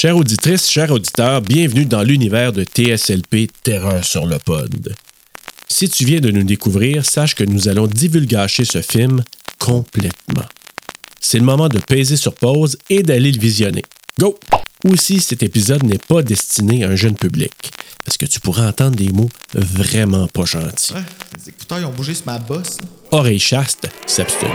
Chères auditrices, chers auditeurs, bienvenue dans l'univers de TSLP Terreur sur le pod. Si tu viens de nous découvrir, sache que nous allons divulgacher ce film complètement. C'est le moment de peser sur pause et d'aller le visionner. Go! Aussi, cet épisode n'est pas destiné à un jeune public, parce que tu pourras entendre des mots vraiment pas gentils. Ouais, les écouteurs, ils ont bougé sur ma bosse. Oreille chaste, s'abstenir.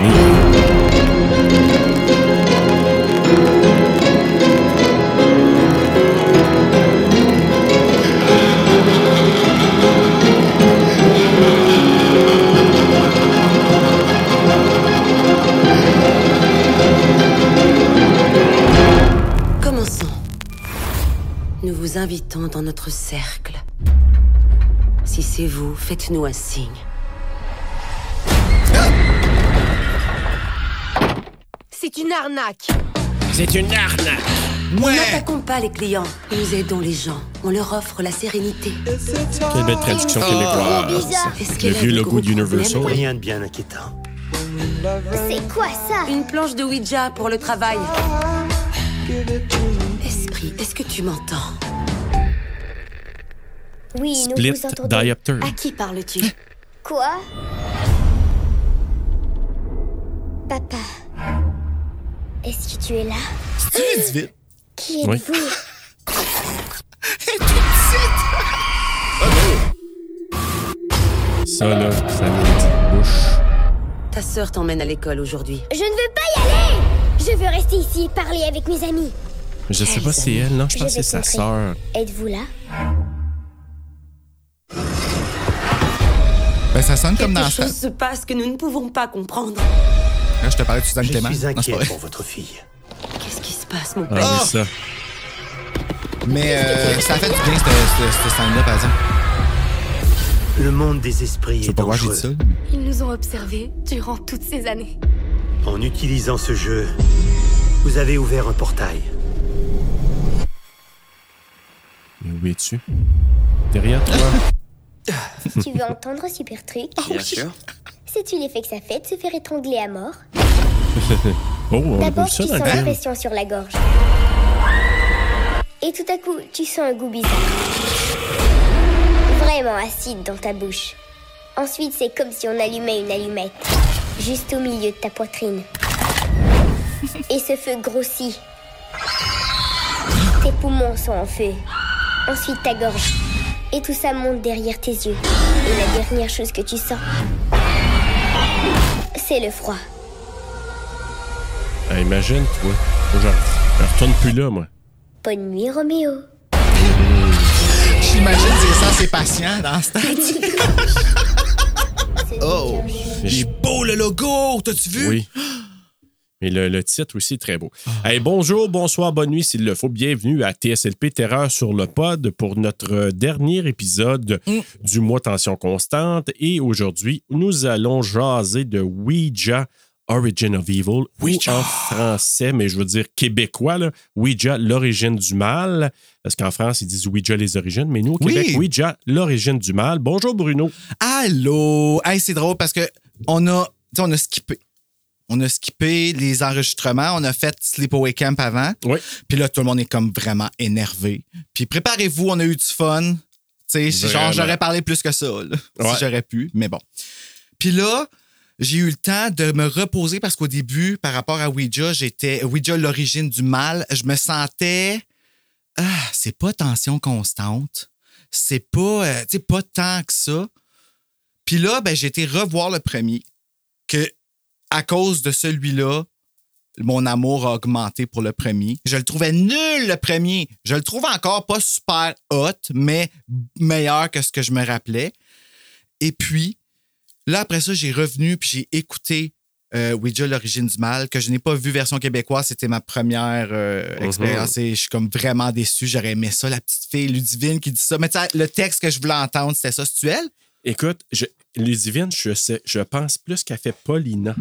Nous vous invitons dans notre cercle. Si c'est vous, faites-nous un signe. C'est une arnaque. C'est une arnaque! Nous n'attaquons pas les clients. Nous aidons les gens. On leur offre la sérénité. Quelle belle traduction québécoise. Est-ce Le vieux logo d'Universal. Rien de bien inquiétant. C'est quoi ça? Une planche de Ouija pour le travail. Est-ce que tu m'entends? Oui, Split nous vous entendons. diopter. À qui parles-tu? Quoi? Papa. Est-ce que tu es là? Vite? Qui Oui. êtes-vous Ça, là, ça bouche. Ta sœur t'emmène à l'école aujourd'hui. Je ne veux pas y aller Je veux rester ici et parler avec mes amis. Je sais pas si c'est elle, non, je Je pense que c'est sa sœur. Êtes-vous là? Ben, ça sonne comme Quelque dans ça. chose se passe que nous ne pouvons pas comprendre. Là, je te parlais de Suzanne Je Clément. suis Non, c'est inquiet vrai. pour votre fille. Qu'est-ce qui se passe, mon Ah père? oui, ça. Mais euh, ça a fait du bien, cette scène-là, par exemple. Le monde des esprits Je est pas pourquoi j'ai dangereux. dit ça. Ils nous ont observés durant toutes ces années. En utilisant ce jeu, vous avez ouvert un portail. Mais où es-tu? Derrière toi? Tu veux entendre un super truc Bien sûr. Sais-tu l'effet que ça fait de se faire étrangler à mort? Oh, on D'abord, tu sens pression sur la gorge. Et tout à coup, tu sens un goût bizarre. Vraiment acide dans ta bouche. Ensuite, c'est comme si on allumait une allumette, juste au milieu de ta poitrine. Et ce feu grossit. Tes poumons sont en feu. Ensuite, ta gorge. Et tout ça monte derrière tes yeux. Et la dernière chose que tu sens, c'est le froid. Ah, imagine, toi. Je je retourne plus là, moi. Bonne nuit, Roméo. J'imagine que c'est ça, c'est patient dans ce temps. Oh! Est beau le logo! T'as-tu vu? Oui. Mais le, le titre aussi est très beau. Hey, bonjour, bonsoir, bonne nuit s'il le faut. Bienvenue à TSLP Terreur sur le pod pour notre euh, dernier épisode du mois Tension Constante. Et aujourd'hui, nous allons jaser de Ouija Origin of Evil. Ouija. Ou en français, mais je veux dire québécois, là, Ouija l'origine du mal. Parce qu'en France, ils disent Ouija les origines, mais nous, au Oui. Québec, Ouija l'origine du mal. Bonjour, Bruno. Allô! Hey, c'est drôle parce que on a, on a skippé. On a skippé les enregistrements. On a fait Sleepaway Camp avant. Oui. Puis là, tout le monde est comme vraiment énervé. Puis préparez-vous, on a eu du fun. Tu sais, si genre, Vraiment. j'aurais parlé plus que ça, là, Ouais. si j'aurais pu. Mais bon. Puis là, j'ai eu le temps de me reposer parce qu'au début, par rapport à Ouija, j'étais Ouija l'origine du mal. Je me sentais ah, c'est pas tension constante. C'est pas, euh, tu sais, pas tant que ça. Puis là, ben, j'ai été revoir le premier. Que à cause de celui-là, mon amour a augmenté pour le premier. Je le trouvais nul, le premier. Je le trouve encore pas super hot, mais meilleur que ce que je me rappelais. Et puis, là, après ça, j'ai revenu puis j'ai écouté euh, Ouija, l'origine du mal, que je n'ai pas vu version québécoise. C'était ma première euh, expérience et je suis comme vraiment déçu. J'aurais aimé ça, la petite fille Ludivine qui dit ça. Mais tu sais, le texte que je voulais entendre, c'était ça, c'est elle? Écoute, je, Ludivine, je, sais, je pense plus qu'elle fait Paulina.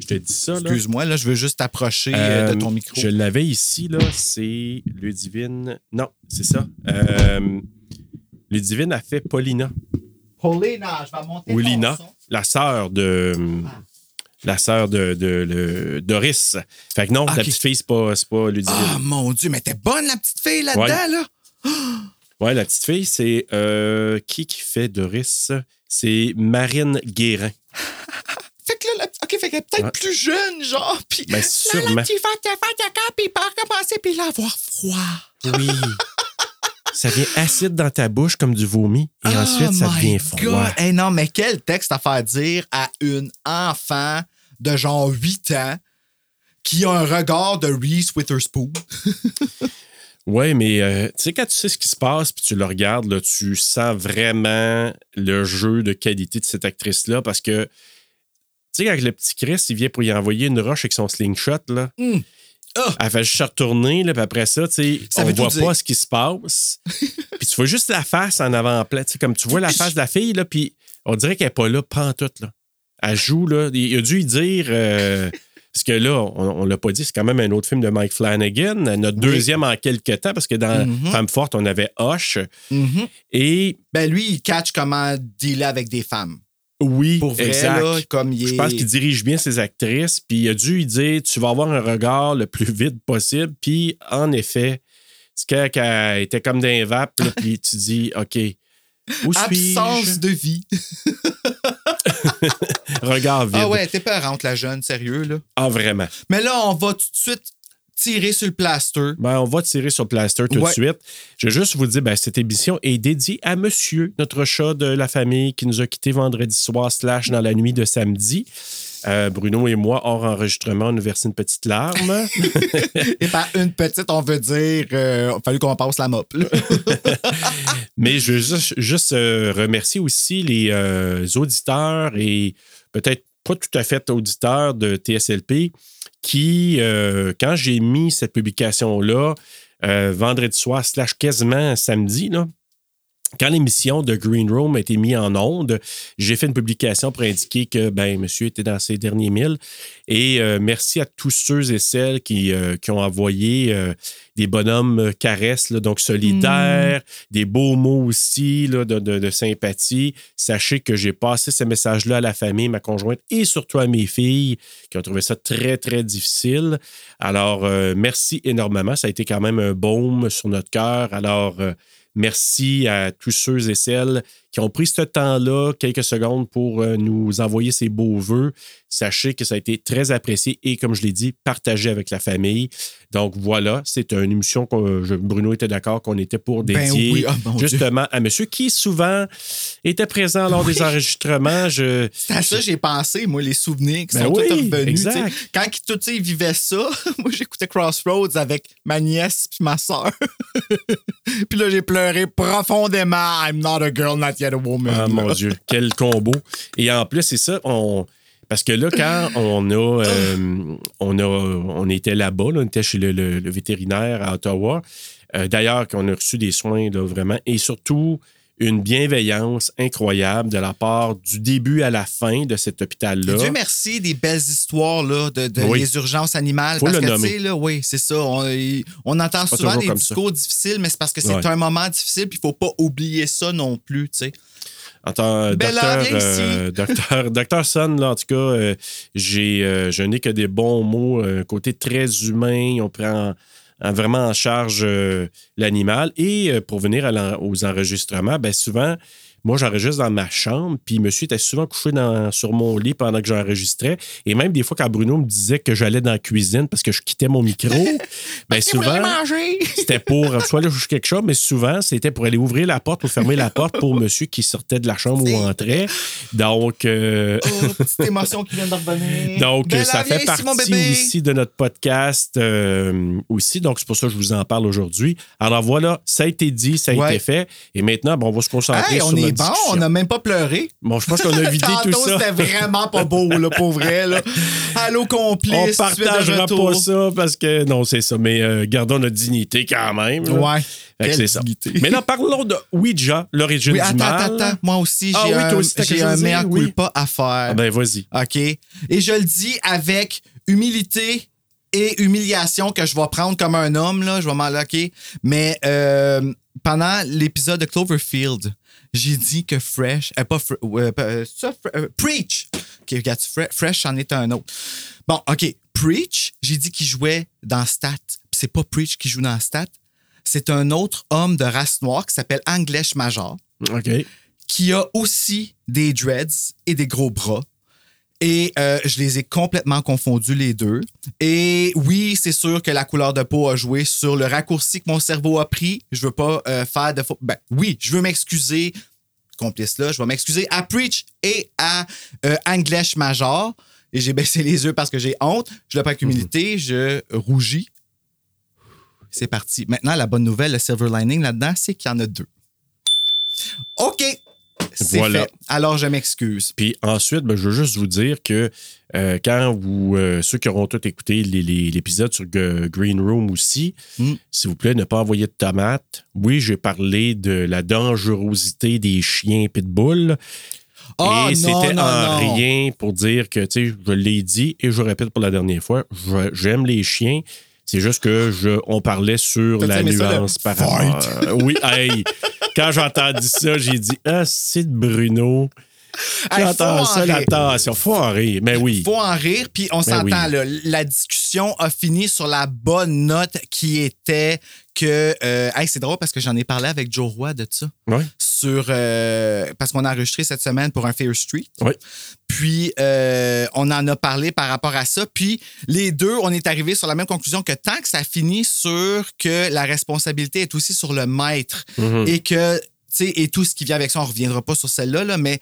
Je te dis ça, là. Excuse-moi, là, je veux juste t'approcher euh, de Euh, ton micro. Je l'avais ici, là. C'est Ludivine. Non, c'est ça. Euh, Ludivine a fait Paulina. Paulina, je vais monter Ou ton Lina, son. la sœur de. la sœur de, Doris. Fait que non, Ok. la petite fille, c'est pas, pas Ludivine. Ah, mon Dieu, mais t'es bonne, la petite fille, là-dedans, Ouais. là. Ouais, la petite fille, c'est. euh, qui qui fait Doris? C'est Marine Guérin. Fait que là, la... OK, fait qu'elle est peut-être Ouais. plus jeune, genre, puis Ben, là, sûrement. la petite fête, elle fait caca, puis il part commencer, puis là, avoir froid. Oui. ça vient acide dans ta bouche comme du vomi. Et Oh ensuite, ça devient froid. Hey, non, mais quel texte à faire dire à une enfant de genre 8 ans qui a un regard de Reese Witherspoon? Oui, mais euh, tu sais, quand tu sais ce qui se passe puis tu le regardes, là, tu sens vraiment le jeu de qualité de cette actrice-là parce que, tu sais, quand le petit Chris, il vient pour y envoyer une roche avec son slingshot, là, Mm. Ah! elle fait juste se retourner, là, puis après ça, tu sais, on voit dire. pas ce qui se passe. puis tu vois juste la face en avant-plan, tu sais, comme tu vois la face de la fille, là, puis on dirait qu'elle n'est pas là, pantoute, là. Elle joue, là. Il a dû y dire... euh, parce que là, on, on l'a pas dit, c'est quand même un autre film de Mike Flanagan, notre deuxième en quelques temps, parce que dans Mhm. Femme forte, on avait Hoche. Mhm. Et Ben lui, il catch comment dealer avec des femmes. oui, Pour vrai, exact. là, comme il est... Je pense qu'il dirige bien ses actrices, puis il a dû lui dire tu vas avoir un regard le plus vite possible. Puis en effet, c'est quand qu'elle était comme d'un vape, puis tu dis OK, où suis-je? Absence de vie. Regard vide. Ah ouais, t'es peurante, la jeune, sérieux, là. Ah, vraiment. Mais là, on va tout de suite tirer sur le plaster. Ben, on va tirer sur le plaster tout Ouais. de suite. Je veux juste vous dire, ben, cette émission est dédiée à monsieur, notre chat de la famille qui nous a quittés vendredi soir slash dans la nuit de samedi. Euh, Bruno et moi, hors enregistrement, on nous versé une petite larme. Et par une petite, on veut dire, euh, il a fallu qu'on passe la mop. Mais je veux juste, juste, euh, remercier aussi les euh, auditeurs et peut-être pas tout à fait auditeurs de TSLP qui, euh, quand j'ai mis cette publication-là, euh, vendredi soir, slash quasiment samedi, là, quand l'émission de Green Room a été mise en onde, j'ai fait une publication pour indiquer que ben, monsieur était dans ses derniers milles. Et euh, merci à tous ceux et celles qui, euh, qui ont envoyé euh, des bonhommes caresses, là, donc solidaires, des beaux mots aussi là, de, de- de sympathie. Sachez que j'ai passé ce message-là à la famille, ma conjointe et surtout à mes filles qui ont trouvé ça très, très difficile. Alors, merci énormément. Ça a été quand même un baume sur notre cœur. Alors, merci à tous ceux et celles qui ont pris ce temps-là, quelques secondes, pour euh, nous envoyer ces beaux voeux. Sachez que ça a été très apprécié et, comme je l'ai dit, partagé avec la famille. Donc voilà, c'est une émission que je- Bruno était d'accord qu'on était pour Ben dédier oui, ah, Dieu. justement à monsieur qui souvent était présent lors des enregistrements. Je, C'est à ça que j'ai pensé, moi, les souvenirs qui Ben sont oui, tous revenus. Quand tout, vivaient ça, moi, j'écoutais Crossroads avec ma nièce puis ma soeur. puis là, j'ai pleuré profondément. I'm not a girl, not Ah mon Dieu, quel combo. Et en plus, c'est ça, on. Parce que là, quand on a, euh, on a, on était là-bas, là, on était chez le, le- le vétérinaire à Ottawa. Euh, D'ailleurs, qu'on a reçu des soins là, vraiment, et surtout une bienveillance incroyable de la part du début à la fin de cet hôpital-là. Dieu merci des belles histoires là, de, de Oui. les urgences animales. Faut parce le que, nommer. là, oui, c'est ça. On, entend souvent des ça. discours difficiles, mais c'est parce que c'est Ouais. un moment difficile, puis il faut pas oublier ça non plus, tu sais. Attends, Bella, docteur, euh, docteur, docteur Son, là, en tout cas, euh, j'ai, euh, je n'ai que des bons mots, un côté très humain. On prend en- vraiment en charge euh, l'animal. Et euh, pour venir aux enregistrements, ben souvent, moi, j'enregistre dans ma chambre, puis monsieur était souvent couché dans- sur mon lit pendant que j'enregistrais. Et même des fois, quand Bruno me disait que j'allais dans la cuisine parce que je quittais mon micro, ben souvent, c'était pour soit aller chercher quelque chose, mais souvent, c'était pour aller ouvrir la porte ou fermer la porte pour monsieur qui sortait de la chambre ou entrait. Donc, euh, Oh, petite émotion qui vient de revenir. donc ça fait partie aussi de notre podcast euh, aussi. Donc, c'est pour ça que je vous en parle aujourd'hui. Alors voilà, ça a été dit, ça a Ouais. été fait. Et maintenant, bon, on va se concentrer Hey, sur notre bon, on n'a même pas pleuré. Bon, je pense qu'on a vidé tout ça. c'était vraiment pas beau, là, pour vrai. Là. Allô, complice. On partagera pas ça parce que non, c'est ça. Mais euh, gardons notre dignité quand même. là. Ouais. C'est ça. Mais là, parlons de Ouija, l'origine Oui, du mal. attends, attends. Moi aussi, Ah j'ai oui, un, un mea oui. culpa à faire. Ah ben, vas-y. OK? Et je le dis avec humilité et humiliation que je vais prendre comme un homme, là, je vais m'en loquer. Mais euh, pendant l'épisode de Cloverfield, j'ai dit que Fresh, euh, pas, Fre- euh, euh, ça, euh, Preach, OK, regarde, Fre- Fresh en est un autre. Bon, OK, Preach, j'ai dit qu'il jouait dans Stat. C'est pas Preach qui joue dans Stat. C'est un autre homme de race noire qui s'appelle Anglesh Major OK. qui a aussi des dreads et des gros bras. Et euh, je les ai complètement confondus les deux. Et oui, c'est sûr que la couleur de peau a joué sur le raccourci que mon cerveau a pris. Je veux pas euh, faire de faux. Ben oui, je veux m'excuser, complice là, je vais m'excuser à Preach et à euh, Anglesh Major. Et j'ai baissé les yeux parce que j'ai honte. Je le prends avec humilité, je rougis. C'est parti. Maintenant, la bonne nouvelle, le silver lining là-dedans, c'est qu'il y en a deux. OK. C'est Voilà. fait. Alors, je m'excuse. Puis ensuite, ben, je veux juste vous dire que euh, quand vous, euh, ceux qui auront tout écouté l'épisode sur G- Green Room aussi, Mm. s'il vous plaît, ne pas envoyer de tomates. Oui, j'ai parlé de la dangerosité des chiens pitbull. Ah, et c'était en non. rien pour dire que, tu sais, je l'ai dit et je répète pour la dernière fois, j'aime les chiens. C'est juste que je, on parlait sur la ça, nuance par rapport. Euh, Oui, hey, quand j'ai entendu ça, j'ai dit Ah, c'est Bruno. Hey, J'entends faut en ça, rire. l'attention. Faut en rire. Mais oui. faut en rire, puis on s'entend, oui. la discussion a fini sur la bonne note qui était que... euh, hey, c'est drôle parce que j'en ai parlé avec Joe Roy de ça. Ouais. Sur, euh, parce qu'on a enregistré cette semaine pour un Fair Street. Oui. Puis, euh, on en a parlé par rapport à ça. Puis, les deux, on est arrivés sur la même conclusion que tant que ça finit sur que la responsabilité est aussi sur le maître Mhm. et que, tu sais, et tout ce qui vient avec ça, on reviendra pas sur celle-là, là, mais.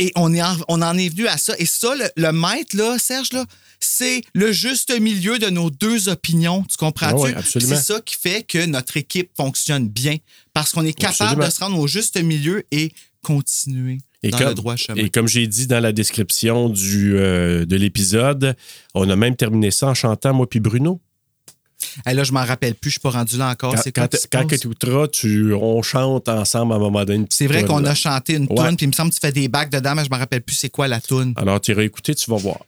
Et on, est en, on en est venu à ça. Et ça, le, le maître, là, Serge, là, c'est le juste milieu de nos deux opinions. Tu comprends-tu? Ah c'est ça qui fait que notre équipe fonctionne bien. Parce qu'on est capable Absolument. de se rendre au juste milieu et continuer Et dans comme, le droit chemin. et comme j'ai dit dans la description du, euh, de l'épisode, on a même terminé ça en chantant, moi puis Bruno. Hey, là, je m'en rappelle plus, je suis pas rendu là encore. Quand, quand, quand tu écouteras, tu, on chante ensemble à un moment donné. C'est vrai qu'on a chanté une Ouais. toune, puis il me semble que tu fais des bacs dedans, mais je me rappelle plus c'est quoi la toune. Alors, tu iras écouter, tu vas voir.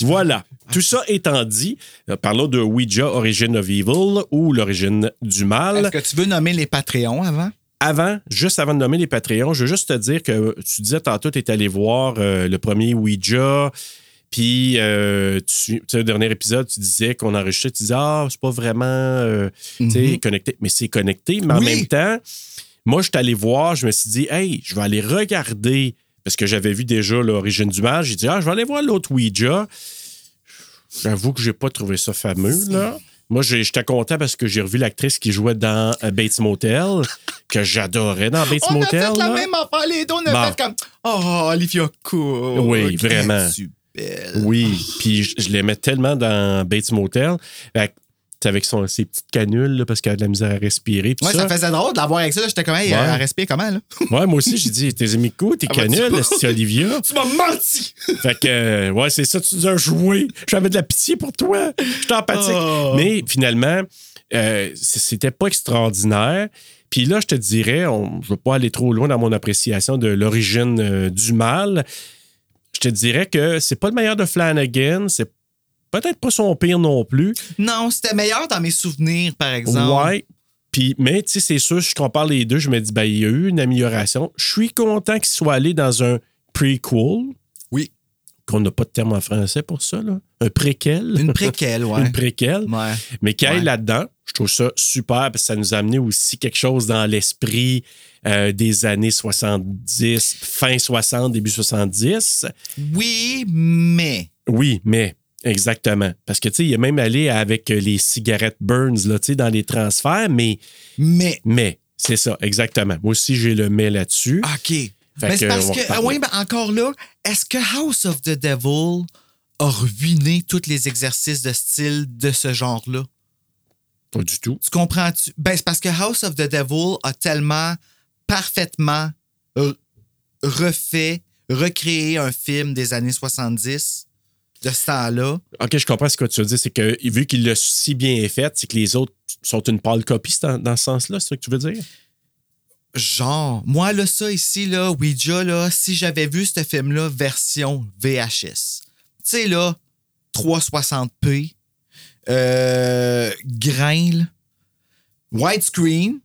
voilà. Tout ça étant dit, euh, parlons de Ouija, Origin of Evil ou l'origine du mal. Est-ce que tu veux nommer les Patreons avant? Avant, juste avant de nommer les Patreons, je veux juste te dire que tu disais tantôt, tu es allé voir euh, le premier Ouija, puis euh, tu, tu sais, le dernier épisode, tu disais qu'on enregistrait, tu disais, ah, c'est pas vraiment euh, tu Mhm. connecté. Mais c'est connecté, mais en même temps, moi, je suis allé voir, je me suis dit, hey, je vais aller regarder, parce que j'avais vu déjà l'origine du mal. J'ai dit, ah, je vais aller voir l'autre Ouija. J'avoue que j'ai pas trouvé ça fameux, là. Moi, j'étais content parce que j'ai revu l'actrice qui jouait dans euh, Bates Motel, que j'adorais dans Bates On Motel. a fait la même affaire, les deux, on a Bon. fait comme Oh, Olivia Cook. Oui, vraiment. Es-tu belle? Oui, puis je, je l'aimais tellement dans Bates Motel. Fait avec son, ses petites canules, là, parce qu'elle a de la misère à respirer. Ouais, ça. faisait drôle de l'avoir avec ça. J'étais comme, hey, Ouais. elle respire comment, là? Ouais, moi aussi, j'ai dit, t'es amis quoi, tes Ah, vas-tu canules, c'est Olivia. Tu m'as menti! Fait que, euh, ouais, c'est ça, tu nous as joué. J'avais de la pitié pour toi. J'étais empathique. Oh. Mais finalement, euh, c'était pas extraordinaire. Puis là, je te dirais, on, je veux pas aller trop loin dans mon appréciation de l'origine euh, du mal. Je te dirais que c'est pas le meilleur de Flanagan. C'est peut-être pas son pire non plus. Non, c'était meilleur dans mes souvenirs, par exemple. Ouais. Puis, mais tu sais, c'est sûr, je compare les deux, je me dis, ben, il y a eu une amélioration. Je suis content qu'il soit allé dans un prequel. Oui. Qu'on n'a pas de terme en français pour ça, là. Un préquel. Une préquelle, ouais. Une préquelle. Ouais. Mais qu'il aille Ouais. là-dedans, je trouve ça super parce que ça nous a amené aussi quelque chose dans l'esprit euh, des années 70, fin 60, début 70. Oui, mais. Oui, mais exactement. Parce que, tu sais, il est même allé avec les cigarettes Burns, là, tu sais, dans les transferts, mais, Mais. mais, c'est ça, exactement. Moi aussi, j'ai le mais là-dessus. OK. Fait mais c'est parce que, ah oui, ben encore là, est-ce que House of the Devil a ruiné tous les exercices de style de ce genre-là? Pas du tout. Tu comprends-tu? Ben, c'est parce que House of the Devil a tellement parfaitement re- refait, recréé un film des années 70 de ce temps-là. OK, je comprends ce que tu veux dire. C'est que, vu qu'il l'a si bien fait, c'est que les autres sont une pâle copie dans, dans ce sens-là, c'est ça que tu veux dire? Genre, moi, là, ça ici, là, Ouija, là, si j'avais vu ce film-là version VHS, tu sais, là, 360p, euh, grain, widescreen,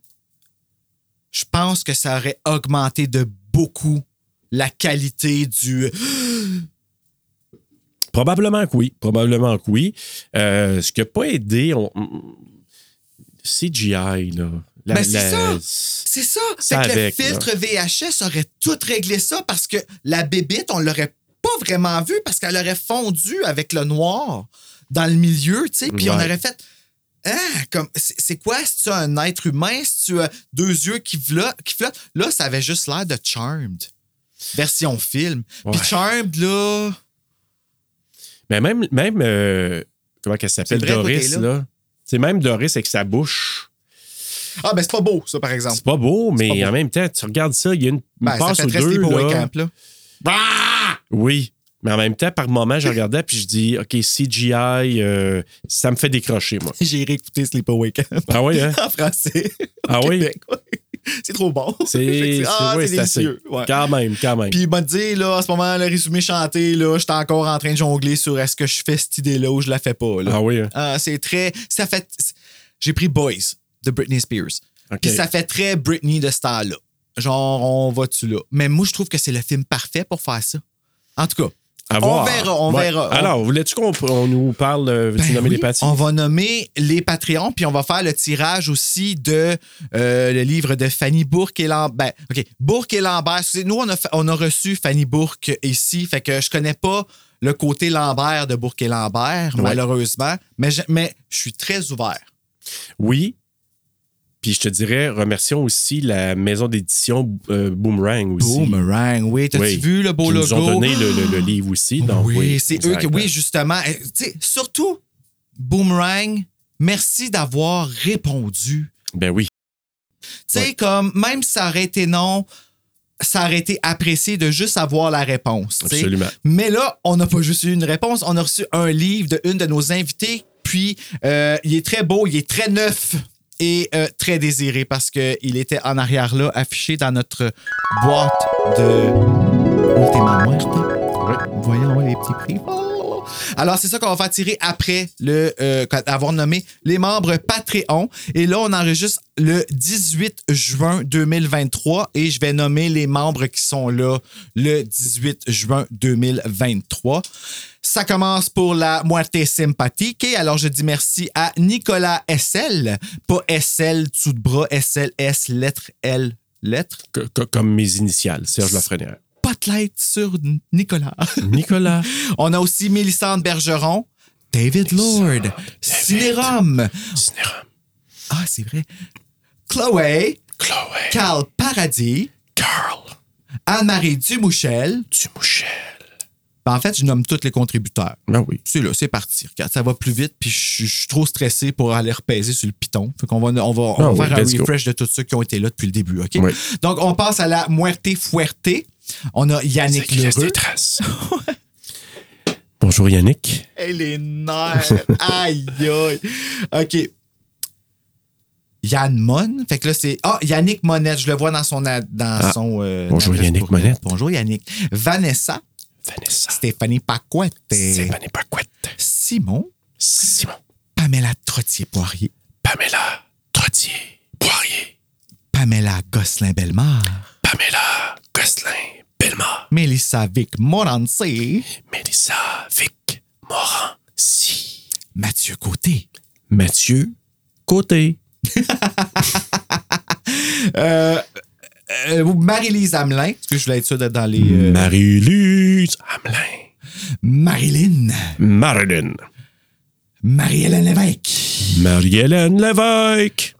je pense que ça aurait augmenté de beaucoup la qualité du. Probablement que oui. Probablement que oui. Euh, ce qui n'a pas aidé, on- on- CGI, là. La- Ben, c'est la- ça. C'est ça. Fait que avec, le filtre VHS aurait tout réglé ça parce que la bébite, on l'aurait pas vraiment vue parce qu'elle aurait fondu avec le noir dans le milieu, tu sais. Puis on aurait fait. Ah, comme, c'est c'est quoi? Si tu as un être humain, si tu as deux yeux qui flottent, qui flottent? Là, ça avait juste l'air de Charmed. Version film. Puis Ouais. Charmed, là. Mais même, même euh, comment qu'elle s'appelle, C'est Doris, côté-là. là. C'est même Doris avec sa bouche. Ah, ben c'est pas beau, ça, par exemple. C'est pas beau, mais pas beau. en même temps, tu regardes ça, il y a une, Ben, ça passe fait ou deux. Là. Camp, là. Oui. Mais en même temps, par moment, je regardais puis je dis, OK, CGI, euh, ça me fait décrocher, moi. J'ai réécouté Sleepaway Camp Ah oui, hein? en français. Ah oui? C'est trop bon. C'est ah, oui, assez. Ouais. Quand même, quand même. Puis il m'a dit, là, en ce moment, le résumé chanté, là, j'étais encore en train de jongler sur est-ce que je fais cette idée-là ou je la fais pas. Là. ah oui, hein? Ah, c'est très. Ça fait. J'ai pris Boys de Britney Spears. Puis ça fait très Britney de ce temps-là. Genre, on va-tu là? Mais moi, je trouve que c'est le film parfait pour faire ça. En tout cas, À on voir. verra, on Ouais. verra. Alors, voulais-tu qu'on on nous parle, euh, veux-tu Ben nommer oui, les pâtis? On va nommer les Patreons, puis on va faire le tirage aussi de euh, le livre de Fanny Bourque et Lambert. OK, Bourque et Lambert. Nous, on a, on a reçu Fanny Bourque ici, fait que je connais pas le côté Lambert de Bourque et Lambert, Ouais. malheureusement, mais je, mais je suis très ouvert. Oui. Puis je te dirais, remercions aussi la maison d'édition euh, Boomerang aussi. Boomerang, oui. T'as-tu Oui. vu le beau Qui logo? nous ont donné le, le- le livre aussi. Donc, oui, oui, c'est eux qui, oui, justement. Euh, tu sais, surtout, Boomerang, merci d'avoir répondu. Ben oui. Tu sais, Ouais. comme, même si ça aurait été non, ça aurait été apprécié de juste avoir la réponse. Absolument. Mais là, on n'a pas juste eu une réponse, on a reçu un livre de une de nos invités. Puis, euh, il est très beau, il est très neuf et euh, très désiré parce qu'il était en arrière là, affiché dans notre boîte de Ultima Muerte. Voyons les petits prix. Alors, c'est ça qu'on va faire tirer après euh, avoir nommé les membres Patreon. Et là, on enregistre le 18 juin 2023 et je vais nommer les membres qui sont là le 18 juin 2023. Ça commence pour la moitié sympathique. Et alors, je dis merci à Nicolas SL, pas SL, dessous de bras, SLS, lettre L, lettre. Co- co- comme mes initiales, Serge Lafrenière. Spotlight sur Nicolas. Nicolas. On a aussi Mélissande Bergeron, David Lord, Cinérum. Cinérum. Ah, c'est vrai. Chloé, Chloé. Carl Paradis, Carl. Anne-Marie Dumouchel. Dumouchel. Ben, en fait, je nomme tous les contributeurs. Ben oui. C'est là, c'est parti. Regarde, ça va plus vite, puis je suis- je suis trop stressé pour aller repaiser sur le piton. Fait qu'on va, on va, on Ah va oui, faire un go. refresh de tous ceux qui ont été là depuis le début, OK? Oui. Donc, on passe à la Muerte Fuerte. On a Yannick Lheureux. des traces. Bonjour Yannick. Hey, les nerfs! aïe, aïe! OK. Yann Mon. Fait que là, c'est. Ah, Yannick Monette. Je le vois dans son. Dans Ah. son euh, Bonjour, Yannick. Monette. Bonjour Yannick. Vanessa. Vanessa. Stéphanie Paquette. Stéphanie Paquette. Simon. Simon. Pamela Trottier-Poirier. Pamela. Trottier. Poirier. Pamela Gosselin-Bellemare. Pamela. Gosselin. Belma. Mélissa Vic Morancé. Mélissa. Vic. Moran. Si. Mathieu Côté. Mathieu. Côté. Euh, euh, Marie-Lise Hamelin. Parce que je voulais être sûr d'être dans les. euh, Marie-Lise Hamelin. Marilyn. Marilyn. Marie-Hélène Lévesque. Marie-Hélène Lévesque.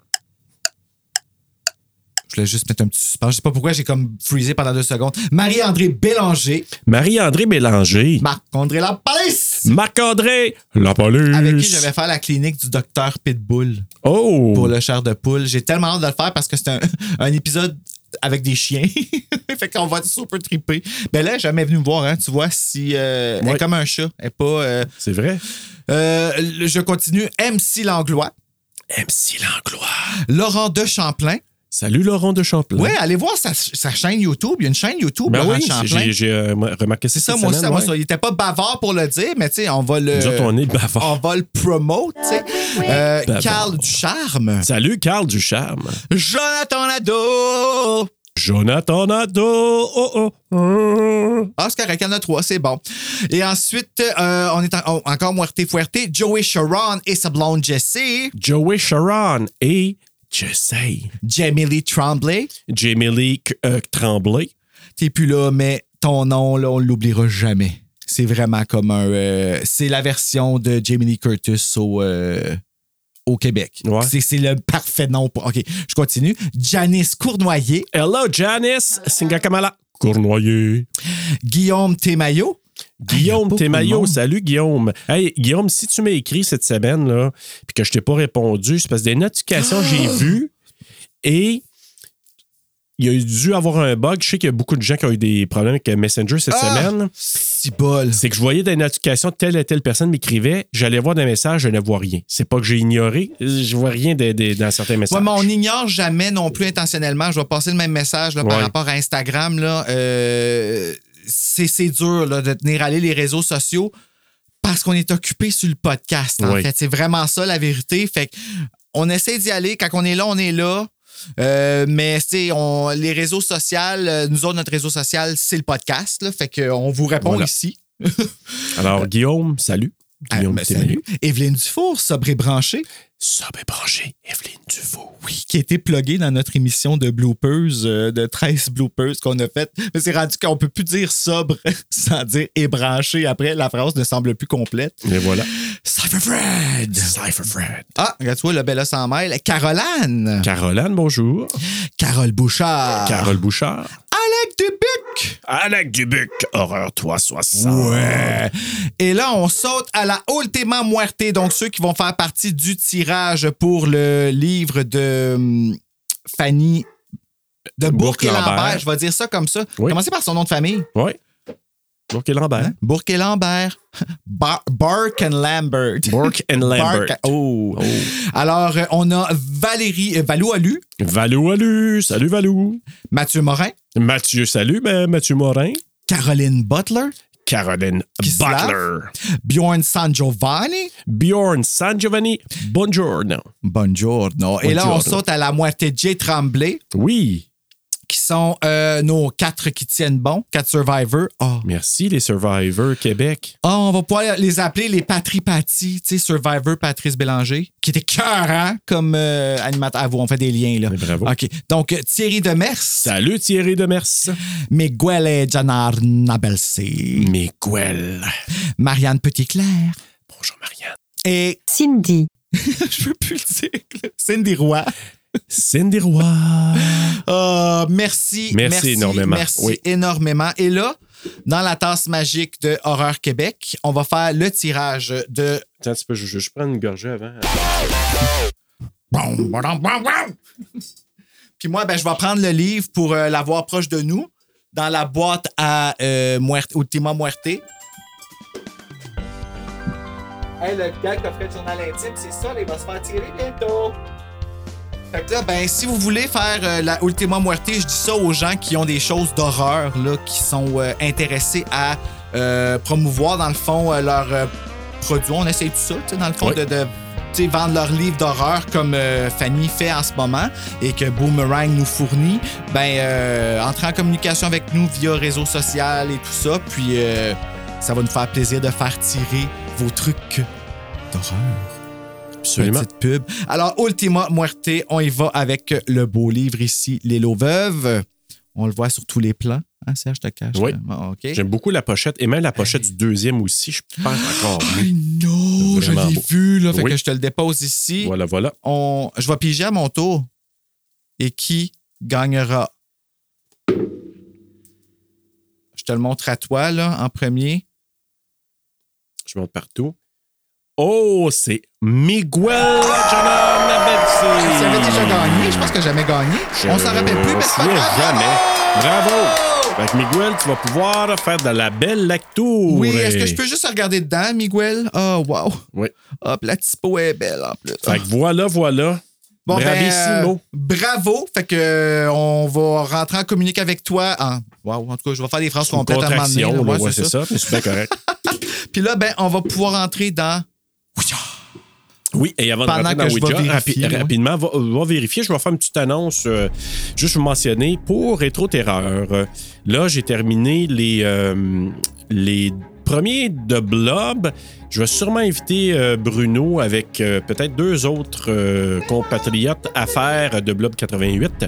Je voulais juste mettre un petit suspense. Je sais pas pourquoi j'ai comme freezé pendant deux secondes. Marie-André Bélanger. Marie-André Bélanger. Marc-André Lapalis. Marc-André. La police. Avec qui je vais faire la clinique du docteur Pitbull Oh. pour le chair de poule. J'ai tellement hâte de le faire parce que c'est un, un épisode avec des chiens. fait qu'on va être super trippé. Ben là, jamais venu me voir, hein. Tu vois, si. euh, Elle est comme un chat. Elle est pas. euh, C'est vrai. euh, je continue. MC Langlois. MC Langlois. Laurent de Champlain. Salut Laurent de Champlain. Oui, allez voir sa, sa chaîne YouTube. Il y a une chaîne YouTube, Ben Laurent oui, Champlain. j'ai j'ai, euh, remarqué ça C'est ça, moi aussi, semaine, moi, ouais. ça. Il était pas bavard pour le dire, mais tu sais, on va le. Nous autres, on est bavard. On va le promote, tu sais. Euh, Bavard. Carl Ducharme. Salut Carl Ducharme. Jonathan Nadeau. Jonathan Nadeau. Oh, oh, oh. Ah, c'est correct, il y en a trois, c'est bon. Et ensuite, euh, on est en- oh, encore Muerte Fuerte, Joey Sharon et sa blonde Jessie, Joey Sharon et Jessay. Jamie Lee Tremblay. Jamie Lee euh, Tremblay. T'es plus là, mais ton nom, là, on l'oubliera jamais. C'est vraiment comme un. euh, c'est la version de Jamie Lee Curtis au, euh, au Québec. Ouais. C'est, c'est le parfait nom pour. OK, je continue. Janice Cournoyer, Hello Janice. Singakamala. Cournoyer. Guillaume Témaillot. Ah, Guillaume Témaillot, monde. salut Guillaume. Hey Guillaume, si tu m'as écrit cette semaine là, puis que je t'ai pas répondu, c'est parce que des notifications j'ai vues et il y a dû avoir un bug. Je sais qu'il y a beaucoup de gens qui ont eu des problèmes avec Messenger cette Ah! semaine. Si bol. C'est que je voyais des notifications, telle et telle personne m'écrivait, j'allais voir des messages, je ne vois rien. C'est pas que j'ai ignoré, je vois rien de- de- dans certains messages. Ouais, mais on n'ignore jamais non plus intentionnellement. Je vais passer le même message là, par Ouais. rapport à Instagram. Là, Euh, c'est, c'est dur là, de tenir aller les réseaux sociaux parce qu'on est occupé sur le podcast. En Oui. fait, c'est vraiment ça la vérité. Fait que on essaie d'y aller. Quand on est là, on est là. Euh, mais on les réseaux sociaux, euh, nous autres, notre réseau social, c'est le podcast. Là, fait qu'on vous répond Voilà. ici. Alors, Guillaume, salut. Ah, Guillaume ben. Evelyne Dufour, sobre et branchée. Sobre et branché, Evelyne Dufault. Oui, qui a été pluguée dans notre émission de bloopers, euh, de 13 bloopers qu'on a fait. Mais c'est rendu qu'on peut plus dire sobre sans dire ébranché. Après, la phrase ne semble plus complète. Et voilà. Cypher Fred! Cypher Fred. Ah, regarde, tu vois, le Bella sans mêle. Caroline! Caroline, bonjour. Carole Bouchard! Carole Bouchard. Alec Dubuc! Alec Dubuc, Horreur 360. Ouais. Et là, on saute à la Ultima Muerte, donc ceux qui vont faire partie du tirage pour le livre de hum, Fanny de Bourque et Bourque-Lambert. Lambert. Je vais dire ça comme ça. Oui. Commencez par son nom de famille. Oui. Donc, et Lambert. Hein? Bourque et Lambert. Bar- Bark and Lambert. Bourque and Lambert. Bark- oh. Alors, euh, on a Valérie euh, Valou Alu, Valou, Alu. Salut, Valou. Mathieu Morin, Mathieu, salut, ben, Mathieu Morin. Caroline Butler, Caroline Butler. Bjorn San Giovanni. Bjorn San Giovanni. Buongiorno. Buongiorno. Et là, on saute à la moitié J. Tremblay. Oui. Qui sont euh, nos quatre qui tiennent bon, quatre survivors. Ah, Merci, les Survivors Québec. Ah, on va pouvoir les appeler les Patripati, tu sais, Survivor Patrice Bélanger, qui était cœur, hein, comme euh, animateur. Ah, vous, on fait des liens, là. Mais bravo. OK. Donc, euh, Thierry Demers, Salut, Thierry Demers. Miguel et Janar Nabelsi, Miguel. Marianne Petitclerc Bonjour, Marianne. et, Cindy. je peux plus le dire, Cindy Roy. Cindy Roy. Ah, merci, Merci énormément. Merci Oui. énormément. Et là, dans la tasse magique de Horreur Québec, on va faire le tirage de Attends un petit peu, je, je, je prends une gorgée avant. Puis moi, ben, je vais prendre le livre pour euh, l'avoir proche de nous, dans la boîte à euh, Muerte, Ultima Muerte. Hey, le gars qui a fait le journal intime, c'est ça, il va se faire tirer bientôt. Fait que là, ben, si vous voulez faire euh, la Ultima Muerte, je dis ça aux gens qui ont des choses d'horreur, là, qui sont euh, intéressés à euh, promouvoir, dans le fond, leurs produits. On essaie tout ça, tu sais, dans le fond, Oui. de, vendre leurs livres d'horreur comme euh, Fanny fait en ce moment et que Boomerang nous fournit. Ben, euh, entrez en communication avec nous via réseau social et tout ça, puis euh, ça va nous faire plaisir de faire tirer vos trucs d'horreur. Absolument. Petite pub. Alors, Ultima Muerte, on y va avec le beau livre ici, Les Veuves. On le voit sur tous les plans. Hein, Serge, je te cache. Oui. OK. J'aime beaucoup la pochette et même la pochette du deuxième aussi, je pense encore. I know, je l'ai vu, là. Fait Oui. que je te le dépose ici. Voilà, voilà. On... Je vais piger à mon tour. Et qui gagnera? Je te le montre à toi, là, en premier. Je monte partout. Oh, c'est Miguel Tu avais déjà gagné? Je pense que jamais gagné. On s'en rappelle plus, mais c'est jamais. Bravo! Fait que Miguel, tu vas pouvoir faire de la belle lecture. Oui, est-ce que je peux juste regarder dedans, Miguel? Oh, wow. Oui. Hop, la typo est belle en plus. Fait que voilà, voilà. Bon, ben, Bravissimo. euh, bravo. Fait que euh, on va rentrer en communique avec toi. En, wow, en tout cas, je vais faire des phrases complètes à un moment donné, contraction, là. là, Ouais, ouais, c'est ça. ça. C'est bien correct. Puis là, ben, on va pouvoir entrer dans. Oui, et avant de rentrer dans que je vais Ouija, vérifier, rapi- ouais. rapidement, va, va vérifier. Je vais faire une petite annonce, euh, juste vous mentionner, pour Rétro Terreur. euh, là, j'ai terminé les, euh, les premiers de Blob. Je vais sûrement inviter euh, Bruno avec euh, peut-être deux autres euh, compatriotes à faire de Blob 88.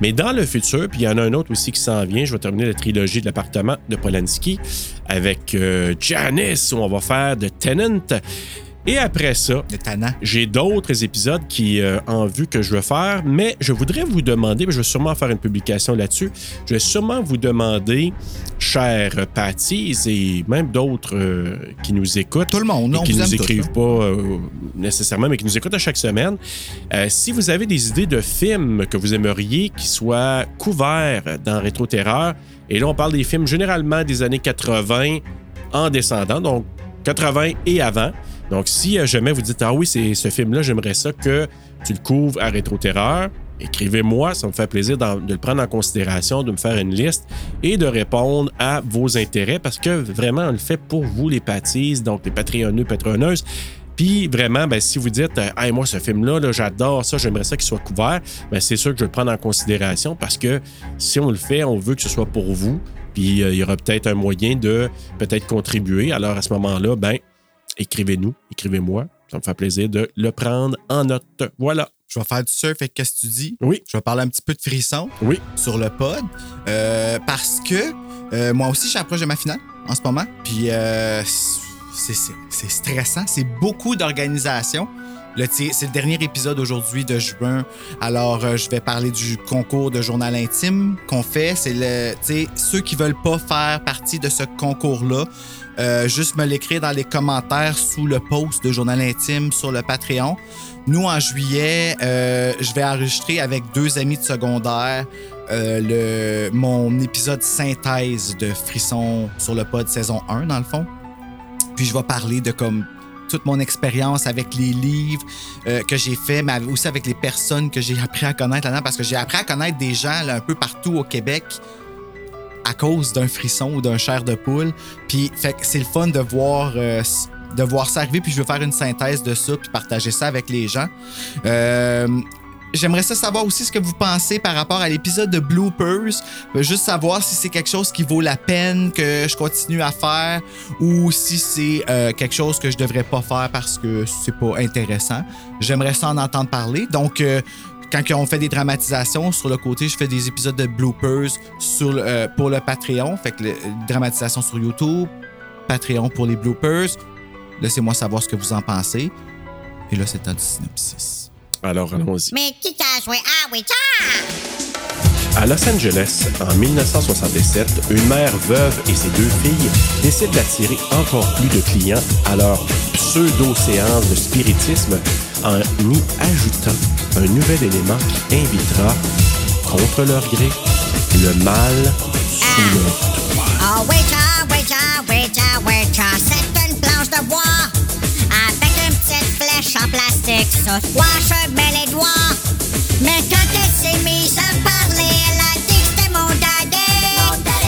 Mais dans le futur, puis il y en a un autre aussi qui s'en vient, je vais terminer la trilogie de l'appartement de Polanski avec euh, Janice, où on va faire de Tenant. Et après ça, j'ai d'autres épisodes qui euh, en vue que je veux faire, mais je voudrais vous demander, je vais sûrement faire une publication là-dessus, je vais sûrement vous demander, chers Patties et même d'autres euh, qui nous écoutent, Tout le monde, et on qui nous écrivent là. pas euh, nécessairement, mais qui nous écoutent à chaque semaine, euh, si vous avez des idées de films que vous aimeriez qui soient couverts dans Rétro Terreur, et là on parle des films généralement des années 80 en descendant, donc 80 et avant. Donc, si jamais vous dites Ah oui, c'est ce film-là, j'aimerais ça que tu le couvres à Rétro-Terreur, écrivez-moi, ça me fait plaisir de le prendre en considération, de me faire une liste et de répondre à vos intérêts parce que vraiment, on le fait pour vous, les pâtisses, donc les patreonneux, patroneuses. Puis vraiment, ben, si vous dites euh, Hey, moi, ce film-là, là, j'adore ça, j'aimerais ça qu'il soit couvert, ben, c'est sûr que je vais le prendre en considération parce que si on le fait, on veut que ce soit pour vous. Puis euh, il y aura peut-être un moyen de peut-être contribuer. Alors à ce moment-là, ben, écrivez-nous, écrivez-moi. Ça me fait plaisir de le prendre en note. Voilà. Je vais faire du surf avec qu'est-ce que tu dis? Oui. Je vais parler un petit peu de frisson Oui. sur le pod. euh, parce que euh, moi aussi, j'approche de ma finale en ce moment. Puis euh, c'est stressant. C'est beaucoup d'organisation. C'est le dernier épisode aujourd'hui de juin. Alors, euh, je vais parler du concours de journal intime qu'on fait. C'est le, tu sais, ceux qui veulent pas faire partie de ce concours-là, euh, juste me l'écrire dans les commentaires sous le post de journal intime sur le Patreon. Nous, en juillet, euh, je vais enregistrer avec deux amis de secondaire euh, mon épisode synthèse de Frisson sur le pod saison 1, dans le fond. Puis je vais parler de comme toute mon expérience avec les livres que j'ai fait, mais aussi avec les personnes que j'ai appris à connaître là-dedans, parce que j'ai appris à connaître des gens un peu partout au Québec à cause d'un frisson ou d'un chair de poule. Puis fait c'est le fun de voir, euh, de voir ça arriver, puis je veux faire une synthèse de ça, puis partager ça avec les gens. Euh, J'aimerais savoir aussi ce que vous pensez par rapport à l'épisode de Bloopers. Juste savoir si c'est quelque chose qui vaut la peine que je continue à faire ou si c'est euh, quelque chose que je devrais pas faire parce que c'est pas intéressant. J'aimerais ça en entendre parler. Donc, quand on fait des dramatisations, sur le côté, je fais des épisodes de bloopers sur, le- euh, pour le Patreon. Fait que le, dramatisations sur YouTube, Patreon pour les bloopers. Laissez-moi savoir ce que vous en pensez. Et là, c'est un synopsis. Alors, allons-y. Mais qui t'a joué? À Ouija? À Los Angeles, en 1967, une mère veuve et ses deux filles décident d'attirer encore plus de clients à leur pseudo-séance de spiritisme en y ajoutant un nouvel élément qui invitera, contre leur gré, le mal sous leur Ouija, Ouija, Ouija, c'est une planche de bois avec une petite flèche en plastique. Sur quoi je mets les doigts? Mais quand elle s'est mise à parler, elle a dit que c'était mon daddy.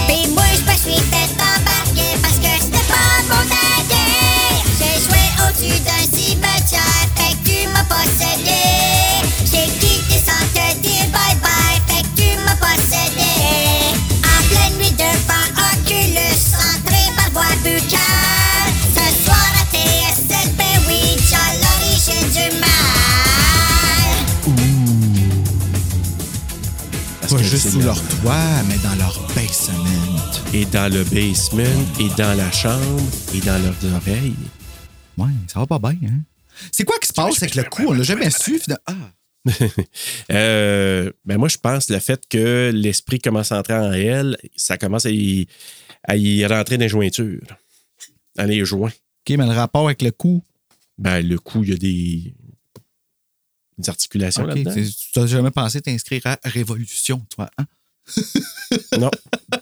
Puis moi, je me suis fait embarquer parce que c'était pas mon daddy. J'ai joué au-dessus d'un possédé. J'ai quitté sans te dire bye-bye, fait que tu m'as possédé. En pleine nuit devant Oculus, entré par voie buccale. Ce soir à TSLP, Ouija, l'origine du mal. Parce Pas juste sous le- leur toit, mais dans leur basement. Et dans le basement, et dans la chambre, et dans leurs oreilles. Ouais, ça va pas bien, hein? C'est quoi qui se passe avec le coup? On l'a jamais su. Ah! Euh, ben moi, je pense le fait que l'esprit commence à entrer en elle, ça commence à y, à y rentrer dans les jointures, dans les joints. OK, mais le rapport avec le coup, Ben, le coup, il y a des, des articulations là-dedans. tu n'as jamais pensé t'inscrire à Révolution, toi, hein? Non,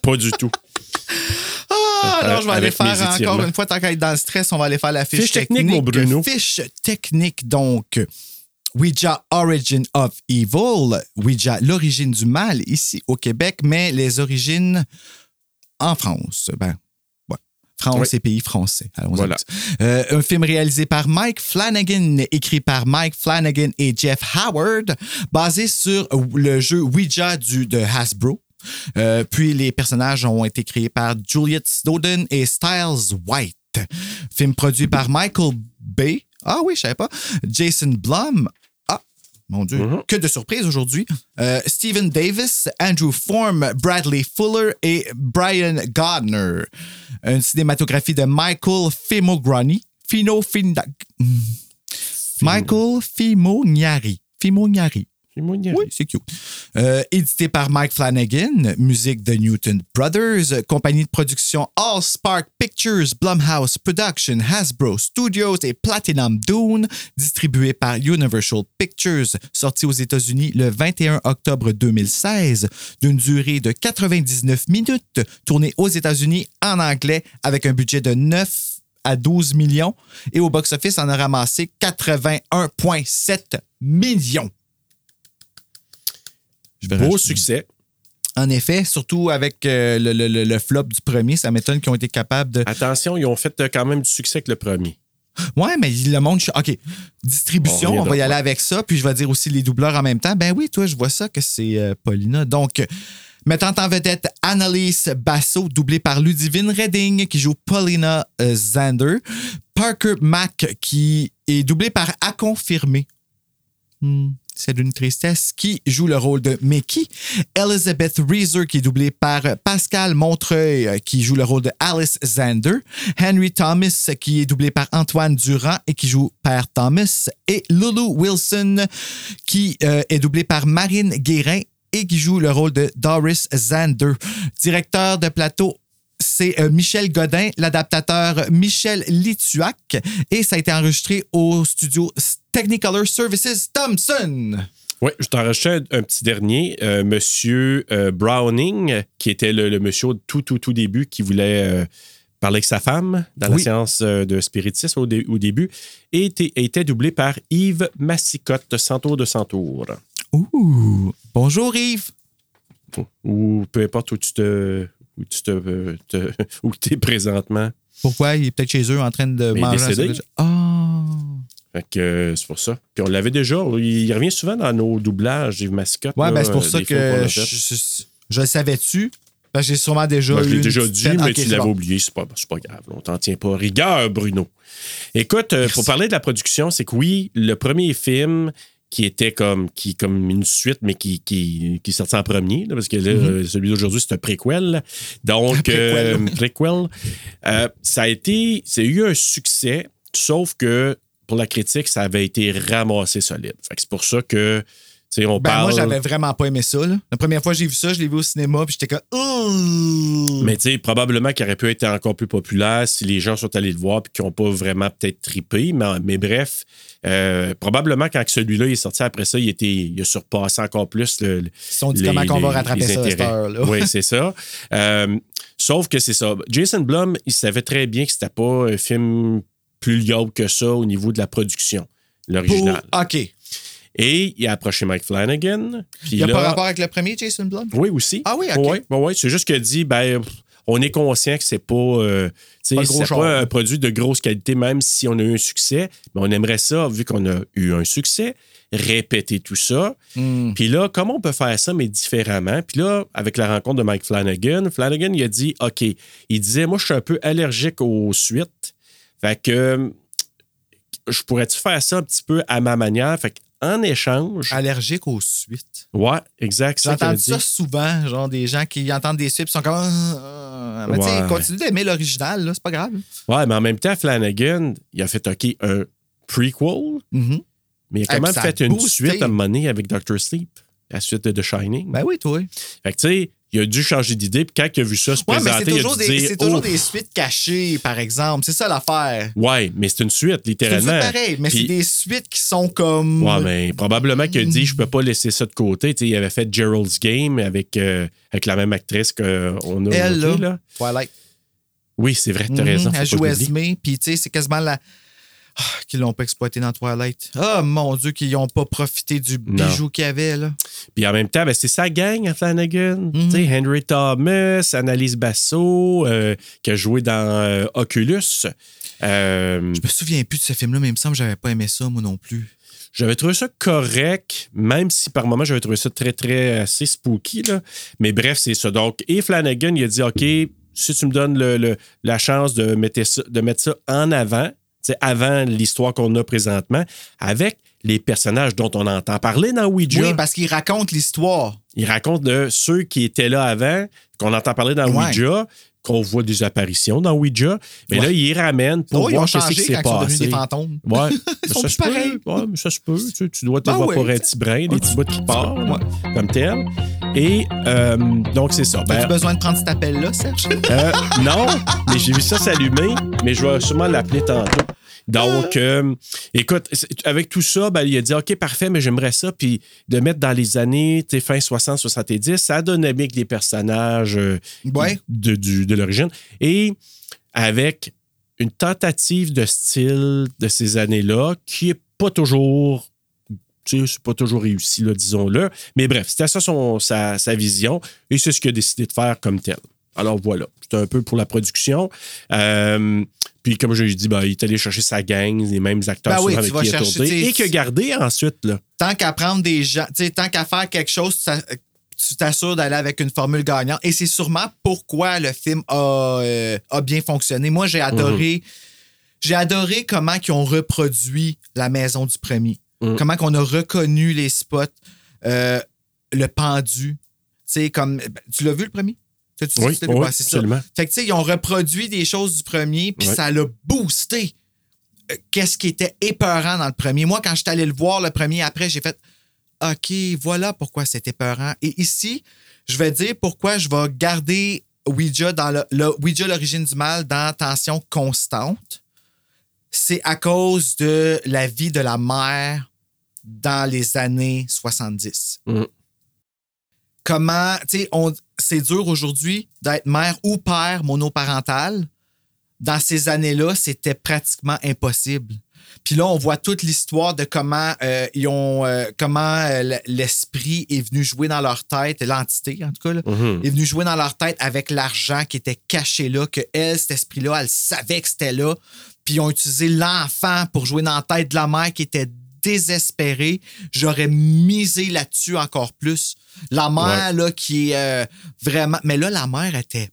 pas du tout. Ah, alors je vais aller faire encore une fois, tant qu'à être dans le stress, on va aller faire la fiche, Fiche technique, Bruno. Fiche technique, donc. Ouija Origin of Evil, Ouija l'origine du mal ici au Québec, mais les origines en France. Ben, ouais. France Oui. et pays français. Allons-y. Voilà. Euh, un film réalisé par Mike Flanagan, écrit par Mike Flanagan et Jeff Howard, basé sur le jeu Ouija du, de Hasbro. Euh, puis les personnages ont été créés par Juliet Snowden et Styles White. Film produit par Michael Bay. Ah oui, je savais pas. Jason Blum. Ah, mon Dieu, que de surprises aujourd'hui. Euh, Stephen Davis, Andrew Form, Bradley Fuller et Brian Gardner. Une cinématographie de Michael Fimograni. Fino Finda... Michael Fimognari. Fimognari. Oui, c'est cute. Euh, édité par Mike Flanagan, musique de Newton Brothers, compagnie de production All Spark Pictures, Blumhouse Production, Hasbro Studios et Platinum Dune, distribué par Universal Pictures, sorti aux États-Unis le 21 octobre 2016, d'une durée de 99 minutes, tourné aux États-Unis en anglais avec un budget de 9 à 12 millions et au box-office en a ramassé 81,7 millions. Je vais Beau succès. En effet, surtout avec euh, le, le- le- flop du premier, ça m'étonne qu'ils ont été capables de. Attention, ils ont fait euh, quand même du succès avec le premier. Ouais, mais le monde. OK. Distribution, On va y aller avec ça. Puis je vais dire aussi les doubleurs en même temps. Ben oui, toi, je vois ça que c'est euh, Paulina. Donc, mettant en vedette Annalise Basso, doublée par Ludivine Redding, qui joue Paulina Zander. Parker Mack, qui est doublé par À confirmer. Hmm, c'est d'une tristesse, qui joue le rôle de Mickey. Elizabeth Reeser, qui est doublée par Pascal Montreuil, euh, qui joue le rôle de Alice Zander. Henry Thomas, qui est doublé par Antoine Durand et qui joue Père Thomas. Et Lulu Wilson, qui euh, est doublée par Marine Guérin et qui joue le rôle de Doris Zander. Directeur de plateau, c'est euh, Michel Godin, l'adaptateur Michel Lituac, et ça a été enregistré au studio Technicolor Services Thompson. Oui, je t'en rajoutais un, un petit dernier. Euh, monsieur euh, Browning, qui était le, le monsieur au tout, tout, tout début, qui voulait euh, parler avec sa femme dans la séance de spiritisme au, dé- au début, et était, était doublé par Yves Massicotte, Santour de Santour. Ouh! Bonjour Yves! Ou peu importe où tu te. Où tu te, te- où es présentement. Pourquoi? Il est peut-être chez eux en train de Mais il est décédé. Ah! Fait que euh, c'est pour ça. Puis on l'avait déjà. Il revient souvent dans nos doublages, Yves Massicotte. Ouais, là, ben c'est pour euh, ça qu'on que je, fait. je- je le savais-tu? Parce que j'ai sûrement déjà Moi, je l'ai déjà dit, mais tu c'est l'avais bon. oublié. C'est pas, c'est pas grave. On t'en tient pas. Rigueur, Bruno. Écoute, euh, pour parler de la production, c'est que oui, le premier film qui était comme, qui, comme une suite, mais qui, qui, qui sortait en premier, là, parce que là, euh, celui d'aujourd'hui, c'est un préquel. Donc, préquel. euh, préquel. Euh, ça a été, a eu un succès, sauf que pour la critique, ça avait été ramassé solide. Fait que c'est pour ça que, tu sais, on Ben, parle. moi, j'avais vraiment pas aimé ça. là. La première fois que j'ai vu ça, je l'ai vu au cinéma, puis j'étais comme. Ouh! Mais tu sais, probablement qu'il aurait pu être encore plus populaire si les gens sont allés le voir et qu'ils n'ont pas vraiment peut-être trippé. Mais, mais bref, euh, probablement quand celui-là est sorti après ça, il, était, il a surpassé encore plus le. Ils se sont dit comment on va rattraper ça à cette heure-là. Oui, c'est ça. Euh, sauf que c'est ça. Jason Blum, il savait très bien que c'était pas un film plus liable que ça au niveau de la production, l'original. OK. Et il a approché Mike Flanagan. Il n'y a là- pas rapport avec le premier, Jason Blum? oui, aussi. Ah oui, OK. Oui, oui, oui. C'est juste qu'il a dit, ben, on est conscient que c'est pas, euh, pas un produit de grosse qualité, même si on a eu un succès. Mais on aimerait ça, vu qu'on a eu un succès, répéter tout ça. Hmm. Puis là, comment on peut faire ça, mais différemment? Puis là, avec la rencontre de Mike Flanagan, Flanagan, il a dit, OK, il disait, moi, je suis un peu allergique aux suites. Fait que, je pourrais-tu faire ça un petit peu à ma manière? Fait qu'en échange, Allergique aux suites. ouais, exact. J'ai ça ça souvent, genre des gens qui entendent des suites et sont comme. Ah. Mais Ouais. continue d'aimer l'original, là, c'est pas grave. Ouais, mais en même temps, Flanagan, il a fait OK un prequel, Mhm. mais il a quand même fait une boosté. suite à un moment donné avec Doctor Sleep, la suite de The Shining. Ben oui, toi. Fait que tu sais, il a dû changer d'idée, puis quand il a vu ça se Ouais, présenter, c'est il a dû des, dire c'est toujours oh, des suites cachées, par exemple. C'est ça l'affaire. Ouais, mais c'est une suite, C'est littéralement. suite pareil, mais c'est des suites qui sont comme. Ouais, mais probablement qu'il a dit je peux pas laisser ça de côté. Il avait fait Gerald's Game avec, euh, avec la même actrice qu'on a Elle, là. là. Twilight. Oui, c'est vrai, t'as Mhm, raison. Elle joue. Esme, puis tu sais, c'est quasiment la. Qu'ils l'ont pas exploité dans Twilight. Oh mon Dieu, qu'ils n'ont pas profité du bijou qu'il y avait, là. Puis en même temps, ben, c'est sa gang à Flanagan. Mhm. Henry Thomas, Annalise Basso, euh, qui a joué dans euh, Oculus. Euh, Je me souviens plus de ce film-là, mais il me semble que j'avais pas aimé ça, moi non plus. J'avais trouvé ça correct, même si par moments j'avais trouvé ça très, très assez spooky. Là. Mais bref, c'est ça. Donc, et Flanagan, il a dit OK, si tu me donnes le- le- la chance de mettre ça, de mettre ça en avant, avant l'histoire qu'on a présentement, avec les personnages dont on entend parler dans Ouija. Oui, parce qu'il raconte l'histoire. Il raconte de ceux qui étaient là avant, qu'on entend parler dans Ouais. Ouija, qu'on voit des apparitions dans Ouija. Mais Ouais. là, il ramène pour Oh, ils voir ce qui s'est ils sont passé. des fantômes. Ouais, Ils ça se peut. Ouais, mais ça se peut. Tu, dois te Ben voir pour un petit brin, des un petits petit- bouts qui partent, Ouais. comme tel. Et euh, donc, c'est ça. Ben, As-tu besoin de prendre cet appel-là, Serge? euh, non, mais j'ai vu ça s'allumer, mais je vais sûrement l'appeler tantôt. Donc, euh, écoute, avec tout ça, ben, il a dit OK, parfait, mais j'aimerais ça. Puis de mettre dans les années fin 60-70, ça donnait bien que des personnages euh, Ouais. de, du- de l'origine. Et avec une tentative de style de ces années-là qui est pas toujours. Tu sais, c'est pas toujours réussi, disons-le. Mais bref, c'était ça son, sa, sa vision et c'est ce qu'il a décidé de faire comme tel. Alors voilà, c'était un peu pour la production. Euh, puis comme je l'ai dit, ben, il est allé chercher sa gang, les mêmes acteurs Ben oui, avec qui il a tourné, et qu'il a gardé ensuite. Là. Tant qu'à prendre des gens, tu sais, tant qu'à faire quelque chose, tu t'a- tu t'assures d'aller avec une formule gagnante. Et c'est sûrement pourquoi le film a, euh, a bien fonctionné. Moi, j'ai adoré. J'ai adoré comment ils ont reproduit la maison du premier. Mhm. Comment qu'on a reconnu les spots, euh, le pendu. Tu sais, comme. Tu l'as vu le premier? Tu- tu- Oui, Ouais, c'est ça. Fait que, tu sais, ils ont reproduit des choses du premier, puis ça l'a boosté. euh, Qu'est-ce qui était épeurant dans le premier? Moi, quand je suis allé le voir le premier après, j'ai fait OK, voilà pourquoi c'était épeurant. Et ici, je vais dire pourquoi je vais garder Ouija dans le, le- Ouija l'origine du mal dans tension constante. C'est à cause de la vie de la mère dans les années 70 Mhm. Comment, tu sais, c'est dur aujourd'hui d'être mère ou père monoparental. Dans ces années-là, c'était pratiquement impossible. Puis là, on voit toute l'histoire de comment euh, ils ont, euh, comment euh, l'esprit est venu jouer dans leur tête, l'entité en tout cas, là, Mhm. est venu jouer dans leur tête avec l'argent qui était caché là, que elle, cet esprit-là, elle savait que c'était là. Puis ils ont utilisé l'enfant pour jouer dans la tête de la mère qui était désespérée. J'aurais misé là-dessus encore plus. La mère, là, qui est euh, vraiment. Mais là, la mère était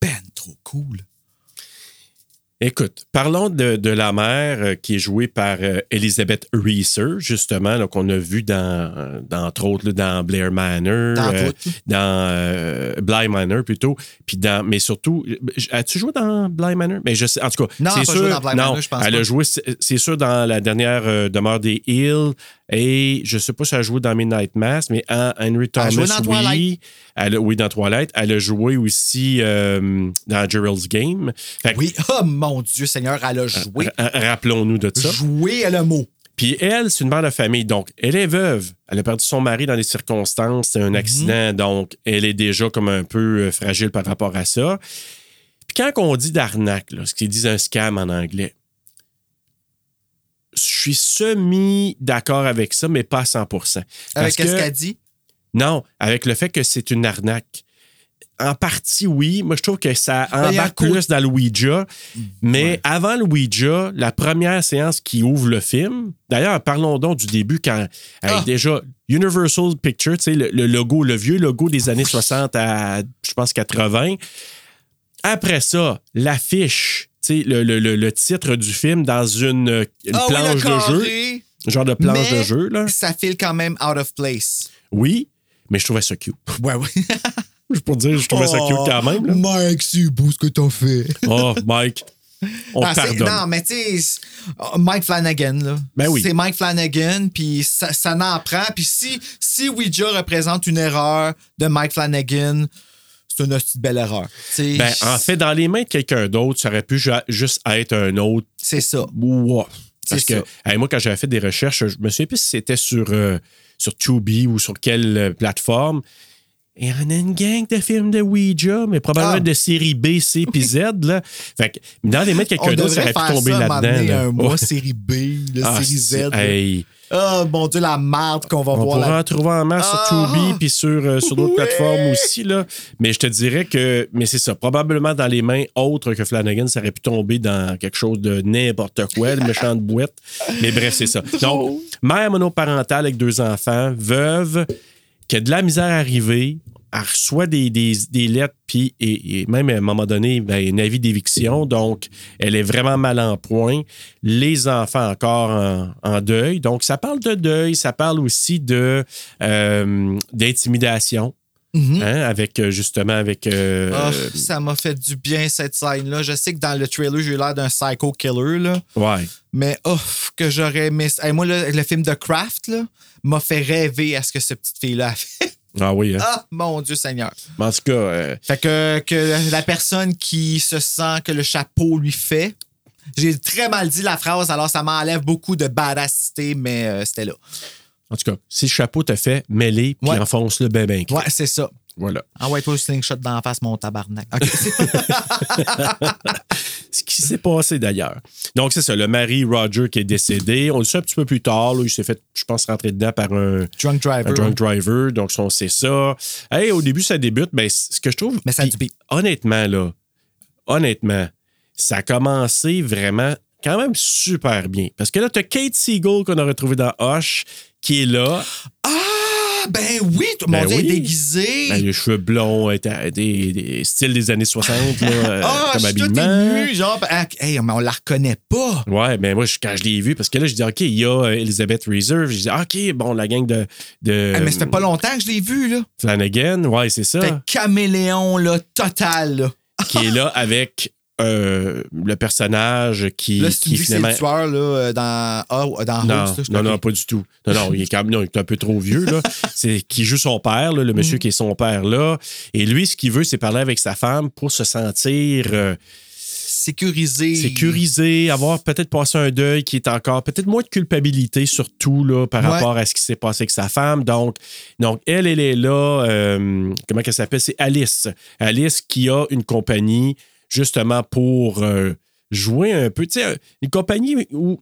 ben trop cool. Écoute, parlons de, de la mère euh, qui est jouée par euh, Elizabeth Reeser, justement, qu'on a vu dans, euh, dans, entre autres, là, dans Blair Manor, Dans euh, tout. dans Bly Manor plutôt, puis dans, mais surtout, as-tu joué dans Bly Manor? Mais je sais, en tout cas, Non, elle sûr, joué dans Bly non, Manor, je pense elle pas. a joué, c'est sûr, dans la dernière demeure des Hills, et je sais pas si elle a joué dans Midnight Mass, mais en Henry Thomas, a joué dans oui, Twilight. elle a- oui, dans Twilight, elle a joué aussi euh, dans Gerald's Game. Fait Oui, oh mon Dieu Seigneur, elle a joué. ra- Rappelons-nous de ça. Joué est le mot. Puis elle, c'est une mère de famille. Donc, elle est veuve. Elle a perdu son mari dans des circonstances. C'est un accident. Donc, elle est déjà comme un peu euh, fragile par rapport à ça. Puis quand on dit d'arnaque, ce qu'ils disent un scam en anglais, je suis semi d'accord avec ça, mais pas à 100% Avec Parce ce que- qu'elle dit. Non, avec le fait que c'est une arnaque. En partie, oui. Moi, je trouve que ça embarque plus dans le Ouija. Mais Ouais. avant le Ouija, la première séance qui ouvre le film, d'ailleurs, parlons donc du début quand Ah. déjà Universal Pictures, tu sais, le, le logo, le vieux logo des années 60 à, je pense, 80. Après ça, l'affiche, le, le- le- le titre du film dans une, une Ah oui, le planche de jeu, genre de planche mais de jeu, là. Ça file quand même out of place. Oui, mais je trouvais ça cute. Ouais, ouais. Juste pour dire, je trouvais ça cute quand même. là. Mike, c'est beau ce que t'as fait. Oh, Mike, on Ah, pardonne. non, mais tu sais, oh, Mike Flanagan, là. Ben oui. C'est Mike Flanagan, puis ça, ça n'en prend. Puis si, si Ouija représente une erreur de Mike Flanagan, c'est une hostie de belle erreur. Ben, en fait, dans les mains de quelqu'un d'autre, ça aurait pu ju- juste être un autre. c'est ça. Wow. Parce que hey, moi, quand j'avais fait des recherches, je me souviens plus si c'était sur, euh, sur Tubi ou sur quelle euh, plateforme. il y en a une gang de films de Ouija, mais probablement Ah. de série B, C puis Z. Là. Fait que dans les mettre On quelqu'un d'autre, ça aurait pu tomber ça, là-dedans. là. un mois série B, Ah, série Z. là. Oh mon Dieu, la marde qu'on va On voir pourra là. en trouver en masse Ah! sur Tubi puis sur, euh, sur d'autres plateformes aussi. Là. Mais je te dirais que, mais c'est ça, probablement dans les mains autres que Flanagan, ça aurait pu tomber dans quelque chose de n'importe quoi, une méchante boîte. Mais bref, c'est ça. Donc, mère monoparentale avec deux enfants, veuve, qui a de la misère à arriver, elle reçoit des, des, des lettres, puis et, et même à un moment donné, ben, un avis d'éviction. Donc, elle est vraiment mal en point. Les enfants encore en, en deuil. Donc, ça parle de deuil, ça parle aussi de euh, d'intimidation. Mhm. hein, avec euh, justement avec euh, Ah, ça m'a fait du bien cette scène-là. Je sais que dans le trailer, j'ai eu l'air d'un psycho killer, là. ouais Mais oh, que j'aurais aimé. Hey, moi, le, le film de Craft là, m'a fait rêver à ce que cette petite fille-là a fait. Ah oui hein. Ah, mon Dieu Seigneur. Mais en tout cas euh, Fait que, que la personne qui se sent que le chapeau lui fait. J'ai très mal dit la phrase, alors ça m'enlève beaucoup de badassité, mais euh, c'était là. en tout cas si le chapeau te fait mêler puis Ouais. enfonce le ben Ouais, c'est ça. Voilà Ah ouais, toi, slingshot dans la face, mon tabarnak. Ce qui s'est passé d'ailleurs. Donc, c'est ça, le mari Roger qui est décédé. On le sait un petit peu plus tard. là, il s'est fait, je pense, rentrer dedans par un, Drunk driver. un drunk driver. Donc, on sait ça. Hey, au début, ça débute. Ben, c- ce que je trouve. Mais ça. Honnêtement, là, honnêtement, ça a commencé vraiment quand même super bien. Parce que là, tu as Kate Siegel qu'on a retrouvé dans Hush qui est là. Ah, ben oui, tout le Ben monde est déguisé. Ben, les cheveux blonds, euh, des, des styles des années 60, là, euh, Ah, comme je tout ému, genre, ah, hey, mais on la reconnaît pas. Ouais, mais moi, quand je l'ai vu, parce que là, je dis, OK, il y a euh, Elizabeth Reserve. Je dis, OK, bon, la gang de, de Ah, mais ça fait pas longtemps que je l'ai vu, là. Flanagan, ouais, c'est ça, Fait caméléon, là, total, là. qui est là avec euh, le personnage qui, Là, si tu qui me dis c'est finalement. le tueur, là, euh, dans, ah, dans Non, non, non, pas du tout. Non, non, il est, quand même, non, il est un peu trop vieux, là. C'est qui joue son père, là, le Mm. monsieur qui est son père, là. Et lui, ce qu'il veut, c'est parler avec sa femme pour se sentir euh, Sécurisé. sécurisé, avoir peut-être passé un deuil qui est encore, peut-être moins de culpabilité surtout, là, par Ouais. rapport à ce qui s'est passé avec sa femme. Donc, donc elle, elle est là. euh, comment elle s'appelle? C'est Alice. Alice qui a une compagnie justement pour euh, jouer un peu. Tu sais, une compagnie où.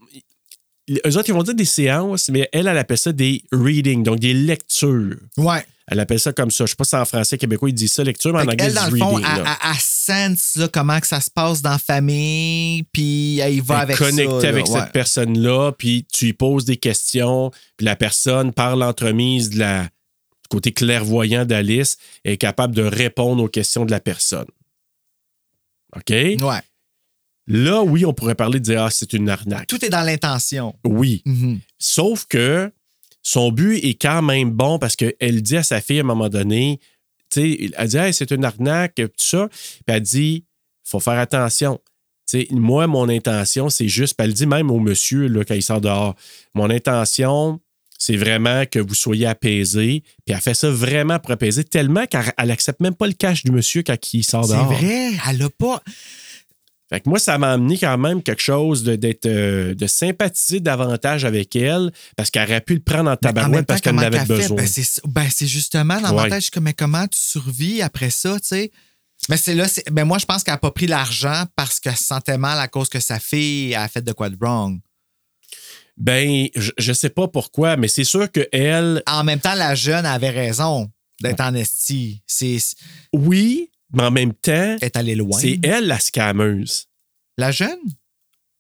Eux autres, ils vont dire des séances, mais elle, elle appelle ça des readings, donc des lectures. Ouais. Elle appelle ça comme ça. Je sais pas si en français québécois, ils disent ça lecture, mais en anglais, elle, dans le fond, reading. elle, là. elle- elle sense là, comment que ça se passe dans la famille, puis elle y va Elle avec là, avec ouais. cette personne-là, puis tu lui poses des questions, puis la personne, par l'entremise de la, du côté clairvoyant d'Alice, est capable de répondre aux questions de la personne. OK? Ouais. Là, oui, on pourrait parler de dire, ah, c'est une arnaque. Tout est dans l'intention. Oui. Mhm. Sauf que son but est quand même bon parce qu'elle dit à sa fille à un moment donné, tu sais, elle dit, hey, c'est une arnaque, tout ça. Puis elle dit, faut faire attention. Tu sais, moi, mon intention, c'est juste, puis elle dit même au monsieur là, quand il sort dehors, mon intention, c'est vraiment que vous soyez apaisé. Puis elle fait ça vraiment pour apaiser, tellement qu'elle elle accepte même pas le cash du monsieur quand il sort C'est dehors. vrai, elle a pas. Fait que moi, ça m'a amené quand même quelque chose de, d'être, euh, de sympathiser davantage avec elle parce qu'elle aurait pu le prendre en tabarouette parce qu'elle en avait besoin. Ben, c'est, ben, c'est justement ma Ouais. mais comment tu survis après ça, tu sais? Mais c'est là, c'est, ben moi, je pense qu'elle n'a pas pris l'argent parce qu'elle se sentait mal à cause que sa fille a fait de quoi de wrong. Ben, je, je sais pas pourquoi, mais c'est sûr que elle, En même temps, la jeune avait raison d'être en esti. C'est, oui, mais en même temps, est allée loin. c'est elle la scameuse. La jeune?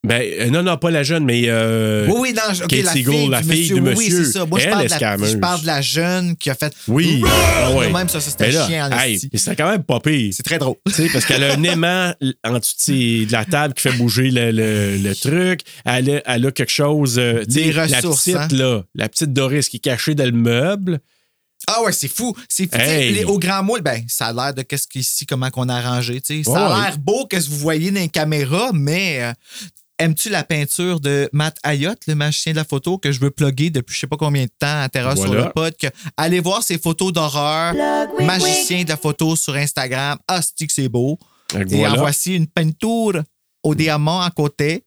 Ben, euh, non, non, pas la jeune, mais. euh, oui, oui, non, je- la fille, la du fille monsieur. du Oui, c'est ça. Moi, je Elle parle, est de la, je parle de la jeune qui a fait. Oui. Ah ouais. Même ça, ça c'était chiant hey, c'est quand même pas pire. C'est très drôle. Tu sais, parce qu'elle a un aimant en dessous de la table qui fait bouger le, le- le truc. Elle a, elle a quelque chose. euh, Des la ressources, petite, hein. là, la petite Doris qui est cachée dans le meuble. Ah ouais, c'est fou. C'est Hey. Au grand moule, ben, ça a l'air de qu'est-ce qu'ici, comment qu'on a arrangé. tu sais. Ça Ouais, a ouais. l'air beau que vous voyez dans les caméras, mais euh, aimes-tu la peinture de Matt Ayotte, le magicien de la photo, que je veux plugger depuis je sais pas combien de temps à Terra sur le pod? Que, allez voir ses photos d'horreur. Magicien de la photo sur Instagram. Ah, c'est que c'est beau. Et en voici une peinture au diamant à côté.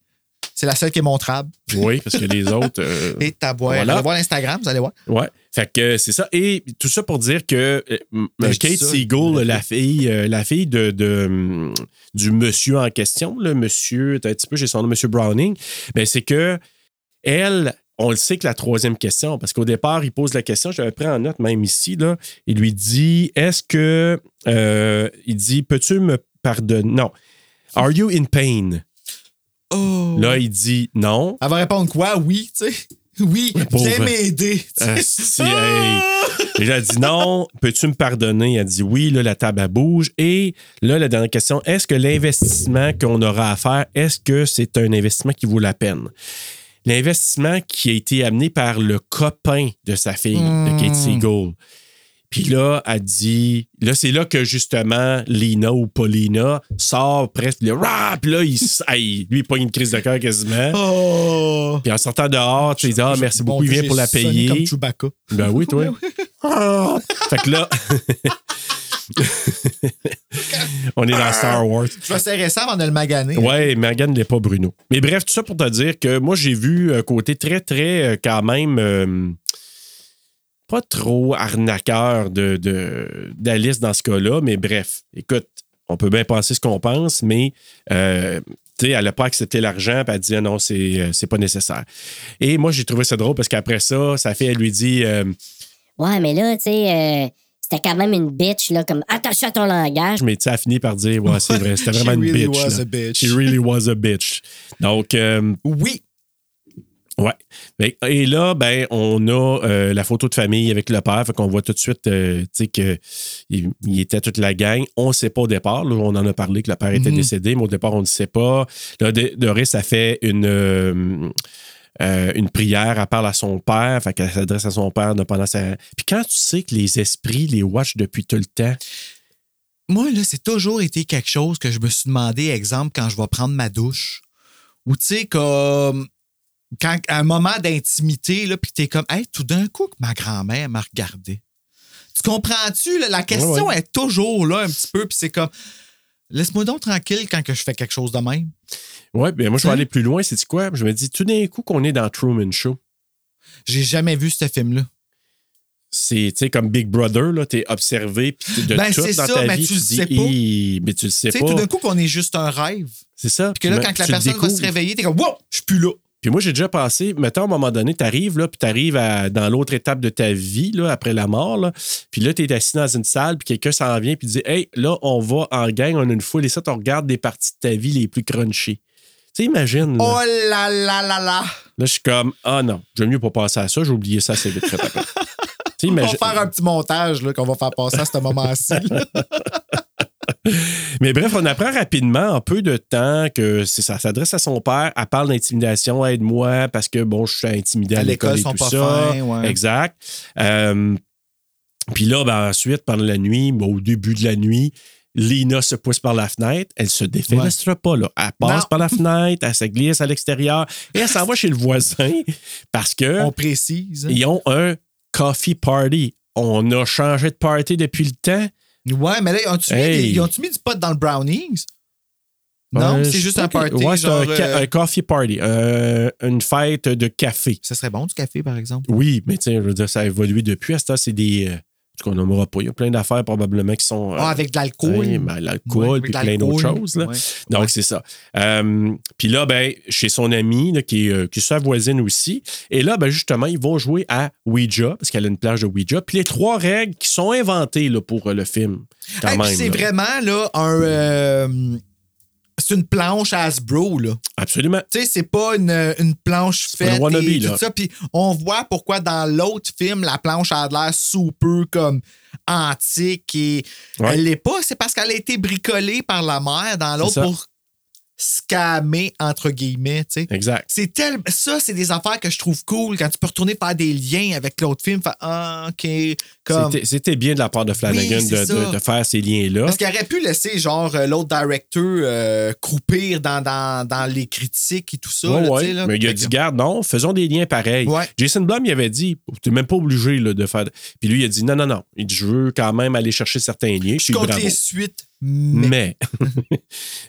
C'est la seule qui est montrable. Oui, parce que les autres. euh, Et ta boîte. Voilà. Allez voir l'Instagram, vous allez voir. ouais. Fait que c'est ça. Et tout ça pour dire que euh, Ben, Kate Siegel, la fille, euh, la fille de, de, du monsieur en question, le monsieur, un petit peu, j'ai son nom, monsieur Browning, ben c'est que elle, on le sait que la troisième question, parce qu'au départ, il pose la question, j'avais pris en note même ici, là, il lui dit Est-ce que. euh, il dit Peux-tu me pardonner? Non. Are you in pain? Oh. Là, il dit non. Elle va répondre quoi? Oui, tu sais. Oui, viens m'aider. Ah, elle dit non, peux-tu me pardonner? Elle dit oui, là, la table elle bouge. Et là, la dernière question, est-ce que l'investissement qu'on aura à faire, est-ce que c'est un investissement qui vaut la peine? L'investissement qui a été amené par le copain de sa fille, de Kate Siegel. Puis là, elle dit, là, c'est là que justement Lina ou Paulina sort presque, le rap, là, il, lui, il pogne une crise de cœur quasiment. Oh. Puis en sortant dehors, tu dis, ah, merci beaucoup, il vient pour la payer. comme Chewbacca. Ben oui, toi. Ah! fait que là, on est dans Star Wars. Je vais serrer ça avant de le maganer. Ouais, Megan n'est pas Bruno. Mais bref, tout ça pour te dire que moi, j'ai vu un côté très, très, euh, quand même, euh, pas trop arnaqueur de, de- d'Alice dans ce cas-là, mais bref, écoute, on peut bien penser ce qu'on pense, mais euh, tu sais, elle n'a pas accepté l'argent, puis elle dit ah non, c'est, euh, c'est pas nécessaire. Et moi, j'ai trouvé ça drôle parce qu'après ça, sa fille, elle lui dit euh, Ouais, mais là, tu sais, euh, c'était quand même une bitch, là, comme attention à ton langage. mais tu sais, elle a fini par dire ouais, c'est vrai, c'était She vraiment une really bitch. was là. a bitch. She really was a bitch. Donc, euh, Oui. Ouais. Et là, ben, on a euh, la photo de famille avec le père. Fait qu'on voit tout de suite euh, que il, était toute la gang. On ne sait pas au départ. là, on en a parlé que le père était Mhm. décédé, mais au départ, on ne sait pas. Là, Doris a fait une. euh, euh, une prière, elle parle à son père, fait qu'elle s'adresse à son père pendant sa. Puis quand tu sais que les esprits les watchent depuis tout le temps, Moi, là, c'est toujours été quelque chose que je me suis demandé, exemple, quand je vais prendre ma douche. Ou, tu sais, comme. Quand, à un moment d'intimité, là, puis t'es comme, hey, tout d'un coup, que ma grand-mère m'a regardé. Tu comprends-tu? La question Ouais, est toujours là, un petit peu, puis c'est comme, laisse-moi donc tranquille quand que je fais quelque chose de même. ouais, ben moi je vais aller plus loin, c'est quoi? Je me dis tout d'un coup qu'on est dans Truman Show. J'ai jamais vu ce film-là. c'est tu sais comme Big Brother là t'es observé puis t'es de Ben, tout c'est dans ça, ta mais vie tu le dis, sais pas. Mais tu le sais pas tout d'un coup, qu'on est juste un rêve. c'est ça Puis que là, Mais quand la tu le personne va se réveiller, t'es comme, wow, je suis plus là. Puis moi j'ai déjà passé mettons à un moment donné t'arrives là puis t'arrives à- dans l'autre étape de ta vie là après la mort là puis là t'es assis dans une salle puis quelqu'un s'en vient puis dit hey là on va en gang on a une foule et ça tu regardes des parties de ta vie les plus crunchy tu sais imagine là. Oh là là là là. Là, je suis comme ah non j'aime mieux pas passer à ça j'ai oublié ça assez vite très. Tu On va faire un petit montage là, qu'on va faire passer à ce moment-ci. Mais bref, on apprend rapidement, en peu de temps, que ça s'adresse à son père. Elle parle d'intimidation, aide-moi, parce que bon, je suis intimidé à, À l'école et ils sont tout pas ça. fins, ouais. Exact. Euh, Puis là, ben, ensuite, pendant la nuit, au début de la nuit, Lina se pousse par la fenêtre. Elle se défenestre pas, là. Elle passe Non. par la fenêtre, elle se glisse à l'extérieur et elle s'en va chez le voisin parce que On précise. ils ont un coffee party. On a changé de party depuis le temps. Ouais, mais là, ils ont-tu Hey. mis, du pot dans le brownies? Non, Euh, c'est juste un que- party. Ouais, c'est un, euh, un coffee party. euh, une fête de café. Ça serait bon du café, par exemple. Oui, mais sais, je veux dire, ça a évolué depuis. À ce temps, c'est des. Euh, ce qu'on nommera pas. Il y a plein d'affaires probablement qui sont. Ah, avec de l'alcool. oui, ben, l'alcool, puis plein d'autres choses. là. Donc, c'est ça. Euh, puis là, ben, chez son ami, là, qui, est, euh, qui est sa voisine aussi. Et là, ben, justement, ils vont jouer à Ouija, parce qu'elle a une plage de Ouija. Puis les trois règles qui sont inventées là, pour euh, le film. Hey, c'est vraiment là, un. euh, c'est une planche Hasbro, là. Absolument. Tu sais, c'est pas une, une planche faite un wannabe, et là. tout ça. Puis on voit pourquoi dans l'autre film, la planche a l'air super comme antique et Ouais. elle l'est pas. C'est parce qu'elle a été bricolée par la mère dans l'autre pour scammer, entre guillemets, tu sais. Exact. C'est tel... Ça, c'est des affaires que je trouve cool quand tu peux retourner faire des liens avec l'autre film. Faire, ah, OK. Comme... C'était- bien de la part de Flanagan Oui, de, ça. de- de faire ces liens-là. Parce qu'il aurait pu laisser, genre, euh, l'autre directeur euh, croupir dans, dans, dans les critiques et tout ça. Ouais, là, ouais. tu sais, là. Mais il a Fait dit, garde, non, faisons des liens pareils. Ouais. Jason Blum, il avait dit, t'es même pas obligé là, de faire. Puis lui, il a dit, non, non, non. Il dit, je veux quand même aller chercher certains liens. Je bravo. les suites, mais, Mais,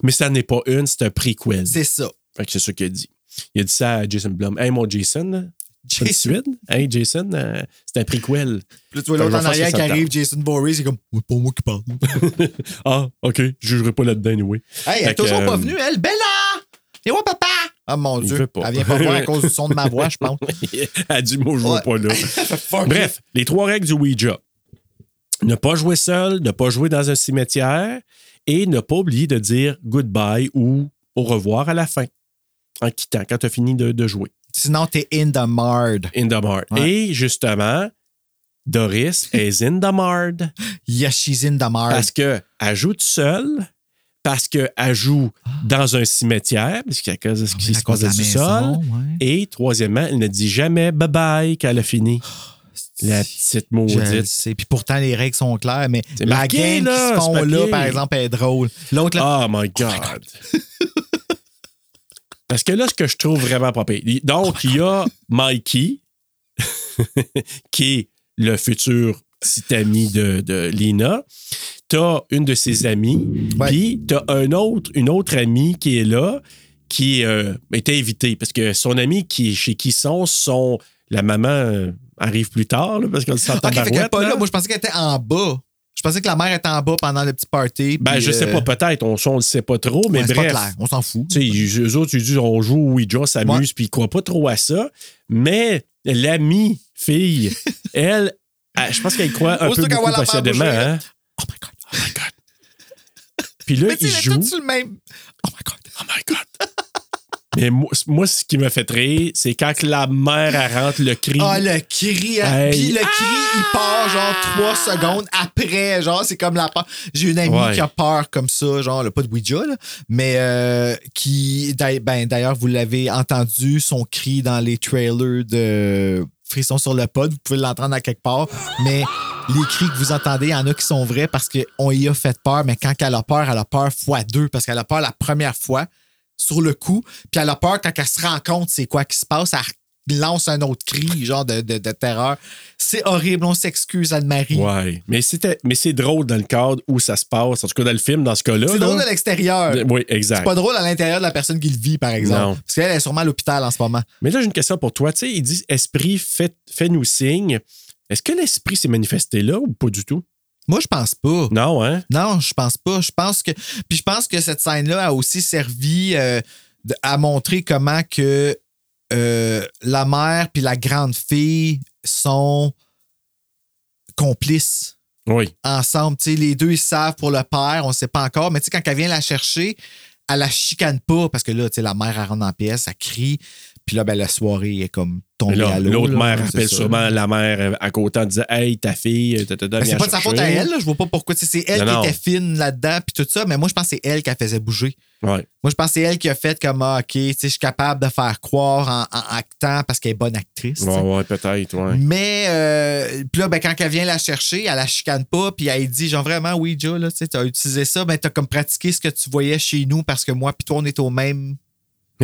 mais ça n'est pas une, c'est un prequel. c'est ça. Fait que c'est ça qu'il a dit. Il a dit ça à Jason Blum. Hey, mon Jason, suite. Hey, Jason, euh, c'est un prequel. Puis là, tu vois l'autre en arrière qui arrive, Jason Voorhees, c'est comme, c'est pas moi qui parle. Ah, OK. Je jugerai pas là-dedans, anyway. hey, elle est toujours pas euh, venue, elle. Bella! Et ouais, papa! Ah, mon Il Dieu. pas. Elle vient pas voir à cause du son de ma voix, je pense. Elle dit, moi, je vois Ouais. pas là. Bref, les trois règles du Ouija. Ne pas jouer seul, ne pas jouer dans un cimetière et ne pas oublier de dire goodbye ou au revoir à la fin, en quittant, quand tu as fini de, de jouer. Sinon, t'es in the mard. In the mard. Ouais. Et justement, Doris est in the mard Yeah, she's in the mard. parce qu'elle joue toute seule, parce qu'elle joue dans un cimetière, parce qu'il y a cause ce qui. À se passe du sol. maison, ouais. Et troisièmement, elle ne dit jamais bye-bye quand elle a fini. La petite maudite. sais. Puis pourtant, les règles sont claires, mais C'est la marqué, game là, qui se font là, par exemple, est drôle. L'autre, là, Oh my God. Parce que là, ce que je trouve vraiment pas pire. Donc, il y a Mikey, qui est le futur petit ami de, de Lina. T'as une de ses amies, Ouais. puis t'as un autre, une autre amie qui est là, qui euh, était invitée. Parce que son ami qui, chez qui sont, sont la maman euh, arrive plus tard, là, parce qu'elle s'entend OK, fait qu'elle est pas là. Moi, je pensais qu'elle était en bas. Je pensais que la mère était en bas pendant le petit party. Ben, je sais euh, pas, peut-être. On, on le sait pas trop, mais ouais, bref. pas clair. On s'en fout. Tu sais, eux autres, ils disent on joue au Ouija, s'amuse, puis ils croient pas trop à ça. Mais l'amie fille, elle, je pense qu'elle croit un peu beaucoup possédément. Hein? Oh my God. Oh my God. Puis là, Mais il joue. tout sur le même. Oh my God. Oh my God. Mais moi, moi, ce qui me fait rire, c'est quand que la mère elle rentre le cri. Ah, le cri. hein. Hey. Puis le cri, il part genre trois secondes après. Genre, c'est comme la peur. J'ai une amie Ouais. qui a peur comme ça, genre, elle a pas de Ouija, là, mais euh, qui, d'ailleurs- ben, d'ailleurs, vous l'avez entendu, son cri dans les trailers de Frisson sur le pod. Vous pouvez l'entendre à quelque part. Mais les cris que vous entendez, il y en a qui sont vrais parce qu'on y a fait peur, mais quand elle a peur, elle a peur fois deux parce qu'elle a peur la première fois sur le coup, puis elle a peur quand elle se rend compte c'est quoi qui se passe, elle lance un autre cri, genre de, de- de terreur. C'est horrible, on s'excuse, Anne-Marie. Ouais. Mais c'était, mais c'est drôle dans le cadre où ça se passe. En tout cas, dans le film, dans ce cas-là. C'est là. drôle de l'extérieur. Oui, exact. C'est pas drôle à l'intérieur de la personne qui le vit, par exemple. Non. Parce qu'elle est sûrement à l'hôpital en ce moment. Mais là, j'ai une question pour toi. Tu sais, ils disent Esprit, fait- fais-nous signe. Est-ce que l'esprit s'est manifesté là ou pas du tout? Moi, je pense pas. Non, hein? Non, je pense pas. Je pense que. Puis je pense que cette scène-là a aussi servi euh, à montrer comment que euh, la mère puis la grande fille sont complices Oui. ensemble. Tu sais, les deux, ils savent pour le père, on ne sait pas encore. Mais tu sais, quand elle vient la chercher, elle la chicane pas parce que là, tu sais, la mère, elle rentre en pièce, elle crie. Puis là, ben, la soirée est comme tombée là, à l'eau. l'autre mère appelle sûrement la mère euh, à côté en disant Hey, ta fille, ta, ta, ta, Ben, c'est pas de sa faute à elle, là. je vois pas pourquoi. C'est elle Non, qui non. était fine là-dedans, puis tout ça, mais moi, je pense que c'est elle qui la faisait bouger. Ouais. Moi, je pense que c'est elle qui a fait comme, ah, OK, tu sais, je suis capable de faire croire en, en actant parce qu'elle est bonne actrice. Ouais, ouais, peut-être, ouais. Mais, euh, puis là, ben, quand elle vient la chercher, elle la chicane pas, puis elle dit, genre, vraiment, oui, Joe, là, tu t'as utilisé ça, ben, t'as comme pratiqué ce que tu voyais chez nous parce que moi, puis toi, on est au même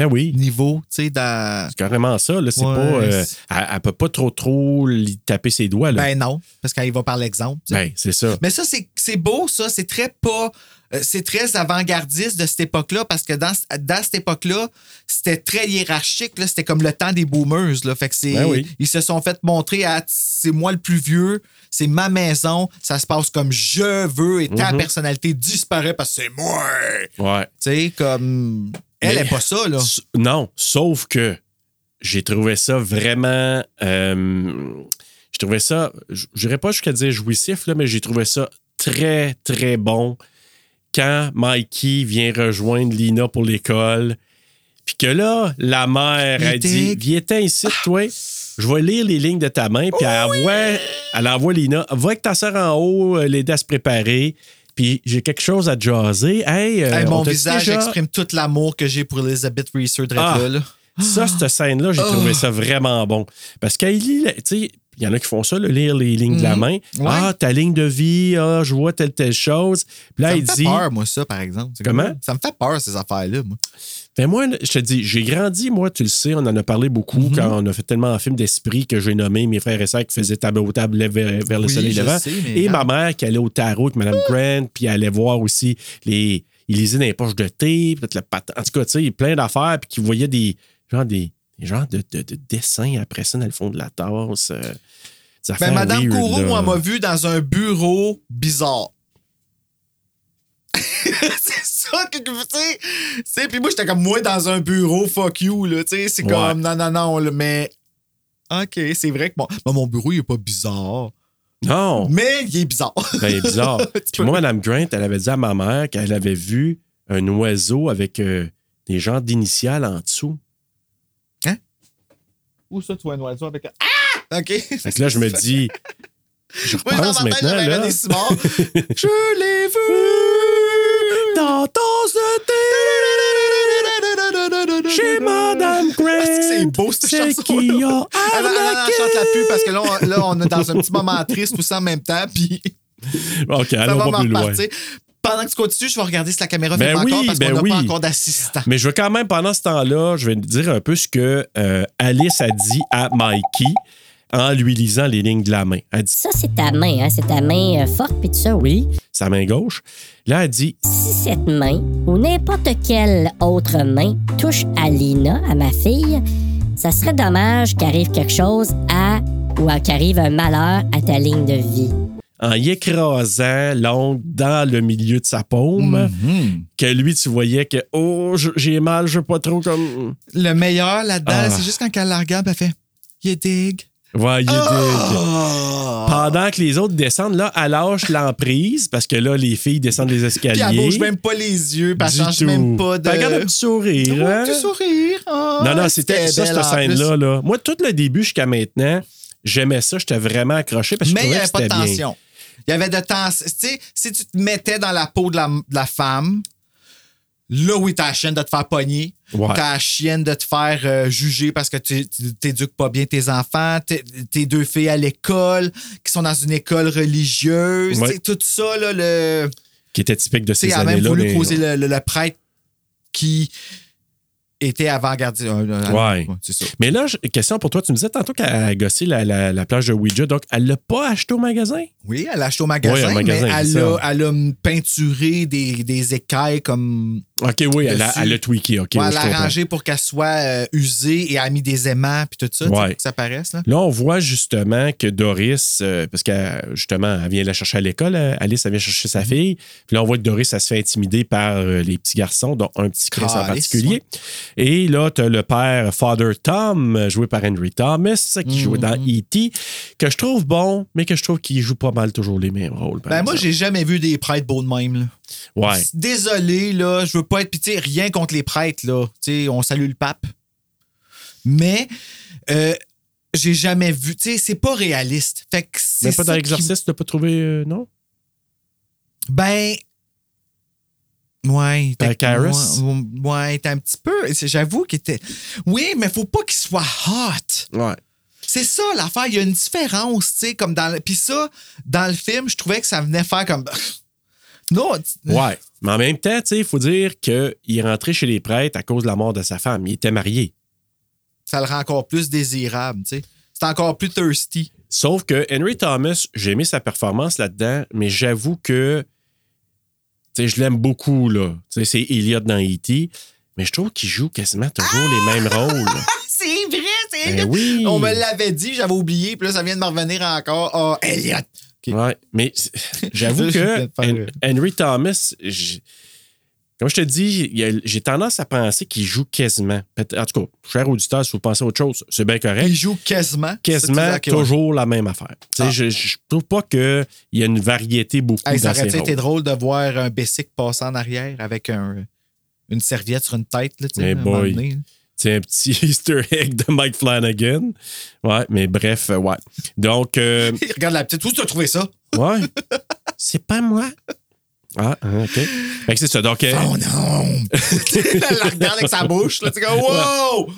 Ben oui. niveau, tu sais, dans. C'est carrément ça. Là, c'est Ouais, pas, euh, elle, elle peut pas trop, trop lui taper ses doigts. Là. Ben non, parce qu'elle va par l'exemple. Ben, c'est ça. Mais ça, c'est c'est beau, ça. C'est très pas. euh, C'est très avant-gardiste de cette époque-là parce que dans, dans cette époque-là, c'était très hiérarchique. là. C'était comme le temps des boomers. Là. Fait que c'est, Ben oui. Ils se sont fait montrer à c'est moi le plus vieux, c'est ma maison, ça se passe comme je veux et ta Mhm. personnalité disparaît parce que c'est moi. Ouais. Tu sais, comme. Elle Mais- est pas ça, là. Non, sauf que j'ai trouvé ça vraiment. euh, j'ai trouvé ça, je n'irais pas jusqu'à dire jouissif, là, mais j'ai trouvé ça très, très bon quand Mikey vient rejoindre Lina pour l'école. Puis que là, la mère a dit Viens-t'en ici, toi. Je vais lire les lignes de ta main. Puis elle, envoie, elle envoie Lina Va avec ta soeur en haut, euh, l'aider à se préparer. Puis j'ai quelque chose à jaser. Hey, euh, Hey, mon visage déjà- exprime tout l'amour que j'ai pour Elizabeth Reeser Ah. là. Ça, cette scène-là, j'ai trouvé ça vraiment bon. Parce qu'elle lit, tu sais, il y en a qui font ça, là, lire les lignes de la Mhm. main. Ouais. Ah, ta ligne de vie, ah, je vois telle, telle chose. Puis là, Ça il me fait dit. peur, moi, ça, par exemple. Comment? comme- Ça me fait peur, ces affaires-là, moi. Ben moi, je te dis, j'ai grandi, moi, tu le sais, on en a parlé beaucoup Mhm. quand on a fait tellement de films d'esprit que j'ai nommé mes frères et sœurs qui faisaient table au table vers, vers le Oui, soleil levant. sais, mais et non. ma mère qui allait au tarot avec Mme Grant, puis elle allait voir aussi les. Il lisait dans les poches de thé, peut-être le patin. En tout cas, tu sais, plein d'affaires, puis qui voyait des. Genre des, des genres de, de, de dessins après ça dans le fond de la tasse. euh, des Ben, Madame là. moi, m'a vu dans un bureau bizarre. c'est ça que tu sais. Tu sais, Puis moi, j'étais comme moi dans un bureau, fuck you, là. Tu sais, c'est Ouais. comme non, non, non, là, mais. OK, c'est vrai que mon, ben, mon bureau, il est pas bizarre. Non, Mais il est bizarre. ben, il est bizarre. Puis moi, Mme Grant, elle avait dit à ma mère qu'elle avait vu un oiseau avec euh, des genres d'initiales en dessous. Où ça, tu vois un oiseau avec un. Ah! OK. Fait que là, je me dis, je repense tête, maintenant, là. Je l'ai vu Dans chez Madame. Ah, c'est beau, cette chanson qui a arnaqué. chante la pub parce que là, on, là, on est dans un petit moment triste tout ça en même temps, puis OK, ça allons va pas plus loin. Pendant que tu continues, je vais regarder si la caméra Ben fait pas oui, encore parce ben qu'on n'a oui. pas encore d'assistant. Mais je veux quand même, pendant ce temps-là, je vais dire un peu ce que euh, Alice a dit à Mikey en lui lisant les lignes de la main. Elle dit Ça, c'est ta main, hein? C'est ta main euh, forte, puis tout ça, oui. sa main gauche. Là, elle dit Si cette main, ou n'importe quelle autre main, touche à Lina, à ma fille, ça serait dommage qu'arrive quelque chose à ou à- qu'arrive un malheur à ta ligne de vie. en y écrasant l'ongle dans le milieu de sa paume, Mhm. que lui, tu voyais que oh, j'ai mal, je veux pas trop comme. Le meilleur là-dedans, Ah. c'est juste quand elle la regarde, elle fait You dig? Ouais, il est dig. Ah! Pendant que les autres descendent, là, elle lâche l'emprise parce que là, les filles descendent les escaliers. Puis elle bouge même pas les yeux, puis elle change même pas de. Regarde un petit sourire. Ouais, hein? un petit sourire. Ah, Non, non, c'était ça, cette scène-là. Là. Moi, tout le début jusqu'à maintenant, j'aimais ça. J'étais vraiment accroché parce que Mais je il n'y avait pas de bien. tension. Il y avait de tension. Tu sais, si tu te mettais dans la peau de la, de la femme, là, oui, t'as la chienne de te faire pogner. Ouais. T'as la chienne de te faire euh, juger parce que tu t'éduques pas bien tes enfants. T'es- deux filles à l'école, qui sont dans une école religieuse. Ouais. Tout ça, là, le. Qui était typique de ces elle a même années-là. voulu mais- causer le, le- le prêtre qui était avant-gardiste. Ouais. c'est ça. Mais là, question pour toi. Tu me disais tantôt qu'elle a gossé la, la, la plage de Ouija, donc elle l'a pas acheté au magasin? Oui, elle a acheté au magasin, Ouais, au magasin, mais elle a, ça. elle a peinturé des, des écailles comme. OK, oui, elle a, elle a tweaké. OK, Ouais, oui, elle arrangé pour qu'elle soit euh, usée et elle a mis des aimants puis tout ça, Ouais. pour que ça paraisse. Là. Là, on voit justement que Doris, euh, parce que justement, elle vient la chercher à l'école, euh, Alice, elle vient chercher Mhm. sa fille. Puis là, on voit que Doris, elle se fait intimider par euh, les petits garçons, dont un petit Chris en particulier. Et là, tu as le père Father Tom, joué par Henry Thomas, qui jouait dans Mhm. E.T., que je trouve bon, mais que je trouve qu'il joue pas mal toujours les mêmes rôles. Ben, moi, exemple. j'ai jamais vu des prêtres beaux de même. Là. Ouais. Désolé, là, je veux pas être. Puis, tu sais, rien contre les prêtres, là. Tu sais, on salue le pape. Mais, euh, j'ai jamais vu. Tu sais, c'est pas réaliste. Fait que c'est. Mais pas dans l'exorciste, tu n'as pas trouvé, euh, non? Ben. Ouais. T'as t'as- Karis? Ouais, ouais, t'as un petit peu. J'avoue qu'il était. Oui, mais faut pas qu'il soit hot. Ouais. C'est ça l'affaire. Il y a une différence, tu sais, comme dans. le- Puis ça, dans le film, je trouvais que ça venait faire comme. Non. tu- Ouais. Mais en même temps, tu sais, il faut dire qu'il est rentré chez les prêtres à cause de la mort de sa femme. Il était marié. Ça le rend encore plus désirable, tu sais. C'est encore plus thirsty. Sauf que Henry Thomas, j'ai aimé sa performance là-dedans, mais j'avoue que tu sais, je l'aime beaucoup. là. Tu sais, C'est Elliot dans E.T., mais je trouve qu'il joue quasiment toujours les mêmes rôles. C'est vrai, c'est Ben oui. On me l'avait dit, j'avais oublié, puis là, ça vient de me revenir encore. Oh, Elliot. Ouais, mais j'avoue que Henry Thomas, comme je te dis, j'ai tendance à penser qu'il joue quasiment. En tout cas, cher auditeur, si vous pensez à autre chose, c'est bien correct. Il joue quasiment. quasiment toujours la même affaire. Ah. Je, je trouve pas qu'il y a une variété beaucoup Hey, ça dans ses aurait été drôle de voir un Bessic passer en arrière avec un, une serviette sur une tête, là, Hey boy. donné. C'est un petit Easter egg de Mike Flanagan. Ouais, mais bref, euh, ouais. Donc, euh, regarde la petite. Où tu as trouvé ça? ouais. c'est pas moi. Ah, hein, OK. Fait que c'est ça. Donc, euh, Oh non! Elle la regarde avec sa bouche. Là, tu comme, wow!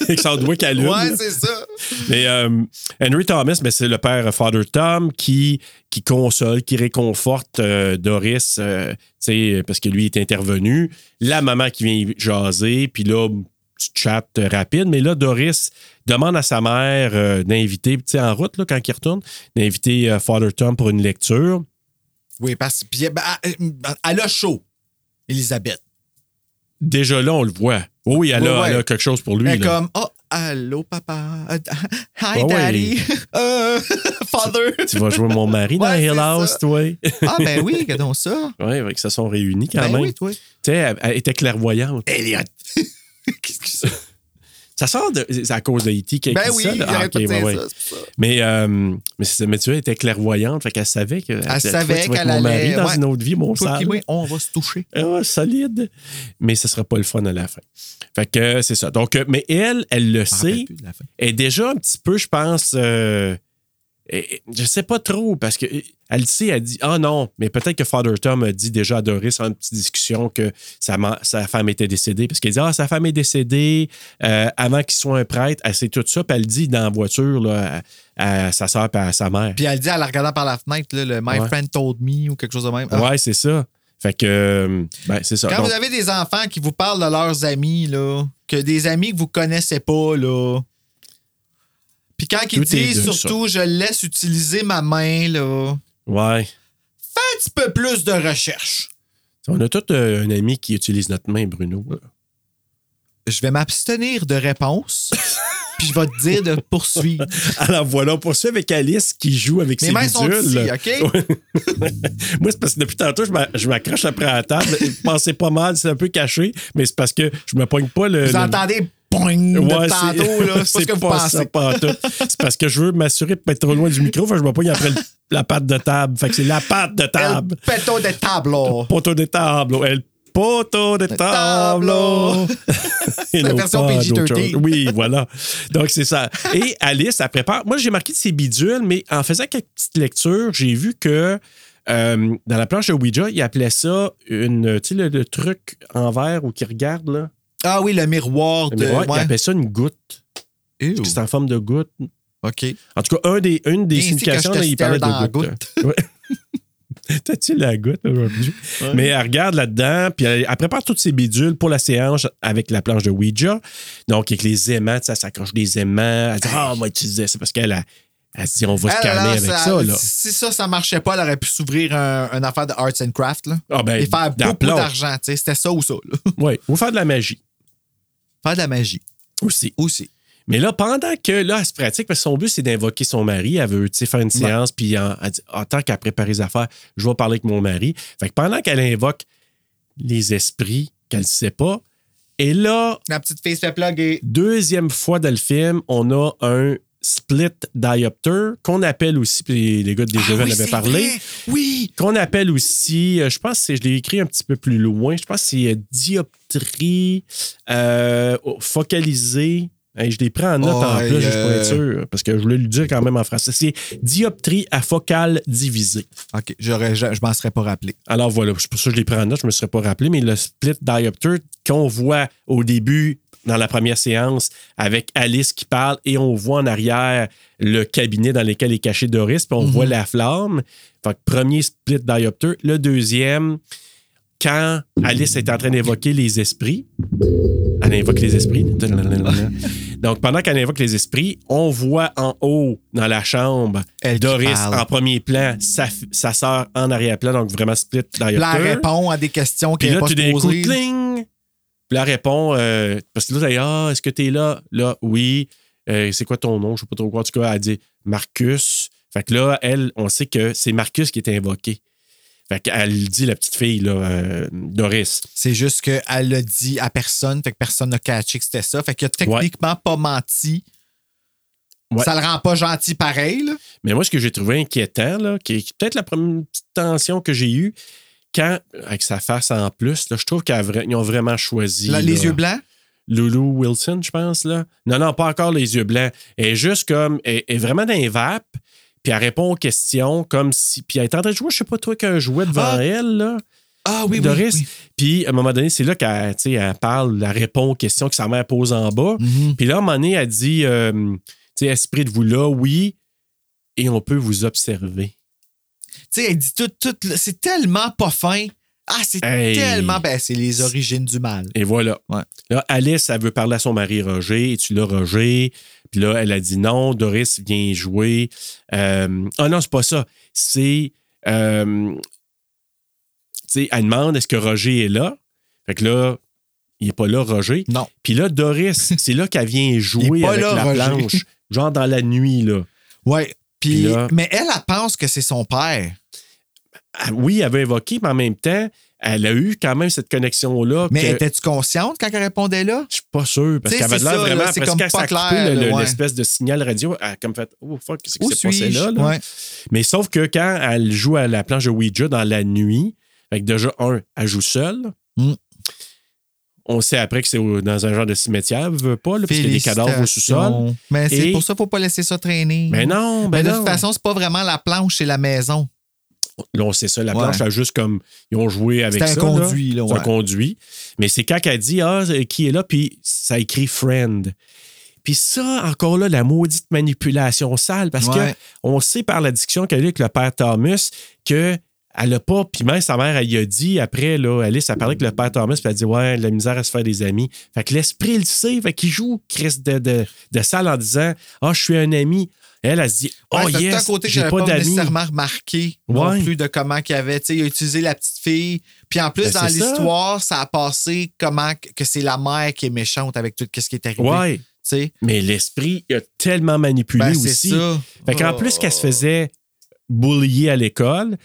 avec son doigt qui allume. Ouais, c'est ça. Mais euh, Henry Thomas, ben, c'est le père Father Tom qui, qui console, qui réconforte euh, Doris, euh, tu sais, parce que lui est intervenu. La maman qui vient jaser, puis là, tu chat rapide. Mais là, Doris demande à sa mère euh, d'inviter, tu sais, en route, là, quand il retourne, d'inviter euh, Father Tom pour une lecture. Oui, parce que puis, ben, elle, elle a chaud, Elisabeth. Déjà là, on le voit. Oui, elle, a, Ouais, ouais. elle a quelque chose pour lui. Elle est comme, oh, Allô, papa. Euh, Hi, Ouais, daddy. Euh, father. Tu vas jouer mon mari dans Hill House, ça. toi. Ah, ben oui, regardons ça. Oui, que se sont réunis quand Ben même. oui, toi. Tu sais, elle, elle était clairvoyante. Elliot. Qu'est-ce que c'est? Ça sort de. C'est à cause de E.T. qui a Ben oui, ça? Ah, arrête pas ok, de dire ouais, ça, ouais. ça. Mais, euh, mais, mais tu vois, elle était clairvoyante, fait qu'elle savait que. Elle savait vas être qu'elle mon mari allait- dans ouais. une autre vie, mon sale. on va se toucher. Ah, solide. Mais ce sera pas le fun à la fin. Fait que c'est ça. Donc, euh, mais elle, elle le sait. plus. Elle est déjà un petit peu, je pense. euh, et- je sais pas trop, parce que le sait, elle dit Ah non, mais peut-être que Father Tom a dit déjà à Doris en une petite discussion que sa, femme était décédée. Parce qu'elle dit Ah, sa femme est décédée euh, avant qu'il soit un prêtre. Elle sait tout ça, puis elle dit dans la voiture là, à, à sa soeur et à sa mère. Puis elle dit en la regardant par la fenêtre, là, le My Ouais. friend told me ou quelque chose de même. Ah. Ouais, c'est ça. Fait que, euh, ben, c'est ça. Quand Donc, vous avez des enfants qui vous parlent de leurs amis, là, que des amis que vous connaissez pas, là. Puis quand ils Tout est disent surtout je laisse utiliser ma main, là. ouais. Fais un petit peu plus de recherche. On a tout euh, un ami qui utilise notre main, Bruno. Je vais m'abstenir de réponse. puis je vais te dire de poursuivre. Alors voilà, pour ça avec Alice qui joue avec Mes ses mains sont ici, OK? Moi, c'est parce que depuis tantôt, je m'a- je m'accroche après la table. Pensez pas mal, c'est un peu caché, mais c'est parce que je me pogne pas le. Vous le- entendez boing Ouais, de tantôt, là. C'est pas ce que vous ça, pensez. pas en tout. C'est parce que je veux m'assurer de pas être trop loin du micro, fait que je me pogne après le- la patte de table. Fait que c'est la patte de El table. péto de tableau. Poteau de table. El poteau de table. C'est la version PG-13. Oui, voilà. Donc, c'est ça. Et Alice, elle prépare. Moi, j'ai marqué de ses bidules, mais en faisant quelques petites lectures, j'ai vu que euh, dans la planche de Ouija, il appelait ça une, le, le truc en verre ou qui regarde, là. Ah oui, le miroir Le de. miroir, ouais. ça une goutte. Ew. C'est en forme de goutte. OK. En tout cas, un des, une des significations, là, il parlait de goutte. T'as-tu la goutte aujourd'hui? Mais elle regarde là-dedans, puis elle, elle prépare toutes ses bidules pour la séance avec la planche de Ouija. Donc, avec les aimants, elle s'accroche des aimants. Elle dit Ah, on va utiliser ça parce qu'elle a- elle dit On va se calmer avec ça. là. Si ça, ça marchait pas, elle aurait pu s'ouvrir un, une affaire de arts and craft là, Ah, ben, et faire beaucoup d'argent. tu sais, C'était ça ou ça. Là. Oui, ou faire de la magie Faire de la magie. aussi. Aussi. Mais là, pendant que là, elle se pratique, parce que son but, c'est d'invoquer son mari. Elle veut tu sais, faire une séance, puis en, elle dit, en tant qu'elle prépare les affaires, je vais parler avec mon mari. Fait que pendant qu'elle invoque les esprits qu'elle ne sait pas, et là, La petite fille se fait plugger. deuxième fois dans le film, on a un split diopter qu'on appelle aussi, puis les gars de Déjà Ah en oui, avaient c'est parlé. Oui. qu'on appelle aussi, euh, je pense que je l'ai écrit un petit peu plus loin, je pense que c'est euh, dioptrie euh, focalisée. Je l'ai pris en note en Oh, plus, juste pour être sûr, parce que je voulais le dire quand même en français. C'est dioptrie à focale divisée. OK. J'aurais, je, je m'en serais pas rappelé. Alors voilà, c'est pour ça que je l'ai pris en note, je ne me serais pas rappelé, mais le split diopter qu'on voit au début dans la première séance avec Alice qui parle et on voit en arrière le cabinet dans lequel est caché Doris, puis on voit la flamme. Fait que premier split diopter. Le deuxième, quand Alice est en train d'évoquer les esprits, elle invoque les esprits. Donc, pendant qu'elle invoque les esprits, on voit en haut, dans la chambre, Elle Doris en premier plan, sa, sa sœur en arrière-plan, donc vraiment split diopter. Là, elle répond à des questions Puis qu'elle là, n'est pas tout d'un coup, posées. Puis là, elle répond, euh, parce que là, elle dit, ah, est-ce que t'es là? Là, oui. Euh, c'est quoi ton nom? Je sais pas trop quoi. En tout cas, elle dit Marcus. Fait que là, elle, on sait que c'est Marcus qui est invoqué. Fait qu'elle dit, la petite fille, là, euh, Doris. C'est juste qu'elle l'a dit à personne, fait que personne n'a catché que c'était ça. Fait qu'il a techniquement pas menti. Ouais. Ça le rend pas gentil pareil, là. Mais moi, ce que j'ai trouvé inquiétant, là, qui est peut-être la première petite tension que j'ai eue, quand, avec sa face en plus, là, je trouve qu'ils ont vraiment choisi. Là, les là, yeux blancs? Lulu Wilson, je pense, là. Non, non, pas encore les yeux blancs. Elle est juste comme. Elle est vraiment dans les vapes, puis elle répond aux questions comme si. Puis elle est en train de jouer, je sais pas trop, qu'un jouet devant Ah. elle, là. Ah oui, Doris. oui. oui. Puis à un moment donné, c'est là qu'elle elle parle, elle répond aux questions que sa mère pose en bas. Mhm. Puis là, à un moment donné, elle dit euh, esprit de vous là, oui, et on peut vous observer. Tu sais, elle dit tout, tout. C'est tellement pas fin. Ah, c'est Hey. tellement. Ben, c'est les origines du mal. Et voilà. Ouais. Là, Alice, elle veut parler à son mari Roger, et tu l'as Roger? Puis là, elle a dit non, Doris vient jouer. Euh, ah non, c'est pas ça. C'est. euh, tu sais, elle demande est-ce que Roger est là? Fait que là, il est pas là, Roger. Non. Puis là, Doris, c'est là qu'elle vient jouer avec là, la Roger. planche, genre dans la nuit, là. Ouais. Puis, mais elle, elle pense que c'est son père. Ah, Oui, elle avait évoqué, mais en même temps, elle a eu quand même cette connexion-là. Mais que- étais-tu consciente quand elle répondait là? Je suis pas sûr, parce qu'elle avait l'air vraiment. parce comme que quand pas ça a clair, coupé le- là, le- ouais. l'espèce de signal radio, elle a comme fait Oh fuck, qu'est-ce qui s'est passé là? là? Ouais. Mais sauf que quand elle joue à la planche de Ouija dans la nuit, que déjà, un, elle joue seule. Mm. On sait après que c'est dans un genre de cimetière, veut pas, là, parce qu'il y a des cadavres au sous-sol. Mais c'est Et- pour ça qu'il ne faut pas laisser ça traîner. Mais non, Mais ben de non. toute façon, c'est pas vraiment la planche, c'est la maison. Là, on sait ça. La Ouais. planche a juste comme. Ils ont joué avec C'est ça. un là. conduit, là, C'est un ouais. conduit. Mais c'est quand elle dit Ah, qui est là, puis ça écrit friend. Puis ça, encore là, la maudite manipulation sale, parce Ouais. que on sait par la discussion qu'elle a eu avec le père Thomas que. Elle a pas, puis même sa mère, elle y a dit après, là, Alice a parlé avec le père Thomas, puis elle a dit Ouais, la misère à se faire des amis. Fait que l'esprit le sait, fait qu'il joue Chris de, de, de sale en disant Ah, je suis un ami. Elle, elle se dit Oh, Ouais, yes, un côté que j'avais pas pas, d'amis. nécessairement remarqué Ouais. non plus de comment qu'il avait. Tu sais, il a utilisé la petite fille. Puis en plus, Ben, dans ça. l'histoire, ça. a passé comment que c'est la mère qui est méchante avec tout ce qui est arrivé. Ouais. Mais l'esprit a tellement manipulé ben, c'est aussi. ça. Fait qu'en Oh. plus qu'elle se faisait bullier à l'école,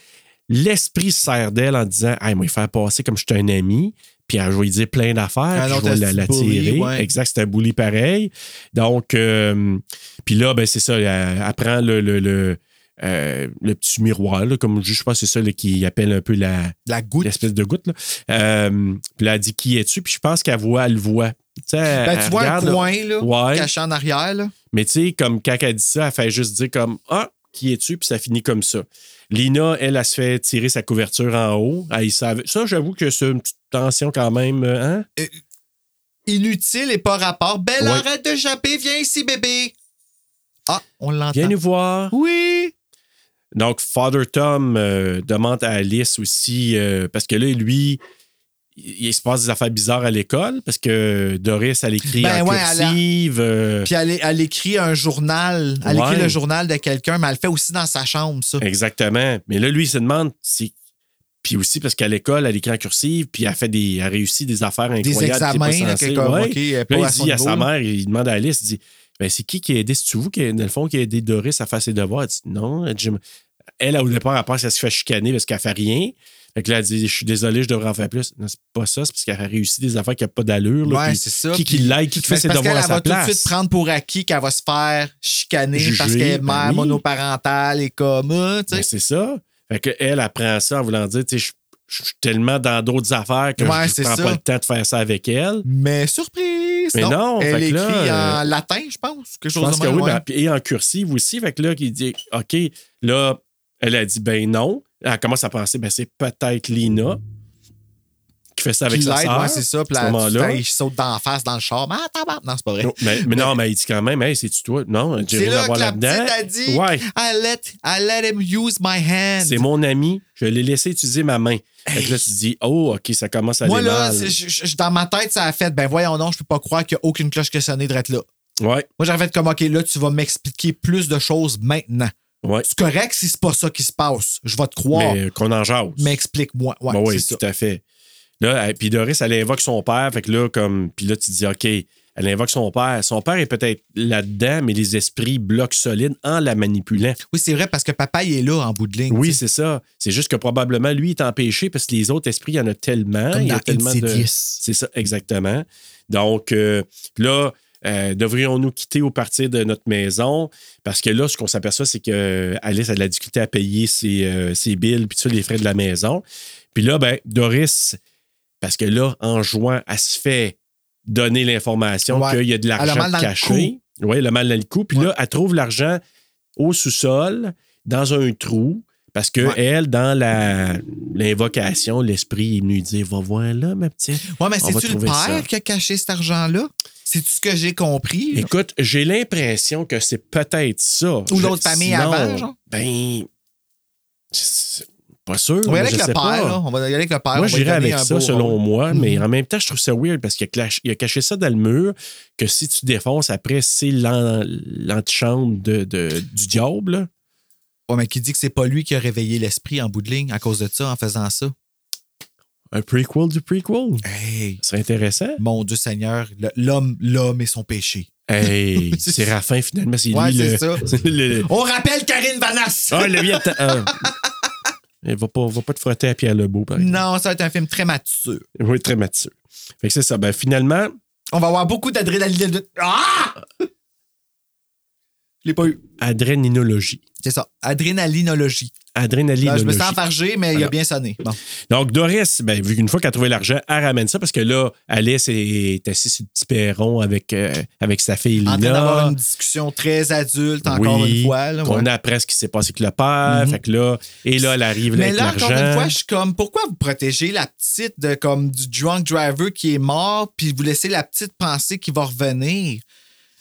l'esprit se sert d'elle en disant Hey, moi, il faire passer comme je suis un ami, puis elle va lui dire plein d'affaires, je vais la, tirer. ouais. Exact, c'est un bully pareil. Donc, euh, puis là, ben, c'est ça, elle, elle prend le, le, le, euh, le petit miroir, là, comme je sais pas, c'est ça là, qui appelle un peu la, La goutte. l'espèce de goutte. Là. Euh, puis là, elle dit qui es-tu, puis je pense qu'elle voit, elle le voit. Tu elle- Ben, elle vois regarde, un coin là, Ouais. caché en arrière. Là. Mais tu sais, comme quand elle dit ça, elle fait juste dire comme Ah, qui es-tu? Puis ça finit comme ça. Lina, elle, elle se fait tirer sa couverture en haut. Elle, il savait- Ça, j'avoue que c'est une petite tension quand même. euh, Hein? Inutile et pas rapport. Belle, Ouais. arrête de japper, viens ici, bébé. Ah, on l'entend. Viens nous voir. Oui. Donc, Father Tom euh, demande à Alice aussi, euh, parce que là, lui, il, se passe des affaires bizarres à l'école, parce que Doris, elle écrit Ben en ouais, elle a- cursive. euh, Puis elle, elle écrit un journal. Elle Ouais. écrit le journal de quelqu'un, mais elle le fait aussi dans sa chambre, ça. Exactement. Mais là, lui, il se demande si. Puis aussi parce qu'à l'école, elle écrit en cursive, puis elle fait des. Elle réussit des affaires Des incroyables. examens, pas là, Ouais. À il son dit à sa mère, il demande à Alice, il dit ben, c'est qui qui a aidé, c'est-tu vous, qui, dans le fond, qui a aidé Doris à faire ses devoirs? Elle dit non. Me- elle, au départ, elle pense qu'elle se fait chicaner parce qu'elle fait rien. Fait que là, elle dit Je suis désolé, je devrais en faire plus. Non, c'est pas ça, c'est parce qu'elle a réussi des affaires qui n'ont pas d'allure. là, Ouais, puis c'est ça. Qui, qui Puis- l'aide, qui fait c'est ses parce devoirs qu'elle à elle sa va tout de place. suite prendre pour acquis qu'elle va se faire chicaner Juger, parce qu'elle est ben mère oui. monoparentale et comme ah, tu Ben, sais. c'est ça. Fait que elle apprend ça en voulant dire, tu sais, je je suis tellement dans d'autres affaires que Ouais, je c'est prends ça. pas le temps de faire ça avec elle. Mais surprise! Mais non, elle que écrit là, en latin, je pense. Quelque Je chose pense de que même, oui, ouais. ben, et en cursive aussi. Fait que là, il dit OK, là, elle a dit ben non. Elle commence à penser, ben c'est peut-être Lina qui fait ça avec Qui sa sœur. ouais, c'est ça. Puis là, il saute d'en face dans le char. Ah, tabarnak. Non, c'est pas vrai. Non, mais, mais non, mais il dit quand même, hey, c'est-tu toi? Non, j'ai C'est rien à là voir là-dedans. petite a dit Ouais, I let, I let him use my hand. c'est mon ami, je l'ai laissé utiliser ma main. Fait que là, tu te dis, oh, OK, ça commence à aller Moi, là, mal. c'est- je- je- dans ma tête, ça a fait, ben voyons non, je peux pas croire qu'il n'y a aucune cloche qui a sonné de là. Ouais, Moi, j'aurais fait comme, OK, là, tu vas m'expliquer plus de choses maintenant. Ouais. C'est correct si c'est pas ça qui se passe. Je vais te croire. Mais euh, qu'on en jase. Mais explique-moi. Ouais, Ben oui, ça. tout à fait. Là, puis Doris, elle invoque son père. Fait que là, comme. Puis là, tu te dis, OK, elle invoque son père. Son père est peut-être là-dedans, mais les esprits bloquent solide en la manipulant. Oui, c'est vrai, parce que papa, il est là en bout de ligne. Oui, c'est ça. C'est juste que probablement, lui, est empêché parce que les autres esprits, il y en a tellement. Comme il y a tellement de. C'est ça, exactement. Donc, euh, là, euh, devrions-nous quitter au partir de notre maison? Parce que là, ce qu'on s'aperçoit, c'est que Alice, elle a difficulté à payer ses, euh, ses billes, puis tout ça, les frais de la maison. Puis là, ben, Doris, parce que là, en jouant, elle se fait donner l'information Ouais. qu'il y a de l'argent caché. Oui, le mal dans le cou. Puis là, elle trouve l'argent au sous-sol, dans un trou. Parce que Ouais. elle, dans l'invocation, l'esprit est venu dire Va voir là, ma petite. Ouais, mais c'est-tu le père ça. qui a caché cet argent-là? C'est-tu ce que j'ai compris? là? Écoute, j'ai l'impression que c'est peut-être ça. Ou l'autre famille sinon, avant, genre? Ben, c'est pas sûr. On va y aller avec le père, là. On va y aller avec le père. Moi, j'irais lui avec ça, beau selon moi, mais Mhm. en même temps, je trouve ça weird parce qu'il a, a caché ça dans le mur, que si tu défonces, après, c'est l'an- l'antichambre de, de- du diable. Ouais, mais qui dit que c'est pas lui qui a réveillé l'esprit en bout de ligne à cause de ça, en faisant ça? Un prequel du prequel. Hey, Ce serait intéressant. mon Dieu Seigneur, l'homme, l'homme et son péché. Hey, c'est Raffin, finalement. C'est Ouais, lui c'est le. ça. le- On rappelle Karine Vanasse! Ah, le. Il va pas, va pas te frotter à Pierre Lebeau, par exemple. non, ça va être un film très mature. Oui, très mature. Fait que c'est ça. Ben, finalement, On va avoir beaucoup d'adrénaline. de- Ah! Je l'ai pas eu. adréninologie. C'est ça. Adrénalinologie. Adrénalinologie. je me sens enfargé, mais il a bien sonné. Bon. Donc, Doris, ben, vu qu'une fois qu'elle a trouvé l'argent, elle ramène ça parce que là, Alice est assise sur le petit perron avec, euh, avec sa fille Lina. En train d'avoir une discussion très adulte, encore Oui, une fois. Là, ouais. apprend ce qui s'est passé avec le père. Mhm. Fait que là, et là, elle arrive là, Mais avec là, encore une fois, je suis comme, pourquoi vous protégez la petite de comme du drunk driver qui est mort, puis vous laissez la petite penser qu'il va revenir?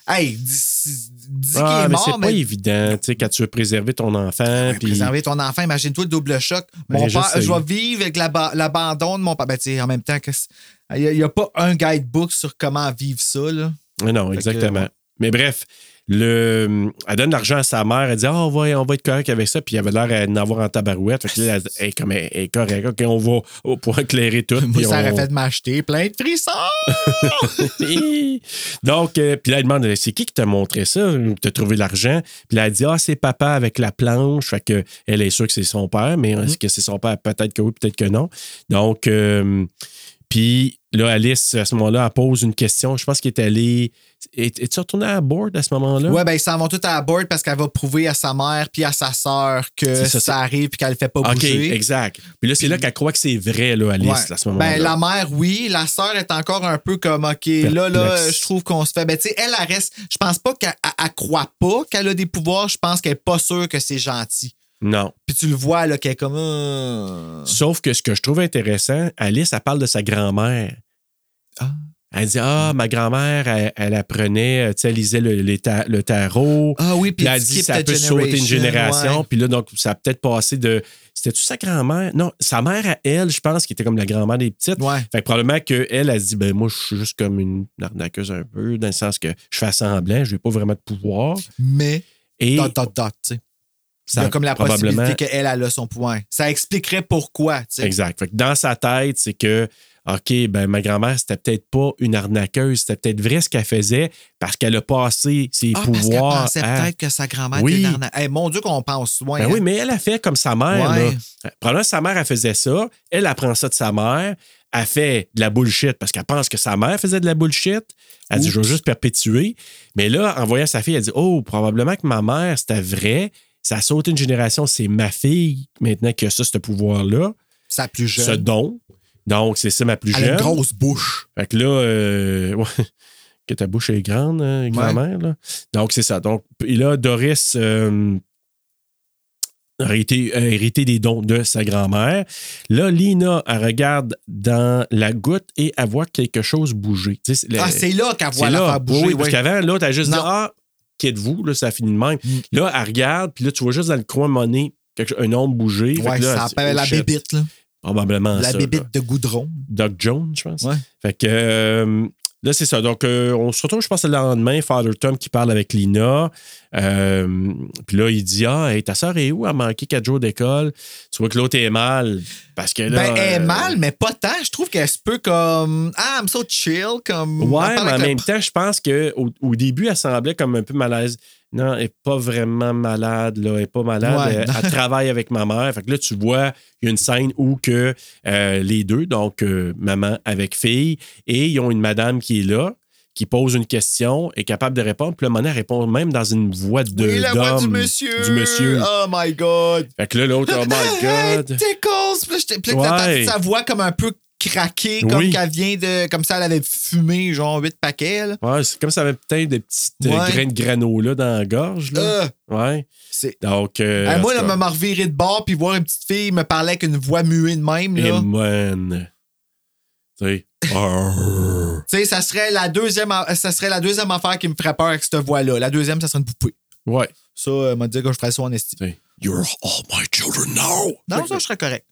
Hey, dis, dis qu'il Ah, est mais mort, c'est mais, pas évident, tu sais, quand tu veux préserver ton enfant. puis préserver ton enfant, imagine-toi le double choc. Ben, Mon je père, je vais vivre avec l'aba- l'abandon de mon père. Ben, tu sais, en même temps, que il n'y a, pas un guidebook sur comment vivre ça, là. Non, Fait que, exactement. ouais. Mais bref, le, elle donne l'argent à sa mère. Elle dit Ah, on, va, on va être correct avec ça. Puis il avait l'air d'en avoir en tabarouette. Fait que là, elle, comme elle est correcte. OK, on va pouvoir éclairer tout. Moi, ça aurait on- fait de m'acheter plein de frissons. Donc, euh, puis là, elle demande C'est qui qui t'a montré ça? T'as trouvé l'argent? Puis là, elle dit Ah, c'est papa avec la planche. Fait que elle est sûre que c'est son père, mais Mm-hmm. est-ce que c'est son père? Peut-être que oui, peut-être que non. Donc, euh, puis là, Alice, à ce moment-là, elle pose une question. Je pense qu'elle est allée. Es- Es-tu retourné à bord à ce moment-là? Ouais, ben, ils s'en vont tout à bord parce qu'elle va prouver à sa mère puis à sa sœur que ça, arrive puis qu'elle le fait pas OK, bouger. exact. Puis là, c'est là qu'elle croit que c'est vrai, là, Alice, Ouais. à ce moment-là. Ben, la mère, oui. La sœur est encore un peu comme, OK, là, là, je trouve qu'on se fait. Ben, tu sais, elle, elle reste. Je pense pas qu'elle elle- elle croit pas qu'elle a des pouvoirs. Je pense qu'elle est pas sûre que c'est gentil. Non. Puis tu le vois, là, qu'elle est comme. euh, Sauf que ce que je trouve intéressant, Alice, elle parle de sa grand-mère. Ah. Elle dit Ah, ma grand-mère, elle, elle apprenait, euh, tu sais, elle lisait le, tarot. Ah oui, puis elle a dit ça peut sauter une génération. Puis là, donc, ça a peut-être passé de. C'était-tu sa grand-mère? Non, sa mère à elle, je pense, qui était comme la grand-mère des petites. Ouais. Fait que probablement qu'elle a dit ben moi, je suis juste comme une arnaqueuse un peu, dans le sens que je fais semblant, je n'ai pas vraiment de pouvoir. Mais, Et dot, dot, dot, tu sais. Ça Il y a comme la possibilité qu'elle, elle a son pouvoir. Ça expliquerait pourquoi. Exact. Fait que dans sa tête, c'est que, OK, ben ma grand-mère, c'était peut-être pas une arnaqueuse, c'était peut-être vrai ce qu'elle faisait parce qu'elle a passé ses Ah, parce qu'elle pouvoirs. pensait à- peut-être que sa grand-mère Oui. était une arnaque. Hey, mon Dieu, qu'on pense loin. Ben hein. oui, mais elle a fait comme sa mère. Ouais. là. Probablement sa mère, elle faisait ça. Elle apprend ça de sa mère. Elle fait de la bullshit parce qu'elle pense que sa mère faisait de la bullshit. Elle dit, je veux Oups. juste perpétuer. Mais là, en voyant sa fille, elle dit, oh, probablement que ma mère, c'était vrai. Ça a sauté une génération. C'est ma fille, maintenant, qui a ça, ce pouvoir-là, Sa plus jeune. ce don. Donc, c'est ça, ma plus Elle a jeune. une grosse bouche. Fait que là, euh, ouais, que ta bouche est grande, hein, grand-mère. là. Donc, c'est ça. Donc, et là, Doris euh, a hérité des dons de sa grand-mère. Là, Lina, elle regarde dans la goutte et elle voit quelque chose bouger. Tu sais, le- Ah, c'est là qu'elle voit la là. bouger. Oui, oui, parce qu'avant, elle a juste dit. Ah, qui êtes-vous? Là, ça finit de même. Mm. Là, elle regarde, puis là, tu vois juste dans le coin monnaie un ombre bouger. Ouais, là, ça s'appelle la bébite, là. Probablement La ça. là. bébite de goudron. Doc Jones, je pense. Ouais. Fait que euh, là, c'est ça. Donc, euh, on se retrouve, je pense, le lendemain, Father Tom qui parle avec Lina. Euh, Puis là, il dit Ah, hey, ta soeur est où? Elle a manqué quatre jours d'école? Tu vois que l'autre est mal. Parce que là. ben, elle est euh, mal, mais pas tant. Je trouve qu'elle se peut comme. Ah, I'm so chill. Comme. Ouais, mais en le- même temps, je pense qu'au au début, elle semblait comme un peu malaise. Non, elle n'est pas vraiment malade, là. Elle n'est pas malade. Ouais. Elle, elle travaille avec ma mère. Fait que là, tu vois, il y a une scène où que euh, les deux, donc euh, maman avec fille, et ils ont une madame qui est là, qui pose une question, est capable de répondre. Puis là, maman répond même dans une voix de Oui, la voix du monsieur. du monsieur. Oh my God. Fait que là, l'autre, oh my God. tickles! Puis là, j'étais- Ouais. sa voix comme un peu craquée, comme Oui. qu'elle vient de. Comme ça, elle avait fumé, genre, huit paquets, là. Ouais, c'est comme ça avait peut-être des petites euh, Ouais. grains de granola dans la gorge, là. Euh, Ouais. c'est. Donc. euh, en moi, là, cas. me revirer de bord puis voir une petite fille me parler avec une voix muée de même, là. man. Tu sais. Ça serait la deuxième, ça serait la deuxième affaire qui me ferait peur avec cette voix-là. La deuxième, ça serait une poupée. ouais. Ça, euh, m'a dit que je ferais ça en esti. Tu sais. You're all my children now. Non, ça, je serais correct.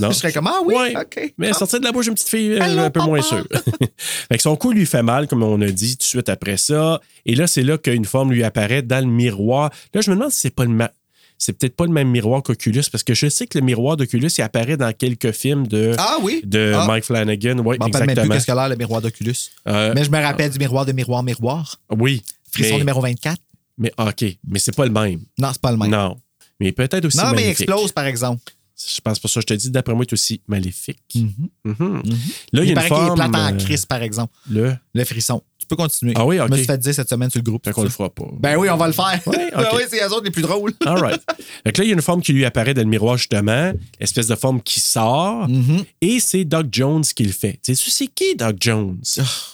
Non. Je serais comme, ah oui, Ouais. OK. Mais Ah. sortir de la bouche d'une petite fille, euh, Allô, un peu papa. moins sûr. fait que son cou lui fait mal, comme on a dit, tout de suite après ça. Et là, c'est là qu'une forme lui apparaît dans le miroir. Là, je me demande si c'est pas le ma- c'est peut-être pas le même miroir qu'Oculus, parce que je sais que le miroir d'Oculus, il apparaît dans quelques films de, Ah oui? de Ah. Mike Flanagan. Oui, Je me rappelle même plus qu'est-ce que l'air le miroir d'Oculus. Euh, Mais je me rappelle du miroir de miroir miroir. oui. Frisson mais, numéro 24. mais OK, mais c'est pas le même. Non, c'est pas le même. Non. Mais peut-être aussi Non, mais il explose, par exemple. Je pense pas ça. Je te dis, d'après moi, il est aussi maléfique. Mhm. Mhm. Là, il y a Il une paraît qu'il est forme... plate en euh, crise, par exemple. le... Le frisson. Tu peux continuer. Ah oui, Je OK. me suis fait dire cette semaine sur le groupe. Fait qu'on le fera pas. Ben oui, on va le faire. Ouais, Ben oui, c'est les autres les plus drôles. All right. Que là, il y a une forme qui lui apparaît dans le miroir, justement. Espèce de forme qui sort. Mhm. Et c'est Doc Jones qui le fait. Tu sais, c'est qui, Doc Jones?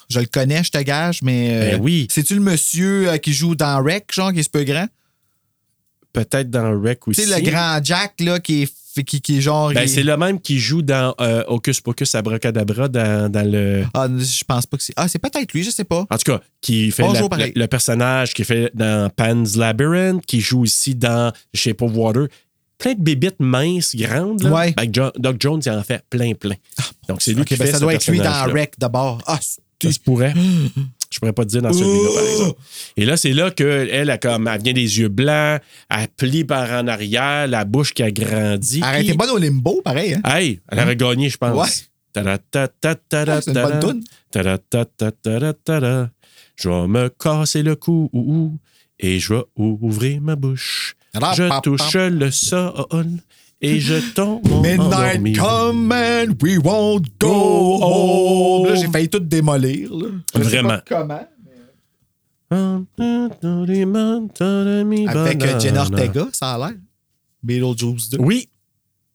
Je le connais, je te gage, mais. euh, Ben oui. C'est-tu le monsieur euh, qui joue dans Rec, genre, qui est super grand? Peut-être dans Rec Tu aussi. sais, le grand Jack, là, qui est, qui, qui est genre. Ben, il- c'est le même qui joue dans euh, Hocus Pocus Abracadabra dans, dans le. Ah, je pense pas que c'est. Ah, c'est peut-être lui, je sais pas. En tout cas, qui fait la- le, le personnage qui fait dans Pan's Labyrinth, qui joue ici dans Shape of Water. Plein de bébites minces, grandes. Là. Ouais. Ben, Doc Jones, il en fait plein, plein. Donc, c'est lui qui ben, fait ça ce doit être lui dans. Rec d'abord. Ah, Ça se pourrait. Je pourrais pas te dire dans celui-là, par exemple. Et là, c'est là qu'elle, elle, a comme, elle vient des yeux blancs, elle plie par en arrière, la bouche qui a grandi. arrêtez Puis- pas au limbo, pareil. Hein? Hey, elle aurait gagné, je pense. Ouais. Bonne. Je vais me casser le cou ou- ou, et je vais ouvrir ma bouche. Je touche le sol et je tombe endormi. Midnight come and we won't go Go home. Là, home. j'ai failli tout démolir. Là. Je sais Vraiment. pas comment. Avec Avec euh, Jenna Ortega, ça a l'air. Beetlejuice 2. Oui.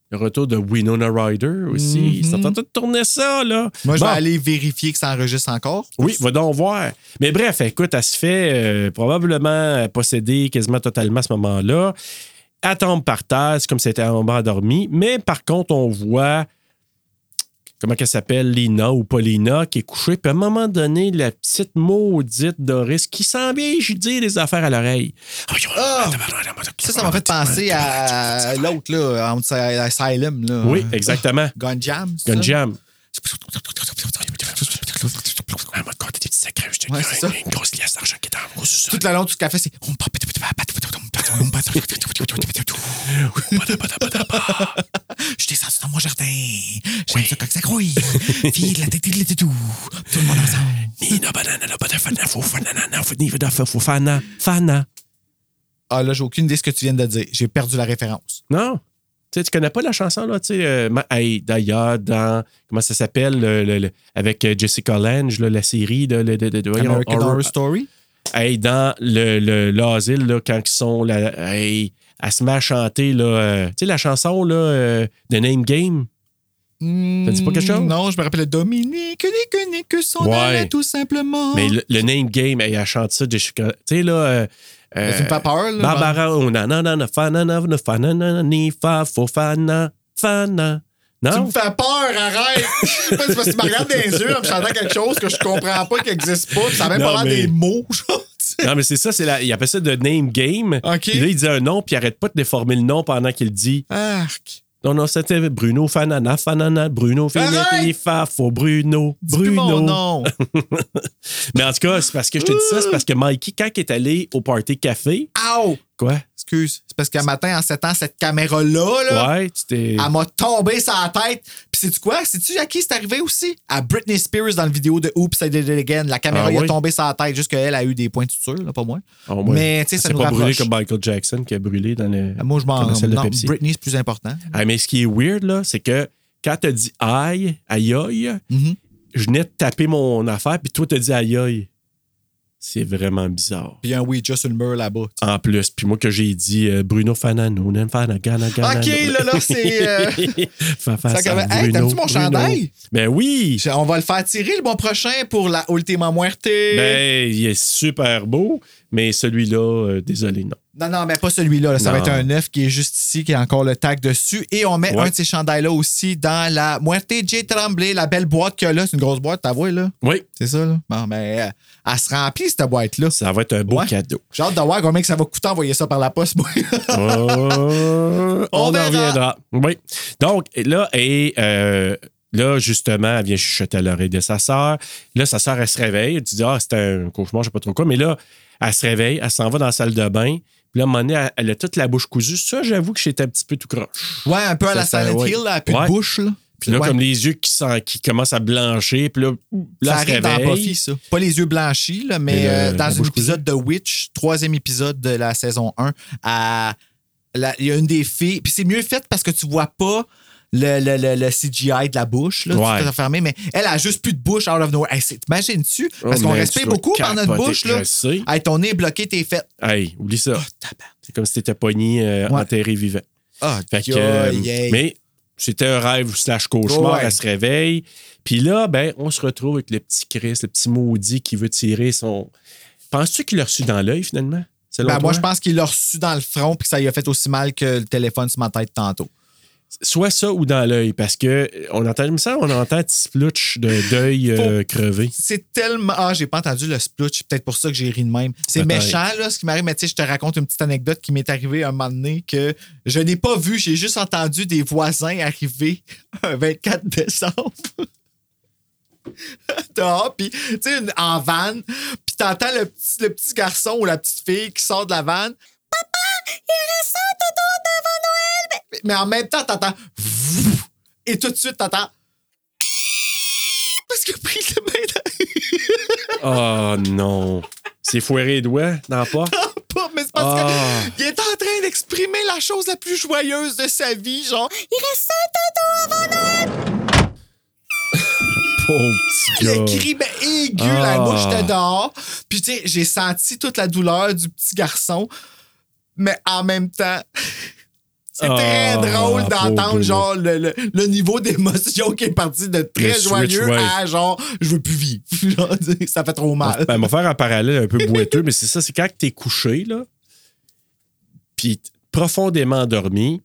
Le retour de Winona Ryder aussi. Mhm. Ils sont en train de tourner ça, là. Moi, je Bon. vais aller vérifier que ça enregistre encore. Oui, va donc voir. Mais bref, écoute, elle se fait euh, probablement posséder quasiment totalement à ce moment-là. Elle tombe par terre, c'est comme si elle était endormie. Mais par contre, on voit comment qu'elle s'appelle, Lina ou Paulina, qui est couchée. Puis à un moment donné, la petite maudite Doris qui sent bien, je dis, des affaires à l'oreille. Ah! Ça, ça m'a fait penser à l'autre, là, Asylum. Là. Oui, exactement. Gun Jam. Gun Jam. Je te Ouais, dis, c'est ça. une grosse liasse d'argent qui est en gros sous Tout le long, tout ce qu'elle fait, c'est. Je dans mon jardin. J'aime ça quand ça grouille. Fille de la tête tout. Tout le monde ensemble. Nina banana la banana fou fanana fou ni veda fou fana fana. Ah là, j'ai aucune idée de ce que tu viens de dire. J'ai perdu la référence. Non. Tu sais, tu connais pas la chanson, là, tu sais, euh, d'ailleurs, dans, comment ça s'appelle, le- le- le- avec euh, Jessica Lange, là, la série de, de, de, American Horror- Horror Story? Hey, dans le, le, l'asile, là, quand ils sont, là, hey, elle se met à chanter, là, euh, tu sais, la chanson, là, euh, de Name Game? Ça dit pas quelque chose? Non, je me rappelle Dominique, Nique, Nique, son Ouais. tout simplement. Mais le, le Name Game, hey, elle chante ça, Jessica, tu sais, là, euh, film fait peur, là. Barbara, oh, na, na, na, na, fa, na, na, na, fa, na, na, na, ni, fa, fo, fa, na, fa, na. Tu Non? me fais peur, arrête! c'est parce que tu me regardes dans les yeux en chantant quelque chose que je comprends pas qui n'existe pas, puis ça a même Non, pas l'air mais- des mots, genre. Non, mais c'est ça, c'est la, il appelle ça de name game. OK. Puis là, il dit un nom, puis il arrête pas de déformer le nom pendant qu'il dit. Arc. Non, non, c'était Bruno Fanana, Fanana, Bruno! Finiti, Fafo, Bruno, Bruno. mon nom. Mais en tout cas, c'est parce que je te dis ça, c'est parce que Mikey, quand il est allé au party café, Ow! quoi? Excuse. C'est parce qu'un matin, en 7 ans, cette caméra-là, là, Ouais, tu t'es. elle m'a tombé sur la tête. Sais-tu quoi? Sais-tu à qui c'est arrivé aussi? À Britney Spears dans le vidéo de Oops, I Did It Again. La caméra Ah oui? tombé sur la tête, juste qu'elle a eu des points de suture, là, pas moi. Oh, ouais. Mais, tu sais, ça C'est nous pas brûlé rapproche. comme Michael Jackson qui a brûlé dans le. Moi, je m'en... Non, Pepsi. Britney, c'est plus important. Ah, mais ce qui est weird, là, c'est que quand t'as dit aïe, aïe aïe, Mhm. je venais de taper mon affaire, puis toi, t'as dit aïe aïe. C'est vraiment bizarre. Puis un Ouija sur le mur là-bas. En plus, puis moi que j'ai dit euh, Bruno Fanano, Nan Fana, Gana, Gana. OK, là, là, c'est... euh, ça comme- Hey, t'aimes-tu mon chandail? Ben oui! On va le faire tirer le mois prochain pour la Ultima Muerte. Ben, il est super beau, mais celui-là, euh, désolé, non. Non, non, mais pas celui-là. là. Ça va Non. être un neuf qui est juste ici, qui a encore le tag dessus. Et on met Ouais. un de ces chandails-là aussi dans la Muerte J. Tremblay, la belle boîte qu'il y a là. C'est une grosse boîte, t'as vu, là? Oui, C'est ça, là? Bon, ben, euh, elle se remplit, cette boîte-là. ça va être un beau Ouais. cadeau. J'ai hâte de voir combien que ça va coûter envoyer ça par la poste, moi. On on en verra. reviendra. Oui. Donc, là, et euh, là, justement, elle vient chuchoter à l'oreille de sa sœur. Là, sa sœur, elle se réveille. Elle dit Ah, c'était un cauchemar, je sais pas trop quoi. Mais là, elle se réveille, elle s'en va dans la salle de bain. Puis là, à un moment donné, elle, elle a toute la bouche cousue. Ça, j'avoue que j'étais un petit peu tout croche. Ouais, un peu à la Ça, Silent ouais. Hill, là, plus Ouais. de bouche. Là. Puis là, Ouais. comme les yeux qui, qui commencent à blanchir. Puis là, là ça arrive dans. Buffy, ça. Pas les yeux blanchis, là, mais euh, la dans un épisode de Witch, troisième épisode de la saison 1, à- la- il y a une des filles. Puis c'est mieux fait parce que tu vois pas le, le, le, le CGI de la bouche, là, Ouais. tout fermé, mais elle a juste plus de bouche out of nowhere. Hey, T'imagines-tu? Parce Oh, qu'on respire beaucoup par notre bouche. Là. Hey, ton nez est bloqué, t'es fait. Hey, oublie ça. Oh. C'est comme si t'étais pogné, euh, Ouais. enterré vivant. Ah, Fait que, euh, mais c'était un rêve slash cauchemar. Ouais. Elle se réveille. Puis là, ben, on se retrouve avec le petit Chris, le petit maudit qui veut tirer son. Penses-tu qu'il l'a reçu dans l'œil finalement? Ben, moi, je pense qu'il l'a reçu dans le front puis que ça lui a fait aussi mal que le téléphone sur ma tête tantôt. Soit ça ou dans l'œil, parce que euh, on entend, semble, on entend un petit splouch de deuil euh, crevé. C'est tellement. Ah, j'ai pas entendu le splutch. Peut-être pour ça que j'ai ri de même. C'est méchant, là, ce qui m'arrive. Mais tu sais, je te raconte une petite anecdote qui m'est arrivée un moment donné que je n'ai pas vu. J'ai juste entendu des voisins arriver un 24 décembre. Dehors, puis tu sais, en van, puis t'entends le petit, le petit garçon ou la petite fille qui sort de la van. Papa, il reste un dodo devant Noël. Mais, en même temps, t'entends. Et tout de suite, t'entends. Parce qu'il a pris le bain dans- Oh non. C'est foiré les doigts dans la porte? pas, mais c'est parce Ah. qu'il est en train d'exprimer la chose la plus joyeuse de sa vie, genre, il reste un dodo avant Noël. Pauvre petit Le gars. cri ben, aigu, Ah. là, moi, j'étais dehors. Puis, tu sais, j'ai senti toute la douleur du petit garçon, mais en même temps, c'est très Ah, drôle d'entendre, genre, le, le- le niveau d'émotion qui est parti de très Le switch, joyeux ouais. à, genre, je veux plus vivre. Ça fait trop mal. Ben, m'a faire un parallèle un peu boiteux, mais c'est ça, c'est quand t'es couché, là, puis profondément endormi,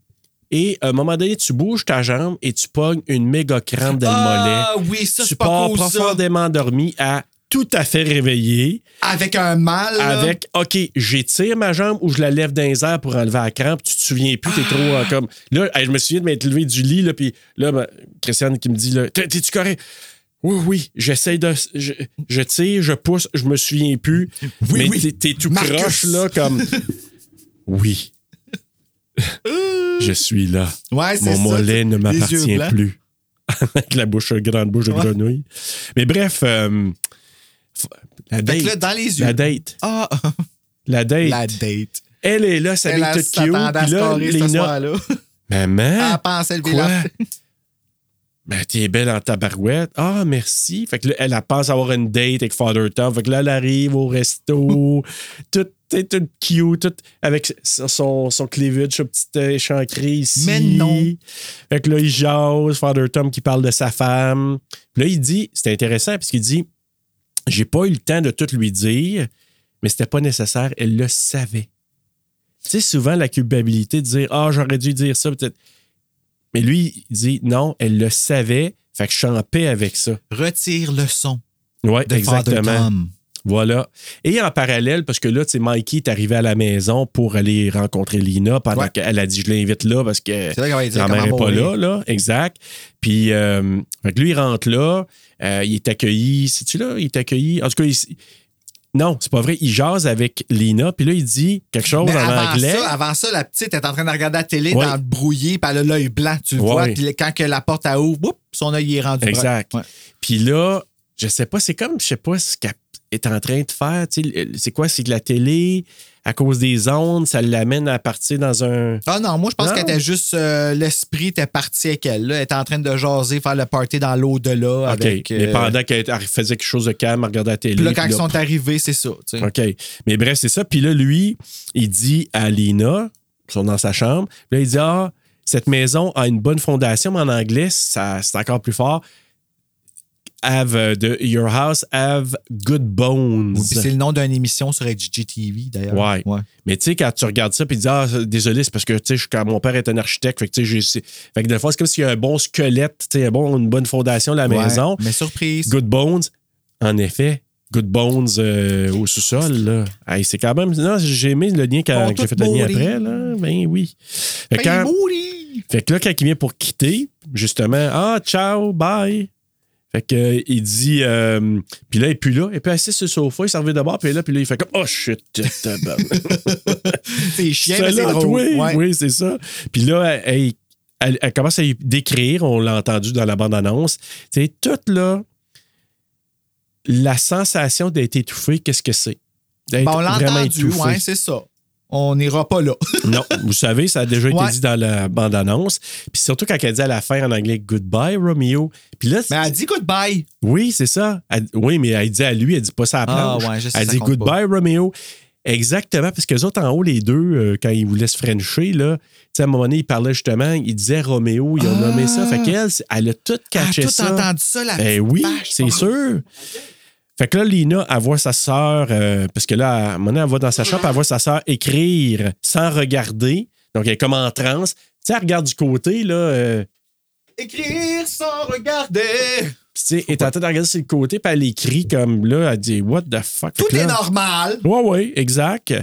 et à un moment donné, tu bouges ta jambe et tu pognes une méga crampe dans le Ah mollet. oui, ça, tu c'est pas cool, profondément endormi à tout à fait réveillé, Avec un mal, là. avec OK, j'étire ma jambe ou je la lève les airs pour enlever la crampe, tu te souviens plus, t'es trop euh, comme. Là, je me souviens de m'être levé du lit, là, puis là, ben, Christiane qui me dit T'es-tu correct? Oui, oui, j'essaie de. Je, je tire, je pousse, je me souviens plus. Oui, mais oui. t'es- tout Marcus. croche, là, comme. Oui. je suis là. Ouais, c'est Mon mollet ne m'appartient plus. Avec la bouche, grande bouche de Ouais. grenouille. Mais bref, euh, la Fait date. que là, dans les yeux. La date. Ah, La date. la date. Elle est là, ça Elle est a toute cute. Puis là, Léna, soir-là. Maman, Elle pensait la Ben, t'es belle en tabarouette. Ah, merci. Fait que là, elle, elle pense avoir une date avec Father Tom. Fait que là, elle arrive au resto, toute, toute, toute cute, toute avec son, son cleavage, sa petite euh, échancrée ici. Mais non. Fait que là, il jase, Father Tom qui parle de sa femme. Puis là, il dit, c'est intéressant, parce qu'il dit, j'ai pas eu le temps de tout lui dire, mais c'était pas nécessaire. Elle le savait. Tu sais, souvent, la culpabilité de dire, ah, j'aurais dû dire ça, peut-être. Mais lui, il dit, non, elle le savait, fait que je suis en paix avec ça. Retire le son Oui, exactement. Voilà. Et en parallèle, parce que là, tu sais, Mikey est arrivé à la maison pour aller rencontrer Lina pendant Ouais. qu'elle a dit je l'invite là parce que la mère n'est pas là, là. Exact. Puis, euh, fait que lui, il rentre là. Euh, il est accueilli. C'est-tu là? Il est accueilli. En tout cas, il- non, c'est pas vrai. Il jase avec Lina. Puis là, il dit quelque chose Mais en avant anglais. ça, avant ça, la petite est en train de regarder la télé Ouais. dans le brouillé, puis elle a l'œil blanc, tu le Ouais. vois. Puis quand que la porte a ouvre, boum, son œil est rendu. Exact. Puis là, je sais pas, c'est comme, je sais pas ce qu'elle est en train de faire. C'est quoi? C'est que la télé, à cause des ondes, ça l'amène à partir dans un. Ah non, moi, je pense qu'elle était juste. euh, L'esprit était parti avec elle. Là. Elle était en train de jaser, faire le party dans l'au-delà. OK. Avec, Mais euh, pendant qu'elle elle faisait quelque chose de calme, elle regardait la télé. Puis là, quand puis ils sont arrivés, c'est ça. tu sais. OK. Mais bref, c'est ça. Puis là, lui, il dit à Lina, ils sont dans sa chambre, puis là, il dit Ah, cette maison a une bonne fondation, mais en anglais, ça, c'est encore plus fort. Have uh, the, your house have good bones. Oui, c'est le nom d'une émission sur HGTV, d'ailleurs. Ouais. Mais tu sais, quand tu regardes ça, puis tu dis, ah, désolé, c'est parce que, tu sais, mon père est un architecte, fait que, tu sais, fait que des fois, c'est comme s'il y a un bon squelette, tu sais, un bon, une bonne fondation de la Ouais. maison. Mais surprise. Good bones, en effet. Good bones euh, au sous-sol, là. Hey, c'est quand même. Non, j'ai aimé le lien quand j'ai fait le lien après, là. Ben oui. Fait, Ben, quand- fait que là, quand il vient pour quitter, justement, ah, ciao, bye. Fait que, euh, il dit. euh, puis là, il est plus là. Il est plus assis sur le sofa, il s'en revient de bord, puis là, puis là, il fait comme Oh shit. C'est chiant, C'est mais c'est là, drôle. oui, Ouais. oui, c'est ça. Puis là, elle, elle- elle commence à y décrire, on l'a entendu dans la bande-annonce. C'est toute là, la sensation d'être étouffé, qu'est-ce que c'est? D'être Ben, on l'a vraiment entendu, étouffé. ouais, c'est ça. On n'ira pas là. Non, vous savez, ça a déjà été Ouais. dit dans la bande-annonce. Puis surtout quand elle dit à la fin en anglais Goodbye, Romeo. Puis là, Mais elle dit goodbye. oui, c'est ça. Elle- oui, mais elle dit à lui, elle dit pas ça à la Ah, ouais, je sais, elle dit Goodbye, Romeo. Exactement, parce que les autres en haut, les deux, euh, quand ils voulaient se frencher, là, à un moment donné, ils parlaient justement, ils disaient Roméo, ils ont Ah! nommé ça. Fait qu'elle, elle a tout Elle a tout ça. entendu ça, la Ben oui, c'est sûr. Fait que là, Lina, elle voit sa sœur, euh, parce que là, à un moment donné, elle va dans sa chambre, elle voit sa sœur écrire sans regarder. Donc, elle est comme en transe. Tu sais, elle regarde du côté, là. euh, Écrire sans regarder. puis, tu sais, elle est en train de regarder sur le côté, puis elle écrit comme là, elle dit What the fuck? Tout là- est normal. Oui, oui, exact.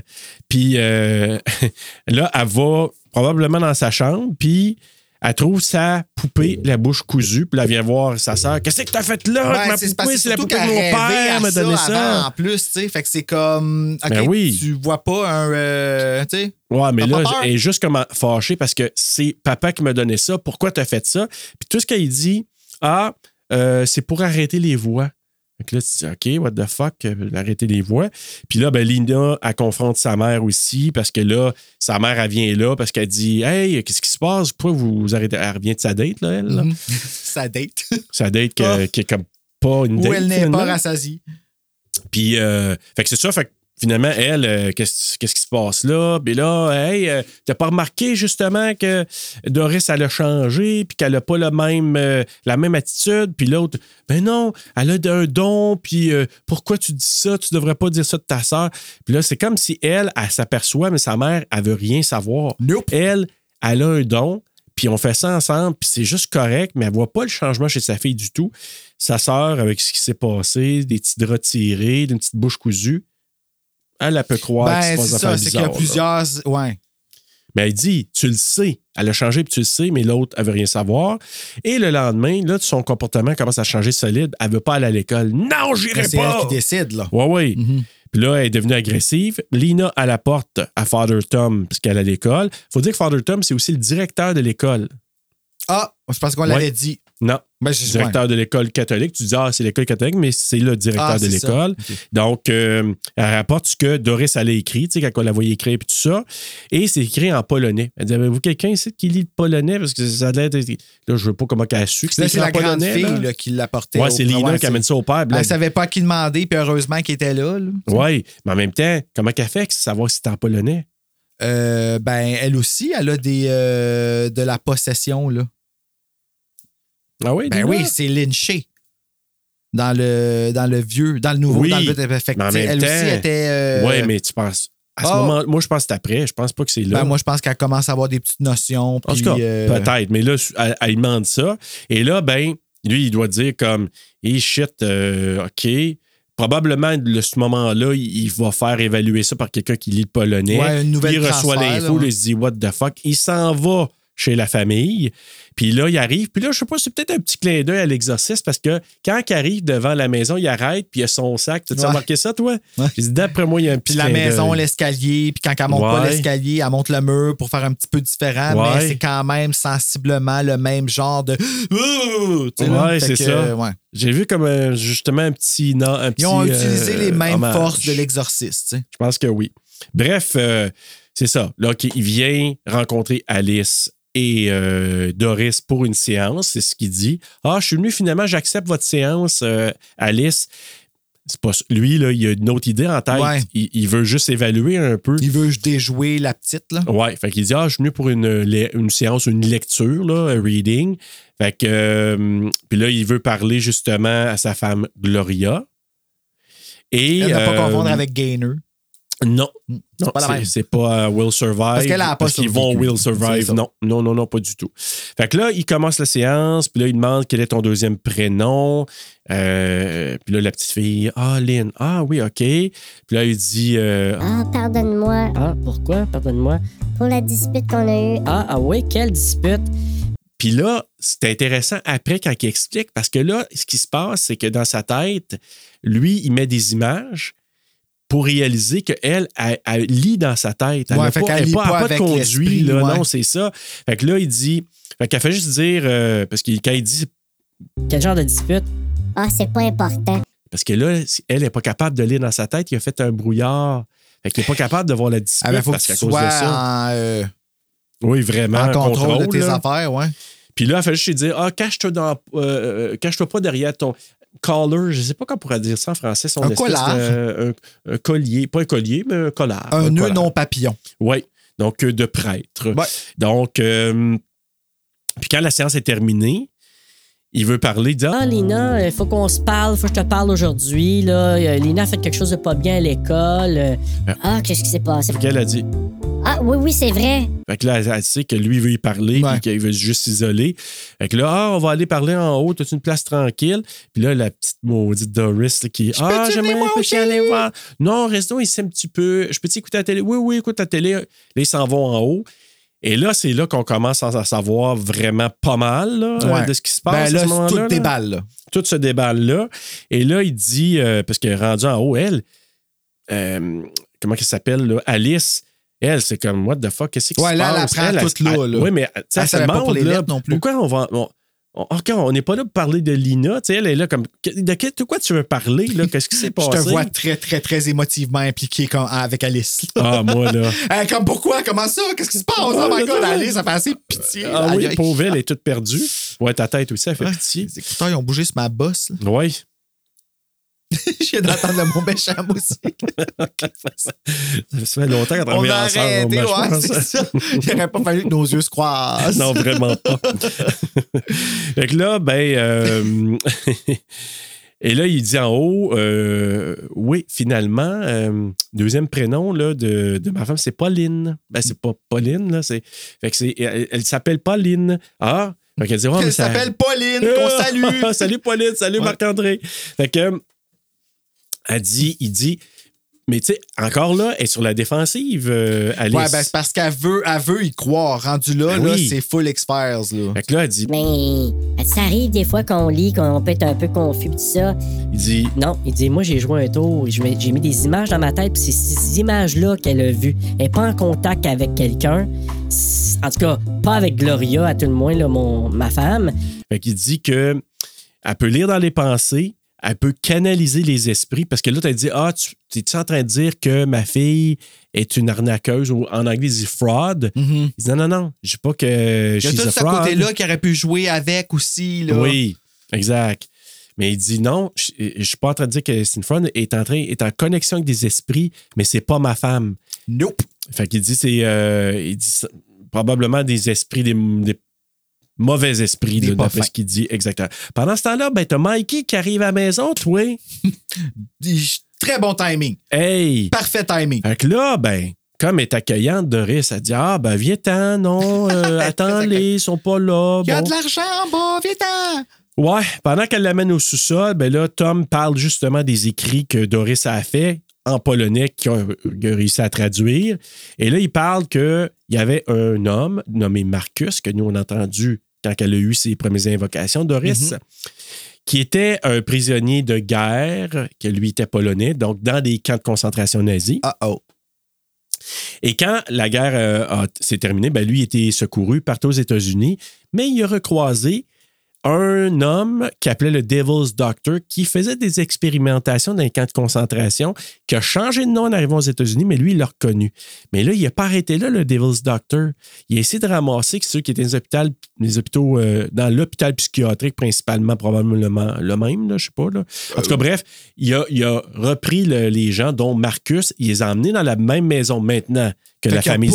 Puis euh, là, elle va probablement dans sa chambre, puis elle trouve sa poupée, la bouche cousue, puis elle vient voir sa sœur. Qu'est-ce que t'as fait là? Ouais, ma poupée, que c'est la poupée de mon père m'a donné ça. avant, en plus, tu sais. Fait que c'est comme. OK, Ben oui. tu vois pas un. euh, tu sais. Ouais, mais là, elle est juste comme fâchée parce que c'est papa qui m'a donné ça. Pourquoi t'as fait ça? Puis tout ce qu'elle dit, ah, euh, c'est pour arrêter les voix. Que là, tu dis, OK, what the fuck, euh, arrêter les voix. Puis là, ben, Lina, elle confronte sa mère aussi parce que là, sa mère, elle vient là parce qu'elle dit, Hey, qu'est-ce qui se passe? Pourquoi vous arrêtez? Elle revient de sa date, là, elle. là. Mhm. Ça date. Sa date que- Ah. qui est comme pas une date. Où elle n'est pas rassasiée. Puis, euh, fait que c'est ça. Fait que finalement, elle, euh, qu'est-ce qui se passe là? Puis là, hey, euh, t'as pas remarqué justement que Doris, elle a changé, puis qu'elle a pas le même, euh, la même attitude? Puis l'autre, ben non, elle a un don, puis pourquoi tu dis ça? Tu devrais pas dire ça de ta sœur. Puis là, c'est comme si elle, elle s'aperçoit, mais sa mère, elle veut rien savoir. Nope. Elle, elle a un don, puis on fait ça ensemble, puis c'est juste correct, mais elle voit pas le changement chez sa fille du tout. Sa sœur, avec ce qui s'est passé, des petits draps tirés, d'une petite bouche cousue, elle, elle peut croire qu'il Ben, se passe c'est des ça. C'est qu'il y a là. plusieurs. Ouais. Mais elle dit, tu le sais. Elle a changé, puis tu le sais, mais l'autre, elle veut rien savoir. Et le lendemain, là, son comportement commence à changer solide. Elle veut pas aller à l'école. Non, j'irai Ben, C'est pas! elle qui décide, là. Ouais, ouais. Mhm. Puis là, elle est devenue agressive. Lina à la porte à Father Tom, puisqu'elle est à l'école. faut dire que Father Tom, c'est aussi le directeur de l'école. Ah, je pense qu'on Ouais. l'avait dit. Non, Ben, directeur de l'école catholique. Tu dis, ah, c'est l'école catholique, mais c'est le directeur Ah, de l'école. Donc, euh, elle rapporte ce que Doris allait écrit, tu sais, quand on la voyait écrire et tout ça. Et c'est écrit en polonais. Elle dit, avez-vous quelqu'un ici qui lit le polonais? Parce que ça a l'air d'être- Là, je veux pas comment qu'elle a su que Là, c'était c'est la grande polonais. fille là. là, qui l'apportait. Au- c'est Lina qui amène ça au père. Elle savait pas à qui demander, puis heureusement qu'il était là. là. Oui, mais en même temps, comment qu'elle fait que savoir si c'est en polonais? Euh, ben, elle aussi, elle a des, euh, de la possession. Là. Ah oui, Ben oui, c'est lynché. Dans le, dans le vieux, dans le nouveau, Oui, dans le fait que, sais, même elle aussi était. euh, Oui, mais tu penses. À ce Ah. moment moi, je pense que c'est après. Je pense pas que c'est là. ben, moi, je pense qu'elle commence à avoir des petites notions. En tout puis, cas, euh, peut-être. Mais là, elle, elle demande ça. Et là, ben, lui, il doit dire comme, hey, shit, euh, OK. Probablement, de ce moment-là, il va faire évaluer ça par quelqu'un qui lit le polonais. Ouais, une nouvelle il reçoit l'info, là, il se dit, what the fuck. Il s'en va chez la famille. Puis là, il arrive. Puis là, je sais pas, c'est peut-être un petit clin d'œil à l'exorciste parce que quand il arrive devant la maison, il arrête, puis il a son sac. Tu as Ouais. remarqué ça, toi? Ouais. D'après moi, il y a un petit Puis la maison, l'escalier, puis quand elle monte pas l'escalier, elle monte le mur pour faire un petit peu différent, mais c'est quand même sensiblement le même genre de. Ouais, c'est ça. euh. J'ai vu comme euh, justement un petit. Non, un petit Ils ont utilisé euh, les mêmes hommage. forces de l'exorciste. Je pense que oui. Bref, euh, c'est ça. Là, il vient rencontrer Alice et euh, Doris pour une séance. C'est ce qu'il dit. Ah, je suis venu finalement, j'accepte votre séance, euh, Alice. C'est pas lui, là, il a une autre idée en tête. Ouais. Il, il veut juste évaluer un peu. Il veut déjouer la petite, là. Ouais, fait qu'il dit Ah, je suis venu pour une, une séance, une lecture, là, un reading. Fait que, euh, puis là, il veut parler justement à sa femme Gloria. Et. Elle ne pas confondre avec Gainer. Non. Mm. Non, pas la c'est- même. c'est pas euh, Will Survive. Parce qu'elle a pas Parce qu'ils vont. Will Survive. Non, non, non, non, pas du tout. Fait que là, il commence la séance, puis là, il demande quel est ton deuxième prénom. Euh, puis là, la petite fille, ah, Lynn, ah oui, OK. Puis là, il dit, euh, Ah, pardonne-moi. Ah, pourquoi? Pardonne-moi. Pour la dispute qu'on a eue. Ah, ah oui, quelle dispute? Puis là, c'est intéressant après quand il explique, parce que là, ce qui se passe, c'est que dans sa tête, lui, il met des images pour réaliser qu'elle, elle, elle lit dans sa tête. Elle n'a fait pas, elle pas, pas de conduit, là, ouais. non, c'est ça. Fait que là, il dit, fait qu'elle fait juste dire, euh, parce que quand il dit, Quel genre de dispute? Ah, c'est pas important. parce que là, elle n'est pas capable de lire dans sa tête, il a fait un brouillard. Fait qu'il n'est pas capable de voir la dispute Ah, ben, faut que parce qu'à cause de ça. en, euh, Oui, vraiment. en contrôle, de tes là. affaires, ouais. Puis là, il fallait juste lui dire Ah, cache-toi dans. euh, euh, cache-toi pas derrière ton collar. Je sais pas comment on pourrait dire ça en français. Son Un collard. de- un, un collier. Pas un collier, mais un collard. Un nœud collard. non papillon. Oui. Donc, euh, de prêtre. Ouais. Donc, euh, puis quand la séance est terminée, il veut parler, il dit Ah, Ah, Lina, il faut qu'on se parle, faut que je te parle aujourd'hui. Là. Euh, Lina a fait quelque chose de pas bien à l'école. Euh, Ah, qu'est-ce qui s'est passé? Fait qu'elle a dit. Ah, oui, oui, c'est vrai. Fait que là, elle, sait que lui veut y parler, Ouais. puis qu'il veut juste s'isoler. Fait que là, ah, on va aller parler en haut, t'as une place tranquille? Puis là, la petite maudite Doris là, qui Ah, j'aimerais aussi? aller voir. Non, restons ici un petit peu. Je peux-tu écouter la télé? Oui, oui, écoute la télé. Là, ils s'en vont en haut. Et là, c'est là qu'on commence à savoir vraiment pas mal là, Ouais. de ce qui se passe. Ben à ce là, moment-là, tout là. déballe, là. Tout se déballe là. Et là, il dit, euh, parce qu'elle est rendue en haut, elle, euh, comment elle s'appelle, là? Alice, elle, c'est comme, what the fuck, qu'est-ce qui Ouais, se là, elle apprend tout là, là. Oui, mais Elle elle pas demande, pour les là, non plus. Pourquoi on va. on- on- n'est pas là pour parler de Lina. Tu sais, elle est là comme. De quel- de quoi tu veux parler, là? Qu'est-ce qui s'est Je passé? te vois très, très, très émotivement impliqué comme- avec Alice. Ah, moi, là. Comme pourquoi? Comment ça? Qu'est-ce qui se passe? Oh my god, Alice, ça fait assez pitié. Ah oui, pauvre, elle est toute perdue. Ouais, ta tête aussi, elle fait pitié. Les écouteurs, ils ont bougé sur ma bosse. Oui. Je viens d'entendre le mot méchant aussi. Ça fait longtemps qu'on On travaille a ensemble. arrêté, je ouais, c'est ça. Il n'aurait pas fallu que nos yeux se croisent. Non, vraiment pas. fait que là, ben. euh, Et là, il dit en haut, euh, oui, finalement, euh, deuxième prénom là, de, de ma femme, c'est Pauline. Ben, c'est pas Pauline, là. C'est, fait que c'est, elle, elle s'appelle Pauline. Ah! Fait qu'elle dit, ouais, mais Elle ça- s'appelle Pauline, qu'on salue. salut Pauline, salut Ouais. Marc-André. Fait que, elle dit, il dit, mais tu sais, encore là, elle est sur la défensive, euh, Alice. Ouais, ben c'est parce qu'elle veut, elle veut y croire. Rendu là, Ben là oui. c'est full X-Files. Là. Fait que là, elle dit, Mais ça arrive des fois qu'on lit, qu'on peut être un peu confus, pis tout ça. il dit, Non, il dit, moi, j'ai joué un tour, j'ai mis des images dans ma tête, puis c'est ces images-là qu'elle a vues. Elle n'est pas en contact avec quelqu'un. En tout cas, pas avec Gloria, à tout le moins, là, mon, ma femme. Fait qu'il dit que elle peut lire dans les pensées, elle peut canaliser les esprits, parce que là, tu as dit Ah, tu es-tu en train de dire que ma fille est une arnaqueuse ou en anglais, il dit fraud? Il dit Non, non, non, je dis pas que Il y a tout ce côté-là qui aurait pu jouer avec aussi. Là. Oui, exact. Mais il dit non, je, je suis pas en train de dire que c'est une fraud, elle est en train, est en connexion avec des esprits, mais c'est pas ma femme. Nope. Fait qu'il dit c'est euh, il dit ça- probablement des esprits, des, des mauvais esprits, Des là, d'après fins. ce qu'il dit exactement. Pendant ce temps-là, ben t'as Mikey qui arrive à la maison, toi. Très bon timing. Hey! Parfait timing. Fait que là, ben, comme est accueillante, Doris, elle dit Ah, ben, viens-t'en, non, euh, attends-les, ils sont pas là. Il y a bon. de l'argent en bas, viens-t'en. Ouais, pendant qu'elle l'amène au sous-sol, ben là, Tom parle justement des écrits que Doris a fait en polonais qu'il a, a réussi à traduire. Et là, il parle qu'il y avait un homme nommé Marcus, que nous, on a entendu quand elle a eu ses premières invocations, Doris, qui était un prisonnier de guerre, que lui était polonais, donc dans des camps de concentration nazis. Ah oh. Et quand la guerre euh, s'est terminée, ben lui était secouru, partout aux États-Unis, mais il a recroisé un homme qui appelait le Devil's Doctor, qui faisait des expérimentations dans les camps de concentration, qui a changé de nom en arrivant aux États-Unis, mais lui, il l'a reconnu. Mais là, il n'a pas arrêté là, le Devil's Doctor. Il a essayé de ramasser ceux qui étaient dans les hôpitaux, les hôpitaux euh, dans l'hôpital psychiatrique, principalement, probablement le même, là, je sais pas. Là. En tout cas, bref, il a, il a repris le- les gens, dont Marcus, il les a emmenés dans la même maison maintenant que Fait la famille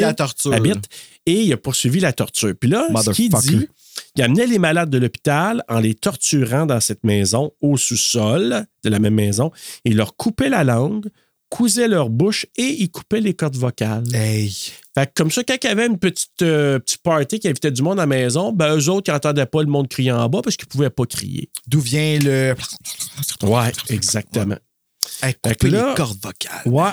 la torture. habite, et il a poursuivi la torture. Puis là, ce qu'il dit, il amenait les malades de l'hôpital en les torturant dans cette maison, au sous-sol de la même maison. Il leur coupait la langue, cousait leur bouche et il coupait les cordes vocales. Hey. Fait que comme ça, quand il y avait une petite, euh, petite party qui invitait du monde à la maison, ben eux autres, ils n'entendaient pas le monde crier en bas parce qu'ils ne pouvaient pas crier. D'où vient le. Ouais, exactement. Hey, couper là- les cordes vocales. Ouais,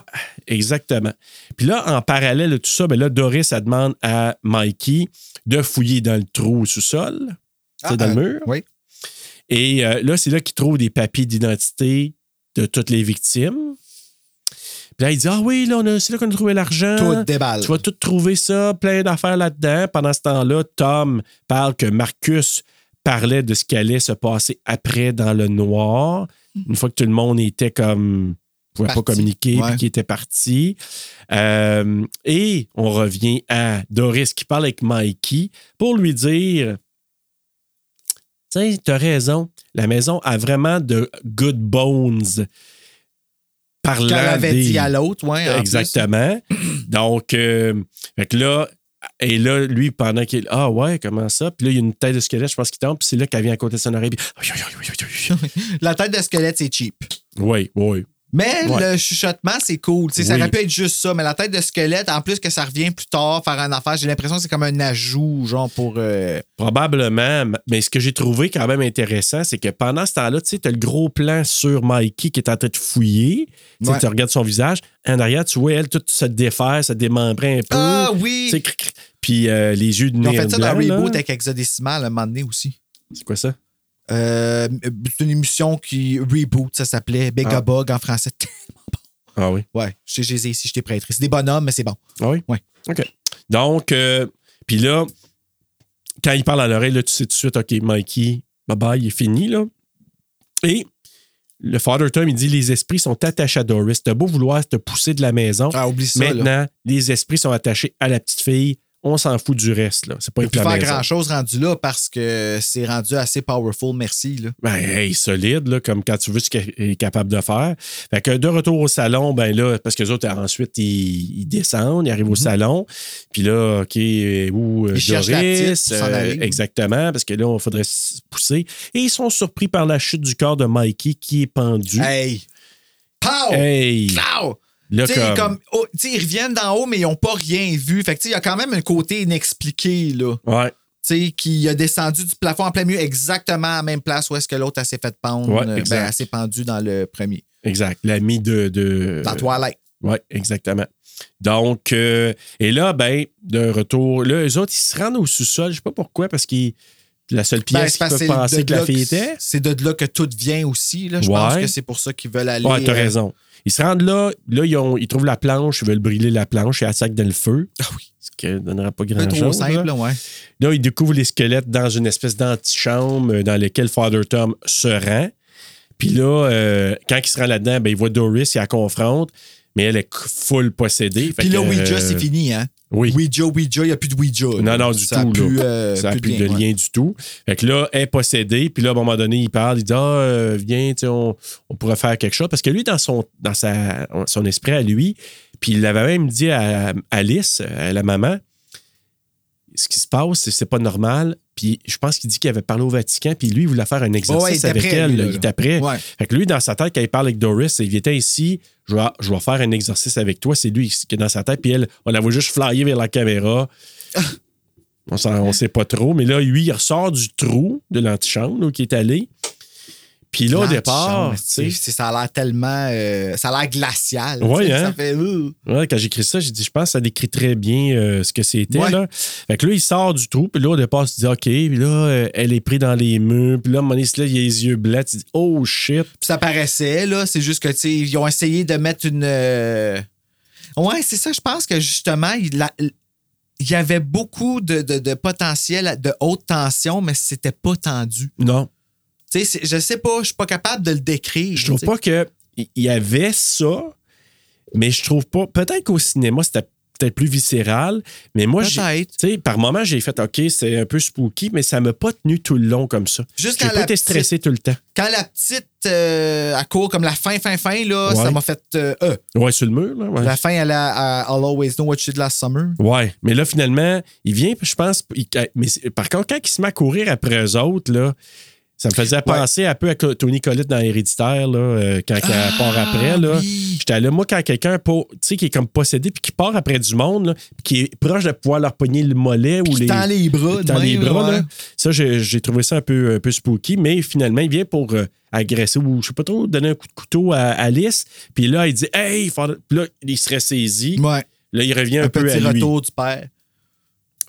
exactement. Puis là, en parallèle de tout ça, ben là, Doris, elle demande à Mikey de fouiller dans le trou au sous-sol, sais, dans Ah, le euh, mur. Oui. Et euh, là, c'est là qu'il trouve des papiers d'identité de toutes les victimes. Puis là, il dit Ah oui, là, c'est là qu'on a trouvé l'argent. Tout déballe. Tu vas tout trouver ça, plein d'affaires là-dedans. Pendant ce temps-là, Tom parle que Marcus parlait de ce qui allait se passer après dans le noir. Une fois que tout le monde était comme. pouvait pas communiquer, Ouais. puis qui était parti. Euh, et on revient à Doris qui parle avec Mikey pour lui dire Tu t'as raison. La maison a vraiment de good bones. Parlant Qu'elle avait des- dit à l'autre, plus. Exactement. Donc, euh, fait que là, et là, lui, pendant qu'il. Ah ouais, comment ça? Puis là, il y a une tête de squelette, je pense qu'il tombe, puis c'est là qu'elle vient à côté de son oreille. Puis. La tête de squelette, c'est cheap. Oui, oui. Mais Ouais. le chuchotement, c'est cool. Sais, Ça Oui. aurait pu être juste ça, mais la tête de squelette, en plus que ça revient plus tard, faire un affaire, j'ai l'impression que c'est comme un ajout, genre pour. euh, Probablement. Mais ce que j'ai trouvé quand même intéressant, c'est que pendant ce temps-là, tu sais, t'as le gros plan sur Mikey qui est en train de fouiller. Tu sais, Ouais. Tu regardes son visage. En arrière, tu vois elle tout se défaire, se démembrer un peu. Ah oui! Puis euh, les yeux de Ils ont fait ça dans. Reboot avec Hexadécimal à un moment donné aussi. C'est quoi ça? Euh, c'est une émission qui Reboot, ça s'appelait Big Ah. En français. Ah oui. Ouais, je les ai ici, je t'ai prêté. C'est des bonhommes, mais c'est bon. Ah oui? Ouais. OK. Donc, euh, puis là, quand il parle à l'oreille, là, tu sais tout de suite, OK, Mikey, bye bye, il est fini, là. Et le Father Tom, il dit les esprits sont attachés à Doris. T'as beau vouloir te pousser de la maison. Ah, oublie ça. là. Maintenant, les esprits sont attachés à la petite fille. On s'en fout du reste, là. C'est pas la faire grand-chose rendu là parce que c'est rendu assez powerful, merci. Là. Ben, hey, solide, là, comme quand tu veux ce qu'il est capable de faire. Fait que de retour au salon, ben là, parce que les autres, ensuite, ils, ils descendent, ils arrivent au salon. Puis là, OK, où euh, Ils la petite euh, aller. exactement, parce que là, il faudrait se pousser. Et ils sont surpris par la chute du corps de Mikey qui est pendu. Hey! Pow! Hey! Pow! Là, comme- comme, oh, ils reviennent d'en haut, mais ils n'ont pas rien vu. Fait que, il y a quand même un côté inexpliqué, là. Ouais. Tu sais, qui a descendu du plafond en plein milieu, exactement à la même place où est-ce que l'autre, s'est fait pendre. Ouais, ben, elle s'est pendue dans le premier. Exact. L'ami de. de Dans Twilight. Oui, exactement. Donc, euh, et là, ben, de retour, là, eux autres, ils se rendent au sous-sol. Je sais pas pourquoi, parce que la seule Ben, pièce c'est qu'ils peuvent penser c'est que de la fille était. C'est de là que tout vient aussi, là. Je pense que c'est pour ça qu'ils veulent aller. Ouais, t'as euh, raison. Ils se rendent là, là, ils, ont- ils trouvent la planche, ils veulent brûler la planche et sac dans le feu. Ah oui. Ce qui ne donnera pas grand-chose. trop simple, là. là, ouais. Là, ils découvrent les squelettes dans une espèce d'antichambre euh, dans laquelle Father Tom se rend. Puis là, euh, quand il se rend là-dedans, ben, il voit Doris, il la confronte, mais elle est full possédée. Puis là, Ouija, euh, c'est fini, hein? Oui. Ouija, Ouija, il n'y a plus de Ouija. Non, non, du Ça a tout. plus, là. euh, ça n'a plus, de de lien, du tout. Fait que là, elle est possédée. Puis là, à un moment donné, il parle. Il dit Ah, euh, viens, on, on pourrait faire quelque chose. Parce que lui, dans son, dans sa, son esprit à lui, puis il l'avait même dit à Alice, à la maman ce qui se passe, c'est- c'est pas normal. Puis je pense qu'il dit qu'il avait parlé au Vatican, puis lui, il voulait faire un exercice Ouais, il était avec prêt, elle. lui, il était prêt. Ouais. Fait que lui, dans sa tête, quand il parle avec Doris, il était ici, je vais, je vais faire un exercice avec toi. C'est lui qui est dans sa tête. Puis elle, on la voit juste flyer vers la caméra. On s'en- on sait pas trop. Mais là, lui, il ressort du trou de l'antichambre il est allé. Puis là, au départ, tu ça a l'air tellement. euh, ça a l'air glacial. Tu sais, hein? Ça fait. euh. Ouais, quand j'ai écrit ça, j'ai dit, je pense que ça décrit très bien euh, ce que c'était. Ouais. Là. Fait que là, il sort du trou, puis là, au départ, il se dit, OK, puis là, euh, elle est prise dans les murs, puis là, donné, là, il a les yeux blancs, tu dis, oh shit. Puis ça paraissait, là. C'est juste que, tu sais, ils ont essayé de mettre une. Ouais, c'est ça. Je pense que justement, il y avait beaucoup de, de- de potentiel de haute tension, mais c'était pas tendu. Non, Tu sais, je sais pas, je suis pas capable de le décrire. je trouve pas que il y avait ça, mais je trouve pas. Peut-être qu'au cinéma, c'était peut-être plus viscéral, mais moi, j'ai. Par moment, j'ai fait OK, c'est un peu spooky, mais ça m'a pas tenu tout le long comme ça. Juste J'ai pas la été stressé tout le temps. Quand la petite, euh, à court comme la fin, fin, fin, là, Ouais. ça m'a fait. euh, euh. Ouais, sur le mur, là. ouais. La fin, elle a à I'll always know what you did last summer. Ouais, mais là, finalement, il vient, je pense. il- mais par contre, quand il se met à courir après eux autres, là, Ça me faisait penser un peu à Tony Collette dans Héréditaire, là, euh, quand elle part après. Là. Ah, oui. J'étais là, moi, quand quelqu'un, qui est comme possédé, puis qui part après du monde, là, puis qui est proche de pouvoir leur pogner le mollet ou les. tend les bras. tend les bras, là. Ça, j'ai j'ai trouvé ça un peu, un peu spooky, mais finalement, il vient pour euh, agresser ou, je sais pas trop, donner un coup de couteau à Alice. Puis là, il dit, hey, faut- puis là, il serait saisi. Ouais. Là, il revient un, Un peu petit à lui. retour du père.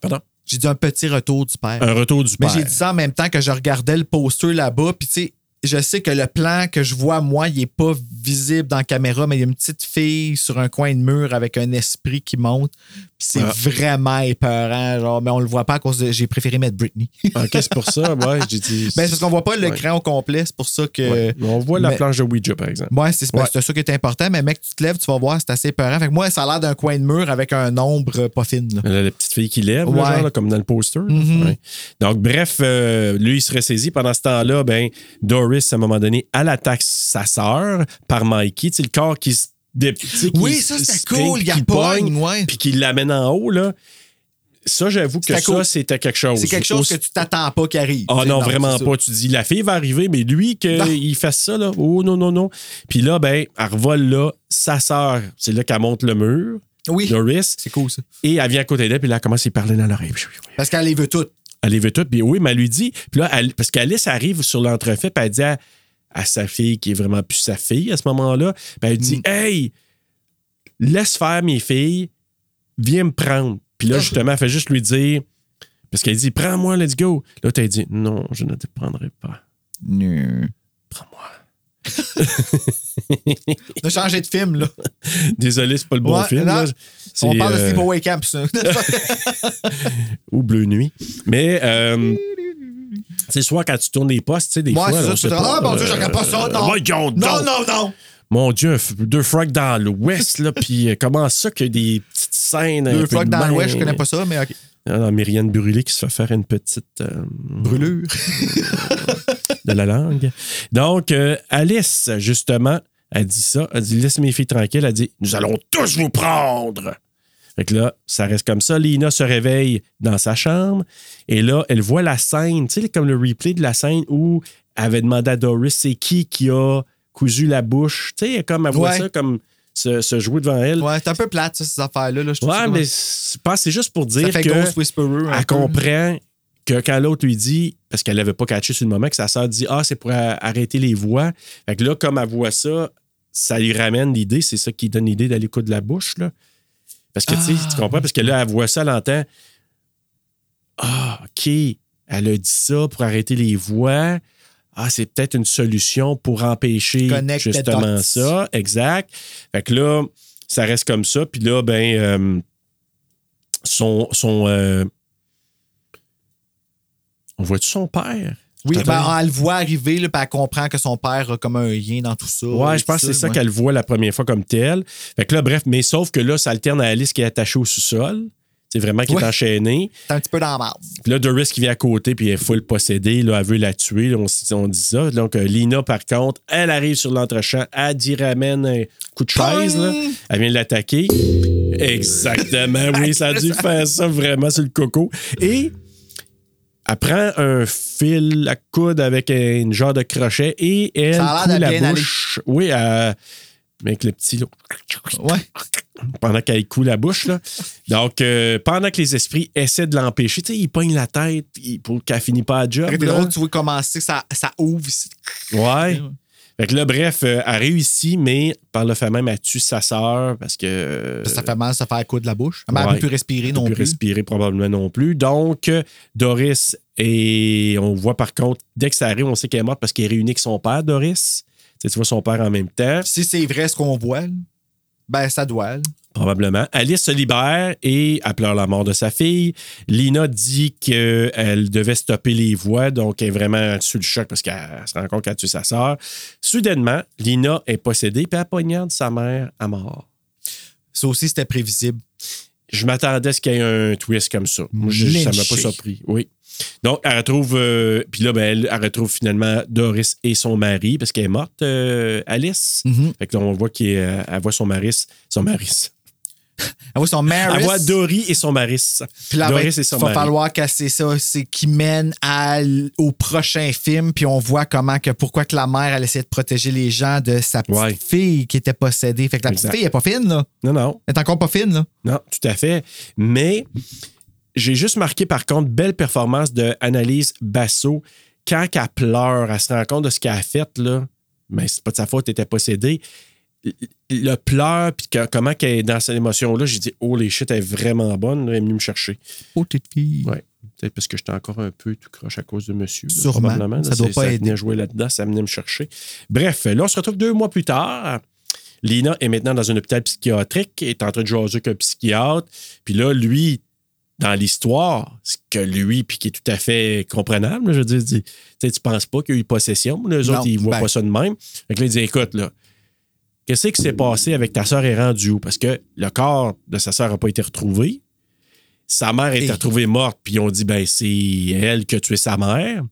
Pardon? J'ai dit un petit retour du père. Un retour du Mais père. j'ai dit ça en même temps que je regardais le poster là-bas. Puis, tu sais, je sais que le plan que je vois, moi, il est pas visible dans la caméra, mais il y a une petite fille sur un coin de mur avec un esprit qui monte. Puis c'est Ah. vraiment épeurant. Genre, mais on le voit pas à cause de. J'ai préféré mettre Britney. OK, c'est pour ça, ouais. J'ai dit. Ben, c'est parce qu'on voit pas Ouais. l'écran au complet. C'est pour ça que. Ouais. On voit la mais- planche de Ouija, par exemple. Ouais, c'est Ouais. ça qui est important, mais mec, tu te lèves, tu vas voir, c'est assez épeurant. Fait que moi, ça a l'air d'un coin de mur avec un ombre euh, pas fine. là. La, la petite fille qui lève, là, genre, là, comme dans le poster. là. Mhm. Ouais. Donc, bref, euh, lui, il serait saisi. Pendant ce temps-là, ben, À un moment donné, elle attaque sa sœur par Mikey. Tu sais, le corps qui se. qui Oui, ça, c'était spring, cool. Il y a qui pogne, ouais. Puis qui l'amène en haut, là. Ça, j'avoue que ça, c'était quelque chose. C'est quelque chose Aussi- que tu t'attends pas qui arrive. Ah non, vraiment c'est pas. Tu dis, la fille va arriver, mais lui, qu'il fasse ça, là. Oh non, non, non. Puis là, ben, elle revole là, sa sœur. C'est là qu'elle monte le mur, Oui, Doris. c'est cool ça. Et elle vient à côté d'elle, puis là, elle commence à y parler dans l'oreille. Parce qu'elle les veut toutes. Elle les veut toutes, puis oui, mais elle lui dit. Puis là, elle- parce qu'Alice arrive sur l'entrefait, puis elle dit à, à sa fille, qui est vraiment plus sa fille à ce moment-là, puis elle dit Mm. Hey, laisse faire mes filles, viens me prendre. Puis là, justement, elle fait juste lui dire, parce qu'elle dit Prends-moi, let's go. Là, t'as dit Non, je ne te prendrai pas. Prends-moi. On a changé de film, là. Désolé, c'est pas le bon Ouais, film. là. On parle de euh, Sleepaway Camp, ça. ou Bleu Nuit. Mais euh, c'est soit quand tu tournes des postes, tu sais, des Ouais, fois. c'est là, ça, pas, Ah, mon Dieu, je regarde pas ça, non. non, non, non. Mon Dieu, deux frogs dans l'Ouest, là, puis euh, comment ça qu'il y a des petites scènes. Deux de dans l'ouest, je connais pas ça, mais OK. Ah, non, Myriane Brûlé qui se fait faire une petite. euh, Brûlure. de la langue. Donc, euh, Alice, justement, elle dit ça. Elle dit Laisse mes filles tranquilles. Elle dit Nous allons tous vous prendre. Fait que là, ça reste comme ça. Lina se réveille dans sa chambre et là, elle voit la scène, tu sais, comme le replay de la scène où elle avait demandé à Doris c'est qui qui a cousu la bouche? Tu sais, comme elle voit Ouais. ça comme se, se jouer devant elle. Ouais, c'est un peu plate, ça, ces affaires-là. Là, je Ouais, mais je pense que c'est juste pour ça dire fait que elle peu. comprend que quand l'autre lui dit, parce qu'elle n'avait pas catché sur le moment, que sa sœur dit Ah, c'est pour arrêter les voix. Fait que là, comme elle voit ça, ça lui ramène l'idée, c'est ça qui donne l'idée d'aller coudre la bouche. Là. Parce que tu sais, Ah. tu comprends? Parce que là, elle voit ça, elle entend Ah, OK, elle a dit ça pour arrêter les voix. Ah, c'est peut-être une solution pour empêcher Connect justement ça. Exact. Fait que là, ça reste comme ça. Puis là, ben, euh, son. son euh, on voit-tu son père? Oui, ben, elle le voit arriver, là, puis elle comprend que son père a comme un lien dans tout ça. Ouais, je pense que c'est ça ouais. qu'elle voit la première fois comme telle. Fait que là, bref, mais sauf que là, ça alterne à Alice qui est attachée au sous-sol. C'est vraiment qui Ouais. est enchaînée. C'est un petit peu dans la. Puis là, Doris qui vient à côté, puis elle est full possédée, là, elle veut la tuer, là, on, on dit ça. Donc, euh, Lina, par contre, elle arrive sur l'entrechamp, elle dit ramène un coup de chaise, là. Elle vient l'attaquer. Exactement, oui, ça a dû faire ça vraiment sur le coco. Et elle prend un fil à coude avec un genre de crochet et elle Ça a de la bien bouche. Oui, elle- avec le petit, Ouais. Pendant qu'elle coule la bouche. Là. Donc, euh, pendant que les esprits essaient de l'empêcher, tu sais, ils pognent la tête pour qu'elle finisse pas à job. C'est là. drôle, tu vois commencer, ça, ça ouvre ici. Ouais. Fait que là, bref, euh, elle réussit, mais par le fait même, elle tue sa sœur parce que. euh, Ça fait mal, ça fait un coup de la bouche. Elle Ouais. peut plus respirer elle non peut plus. respirer probablement non plus. Donc, Doris, et on voit par contre, dès que ça arrive, on sait qu'elle est morte parce qu'elle est réunie avec son père, Doris. Tu sais, tu vois son père en même temps. Si c'est vrai ce qu'on voit, là, ben ça doit. là. Probablement. Alice se libère et elle pleure la mort de sa fille. Lina dit qu'elle devait stopper les voix, donc elle est vraiment sous le choc parce qu'elle se rend compte qu'elle a tué sa sœur. Soudainement, Lina est possédée puis elle poignarde sa mère à mort. Ça aussi, c'était prévisible. Je m'attendais à ce qu'il y ait un twist comme ça. Moi, je- ça m'a pas surpris. Oui. Donc, elle retrouve. euh, puis là, ben, elle, elle retrouve finalement Doris et son mari parce qu'elle est morte, euh, Alice. Mhm. Fait que là, on voit qu'elle elle voit son mari. Son mari. Elle voit son Maris. Elle voit Dory et son Maris. Puis là, ben, Doris et il son va mari. falloir casser ça. C'est qui mène à au prochain film. Puis on voit comment que pourquoi que la mère elle essayait de protéger les gens de sa petite Ouais. fille qui était possédée. Fait que la petite Exact. fille elle est pas fine là. Non, non. Elle est encore pas fine là. Non, tout à fait. Mais j'ai juste marqué, par contre, belle performance de Annalise Basso. Quand elle pleure, elle se rend compte de ce qu'elle a fait, là. Mais c'est pas de sa faute, elle était possédée. Le pleur, puis comment qu'elle est dans cette émotion-là, j'ai dit, oh les shit, elle est vraiment bonne, elle est venue me chercher. Oh petite fille. Ouais. Peut-être parce que j'étais encore un peu tout croche à cause de monsieur. Sûrement. probablement, là. Ça doit pas ça aider. jouer là-dedans, ça venait me chercher. Bref, là, on se retrouve deux mois plus tard. Lina est maintenant dans un hôpital psychiatrique, est en train de jaser avec un psychiatre. Puis là, lui, dans l'histoire, ce que lui, puis qui est tout à fait comprenable, là, je veux dire, dit, tu penses pas qu'il y a eu possession. Les autres, ils voient ben. pas ça de même. Fait que là, il dit, écoute, là, qu'est-ce qui s'est passé avec ta sœur est rendu où? Parce que le corps de sa sœur n'a pas été retrouvé. Sa mère a été Et- retrouvée morte, puis ils ont dit, ben, c'est elle qui a tué sa mère.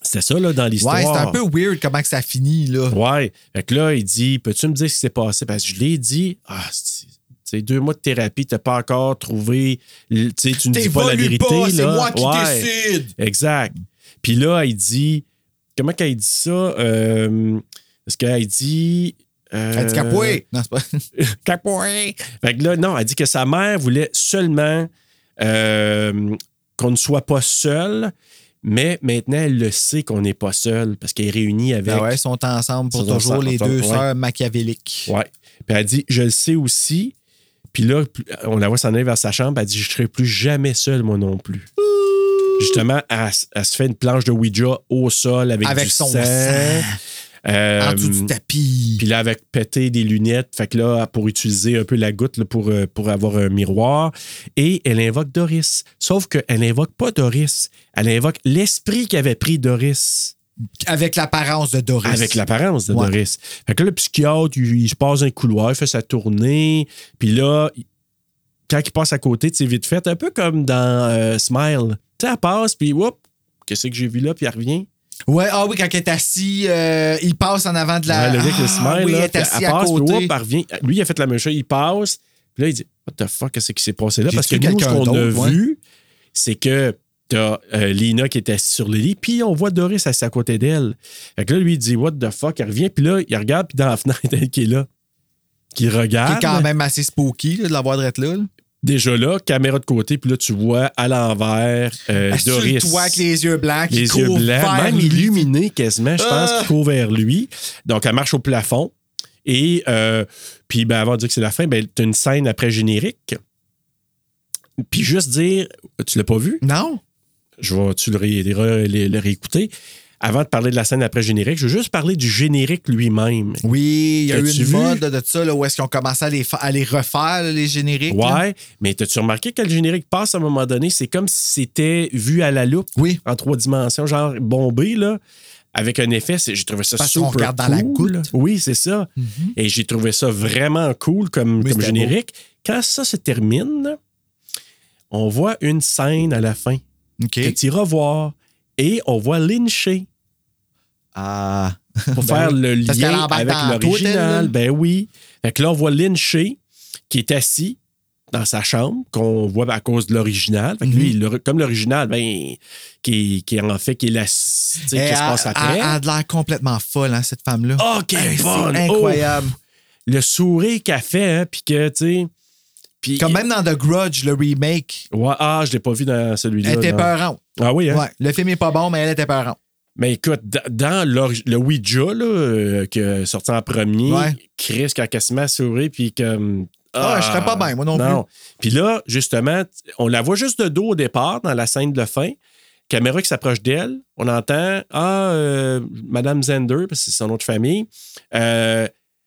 C'était ça, là, dans l'histoire. Ouais, c'est un peu weird comment que ça finit là. Ouais. Fait que là, il dit Peux-tu me dire ce qui s'est passé? Parce que je l'ai dit Ah, c'est c'est deux mois de thérapie, t'as pas encore trouvé. Tu ne dis pas la vérité. c'est moi qui Ouais. décide. Exact. Puis là, il dit Comment qu'elle dit ça euh, Parce qu'elle dit. euh, Elle dit capoué. Non, c'est pas. Capoué. Fait que là, non, elle dit que sa mère voulait seulement euh, qu'on ne soit pas seul. Mais maintenant, elle le sait qu'on n'est pas seul parce qu'elle est réunie avec Ben ouais, ils sont ensemble pour toujours ensemble, les deux ouais. sœurs machiavéliques. Ouais. Puis elle dit, je le sais aussi. Puis là, on la voit s'en aller vers sa chambre. Elle dit, je ne serai plus jamais seule, moi non plus. Justement, elle, se fait une planche de Ouija au sol avec, Avec du son sang. sang. Euh, en dessous du tapis. puis là, avec pété des lunettes, fait que là, pour utiliser un peu la goutte là, pour, euh, pour avoir un miroir. Et elle invoque Doris. Sauf qu'elle n'invoque pas Doris. Elle invoque l'esprit qui avait pris Doris. Avec l'apparence de Doris. Avec l'apparence de Ouais. Doris. Fait que là, le psychiatre, il, il se passe un couloir, il fait sa tournée. Puis là, quand il passe à côté, c'est vite fait, un peu comme dans euh, Smile. Tu sais, elle passe, puis whoop, qu'est-ce que j'ai vu là, puis elle revient. Ouais, ah oui, quand elle est assis, euh, il passe en avant de la. Ouais, le avec le Ah, smile, oui, là, elle est assis elle à passe, puis côté. whoop, elle revient. Lui, il a fait la même chose, il passe. Puis là, il dit What the fuck, qu'est-ce qui s'est passé là? Parce que nous, ce qu'on a ouais. vu, c'est que t'as euh, Lina qui est assise sur le lit, puis on voit Doris assise à côté d'elle. Fait que là, lui, il dit What the fuck? Elle revient, puis là, il regarde, puis dans la fenêtre, elle qui est là. Qui Qui regarde. est quand même assez spooky là, de la voir d'être là. là. Déjà là, caméra de côté, puis là, tu vois à l'envers euh, Doris. le toit avec les yeux blancs. qui les court yeux blancs, vers même lui. illuminés quasiment, je pense, Ah! qui court vers lui. Donc, elle marche au plafond. Et euh, puis, ben, avant de dire que c'est la fin, ben, tu as une scène après générique. Puis juste dire, tu l'as pas vu? Non? Je vais tu le, ré- le ré- le- le réécouter. Avant de parler de la scène après générique, je veux juste parler du générique lui-même. Oui, il y a eu une vu? mode de ça, là, où est-ce qu'ils ont commencé à les, fa- à les refaire, les génériques. là? Ouais, mais t'as-tu remarqué que le générique passe à un moment donné? C'est comme si c'était vu à la loupe Oui. en trois dimensions, genre bombé, là, avec un effet. J'ai trouvé ça Parce super qu'on regarde dans cool. la goutte. Oui, c'est ça. Et j'ai trouvé ça vraiment cool comme, Oui, comme générique. Quand ça se termine, on voit une scène à la fin Que tu iras voir et on voit Lynché Ah. pour Ben faire oui. le lien avec l'original. Ben oui. Fait que là, on voit Lynché qui est assis dans sa chambre, qu'on voit à cause de l'original. Fait que lui, Mhm. le- comme l'original, ben, qui, qui en fait, qui est la, tu sais, qui se Elle passe après. Elle a de l'air complètement folle, hein, cette femme-là. Oh, qu'elle bonne! Oh! incroyable. le sourire qu'elle fait, hein, puis que, tu sais. Puis- Comme même dans The Grudge, le remake, Ouais, ah, je l'ai pas vu dans celui-là. elle était non. peurante. Ah oui, hein? Ouais, le film est pas bon, mais elle était peurante. Mais écoute, dans le Ouija, là, euh, qui est sorti en premier, Ouais. Chris, quand elle se met à sourire, puis comme. Ah, je serais pas bien, moi non plus. Puis là, justement, on la voit juste de dos au départ, dans la scène de fin. Caméra qui s'approche d'elle. On entend Ah, euh, Madame Zender, parce que c'est son autre famille. euh,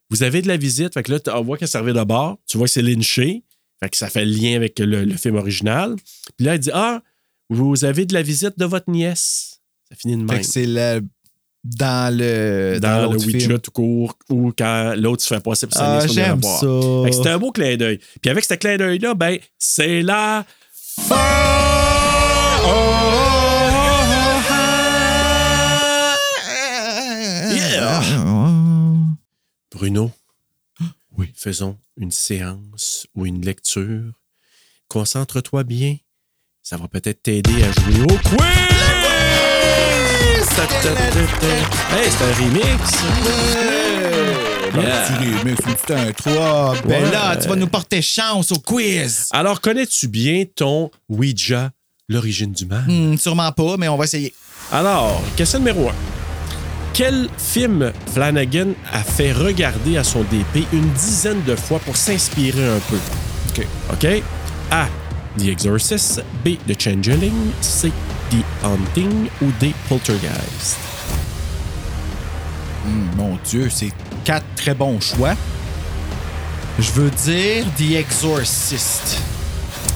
vous avez de la visite. Fait que là, on voit qu'elle servait de bord. Tu vois que c'est lynché. Fait que ça fait le lien avec le, le film original. Puis là, elle dit Ah, vous avez de la visite de votre nièce. Ça finit de Fait même que c'est le. Dans le. dans, le Ouija tout court ou quand l'autre se fait passer pour sa Ah, nièce j'aime ça. Fait que C'était un beau clin d'œil. Puis avec ce clin d'œil-là, ben, c'est la Yeah! Bruno. Oui. faisons une séance ou une lecture. Concentre-toi bien. Ça va peut-être t'aider à jouer au quiz! Hey, c'est un remix! Yeah. Mais c'est un 3. Ben Ouais. là, tu vas nous porter chance au quiz. Alors, connais-tu bien ton Ouija, l'origine du mal? Hmm, sûrement pas, mais on va essayer. Alors, question numéro 1. Quel film Flanagan a fait regarder à son DP une dizaine de fois pour s'inspirer un peu? OK. OK? A. The Exorcist. B. The Changeling. C. The Haunting. Ou D. Poltergeist. Hmm, mon Dieu, c'est quatre très bons choix. Je veux dire The Exorcist.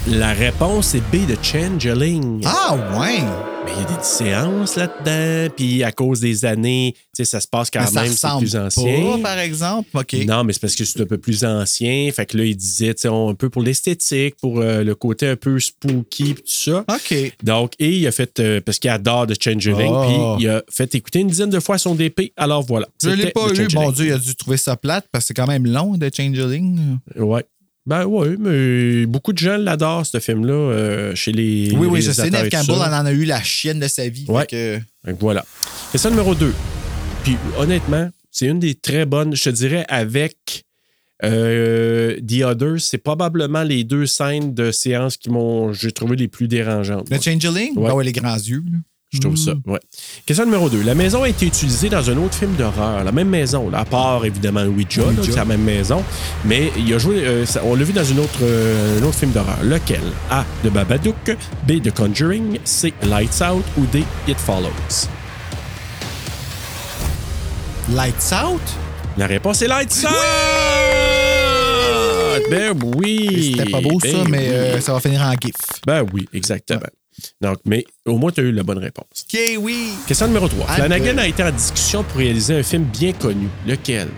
La réponse est B. The Changeling. Ah, ouais. Mais il y a des séances là-dedans, puis à cause des années, tu sais, ça se passe quand Mais même, c'est plus ancien. pas, par exemple. OK. Non, mais c'est parce que c'est un peu plus ancien. Fait que là, il disait, tu sais, un peu pour l'esthétique, pour euh, le côté un peu spooky, pis tout ça. OK. Donc, et il a fait, euh, parce qu'il adore The Changeling, Oh. puis il a fait écouter une dizaine de fois son DP. Alors voilà. Je l'ai pas. Changeling. Mon Dieu, il a dû trouver ça plate parce que c'est quand même long, The Changeling. Ouais. Ben ouais, mais beaucoup de gens l'adorent, ce film-là, euh, chez les. Oui, oui, je sais. Neve Campbell ça. en a eu la chienne de sa vie. Ouais. Fait que- Donc voilà. Question numéro 2. Puis honnêtement, c'est une des très bonnes, je te dirais, avec euh, The Others, c'est probablement les deux scènes de séance qui m'ont, j'ai trouvé les plus dérangeantes. The Changeling? Ouais. Ben ouais, les grands yeux. là. Je trouve ça, ouais. Question numéro 2. La maison a été utilisée dans un autre film d'horreur. La même maison, là, à part évidemment Ouija, c'est la même maison. Mais il a joué, euh, ça- on l'a vu dans une autre, euh, un autre film d'horreur. Lequel? A. De Babadook. B. De Conjuring. C. Lights Out. Ou D. It Follows. Lights Out? La réponse est Lights Out! Ben oui! C'était pas beau, ça, Ben mais euh, ça va finir en gif. Ben oui, exactement. Donc, mais au moins, tu as eu la bonne réponse. OK, oui. Question numéro 3. Ah, Flanagan a été en discussion pour réaliser un film bien connu. Lequel?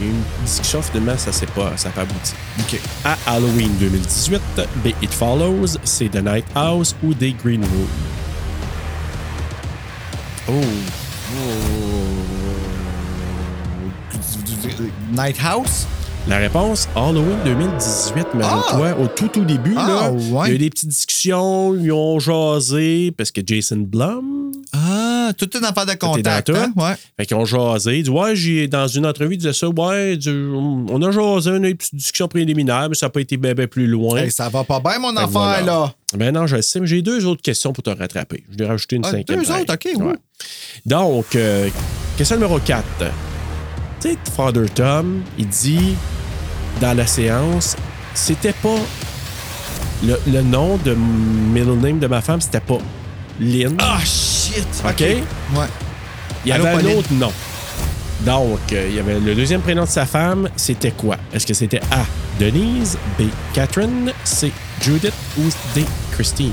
Une discussion, finalement, ça s'est pas, ça n'a pas abouti. OK. A. Halloween 2018, B. It Follows, C. The Night House ou D. Green Room. Oh. Night House? La réponse, Halloween 2018, mais Ah! toi, au tout, tout début, Ah, là, ouais. il y a eu des petites discussions, ils ont jasé, parce que Jason Blum, Ah, toute une affaire de contact. Hein? tout? Ouais. Fait qu'ils ont jasé. Ils disent, ouais, j'ai, dans une entrevue, ils disaient ça, ouais, on a jasé, on a eu une petite discussion préliminaire, mais ça n'a pas été bien, bien plus loin. Hey, ça va pas bien, mon affaire, voilà. là. Ben non, je le sais, mais j'ai deux autres questions pour te rattraper. Je vais rajouter une Ah, cinquième. deux autres, OK, oui. Donc, euh, question numéro 4. Tu sais, Father Tom, il dit dans la séance, c'était pas. Le, le nom de middle name de ma femme, c'était pas Lynn. Ah, shit. OK? Ouais. il y allô, avait un autre nom. Donc, euh, il y avait le deuxième prénom de sa femme, c'était quoi? Est-ce que c'était A. Denise, B. Catherine, C. Judith ou D. Christine?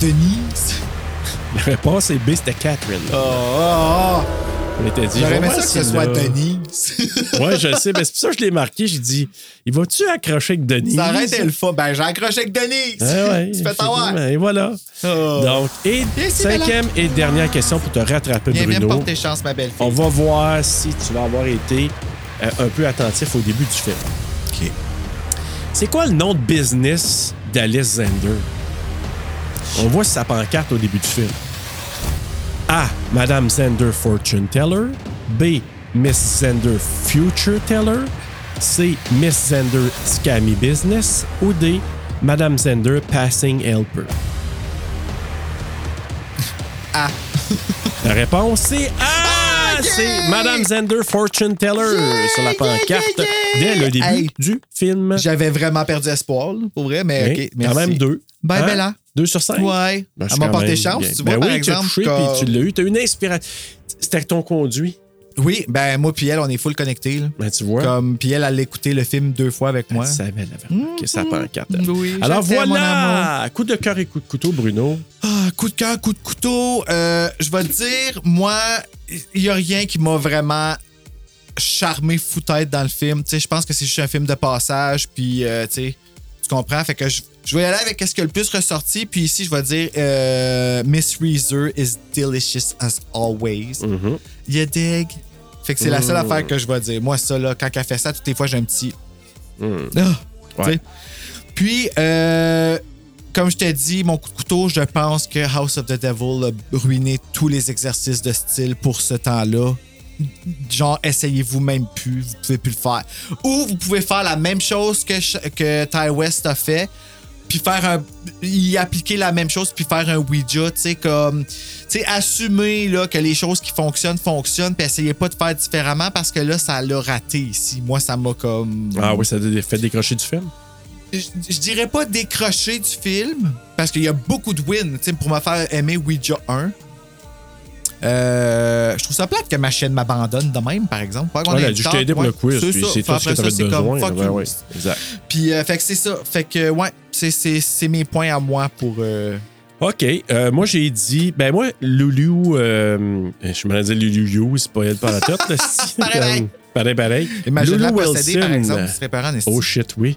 Denise? La réponse est B, c'était Catherine. Oh, oh, oh. On était dit, J'aurais aimé ça que ce soit Denise. Ouais, je sais, mais c'est pour ça que je l'ai marqué. J'ai dit, il va-tu accrocher avec Denise? Ça aurait été le fun. Ben, j'ai accroché avec Denise. Ah ouais, tu fais t'avoir. effectivement, Et voilà. Oh. Donc, et cinquième et dernière question pour te rattraper, me Bruno. porter chance, ma belle fille. On va voir si tu vas avoir été euh, un peu attentif au début du film. OK. C'est quoi le nom de business d'Alice Zender? On voit sa pancarte au début du film. A. Madame Zender Fortune Teller. B. Miss Zender Future Teller. C. Miss Zender Scammy Business. Ou D. Madame Zender Passing Helper. A. La réponse, c'est A! C'est Madame Zender Fortune Teller sur la pancarte dès le début Hey. du film. J'avais vraiment perdu espoir, là, pour vrai, mais. Merci. quand même deux. Ben, Hein? ben là. Sur cinq? Ouais. Ben, Elle m'a porté chance, bien. tu Ben vois, par oui, tu as exemple. touché, comme- puis tu l'as eu. Tu as une inspiration. C'était ton conduit. Oui, ben moi puis elle, on est full connectés. là. Ben, tu vois. Comme, puis elle, elle a écouté le film deux fois avec moi. Elle savait, marqué sa pancarte. Oui, Alors voilà! Coup de cœur et coup de couteau, Bruno. Ah, coup de cœur, coup de couteau. Euh, je vais te dire, moi, il n'y a rien qui m'a vraiment charmé fou tête dans le film. Tu sais, je pense que c'est juste un film de passage, puis euh, tu sais, tu comprends? Fait que je, je vais y aller avec ce qui a le plus ressorti, puis ici, je vais dire euh, Miss Reezer is delicious as always. Mhm. You dig? Fait que c'est la seule Mm. affaire que je vais dire. Moi, ça, là, quand elle fait ça, toutes les fois, j'ai un petit. Mm. Ah, Ouais. Puis, euh, comme je t'ai dit, mon coup de couteau, je pense que House of the Devil a ruiné tous les exercices de style pour ce temps-là. Genre, essayez-vous même plus, vous pouvez plus le faire. Ou vous pouvez faire la même chose que, que Ty West a fait, puis faire un. y appliquer la même chose, puis faire un Ouija, tu sais, comme. Tu sais, assumer là, que les choses qui fonctionnent, fonctionnent, puis essayez pas de faire différemment parce que là, ça l'a raté ici. Moi, ça m'a comme. Ah oui, ça a fait décrocher du film? Je, je dirais pas décrocher du film, parce qu'il y a beaucoup de wins tu sais, pour me faire aimer Ouija 1. Euh, je trouve ça plate que ma chaîne m'abandonne de même, par exemple. Pas Ouais, ait elle a le dû temps, t'aider pour ouais, le quiz, ça. c'est tout ce que t'avais ça, comme, besoin. fuck Ouais, exact. Puis, euh, fait que c'est ça. Fait que, ouais, c'est- c'est c'est mes points à moi pour. euh, OK. euh, moi, j'ai dit, ben moi, Loulou, euh, je me disais Loulou, c'est pas elle par la tête. c'est Pareil, pareil. comme- pareil, pareil. Imagine-la Loulou possédée, par Wilson. exemple, serait parent. Oh shit, oui.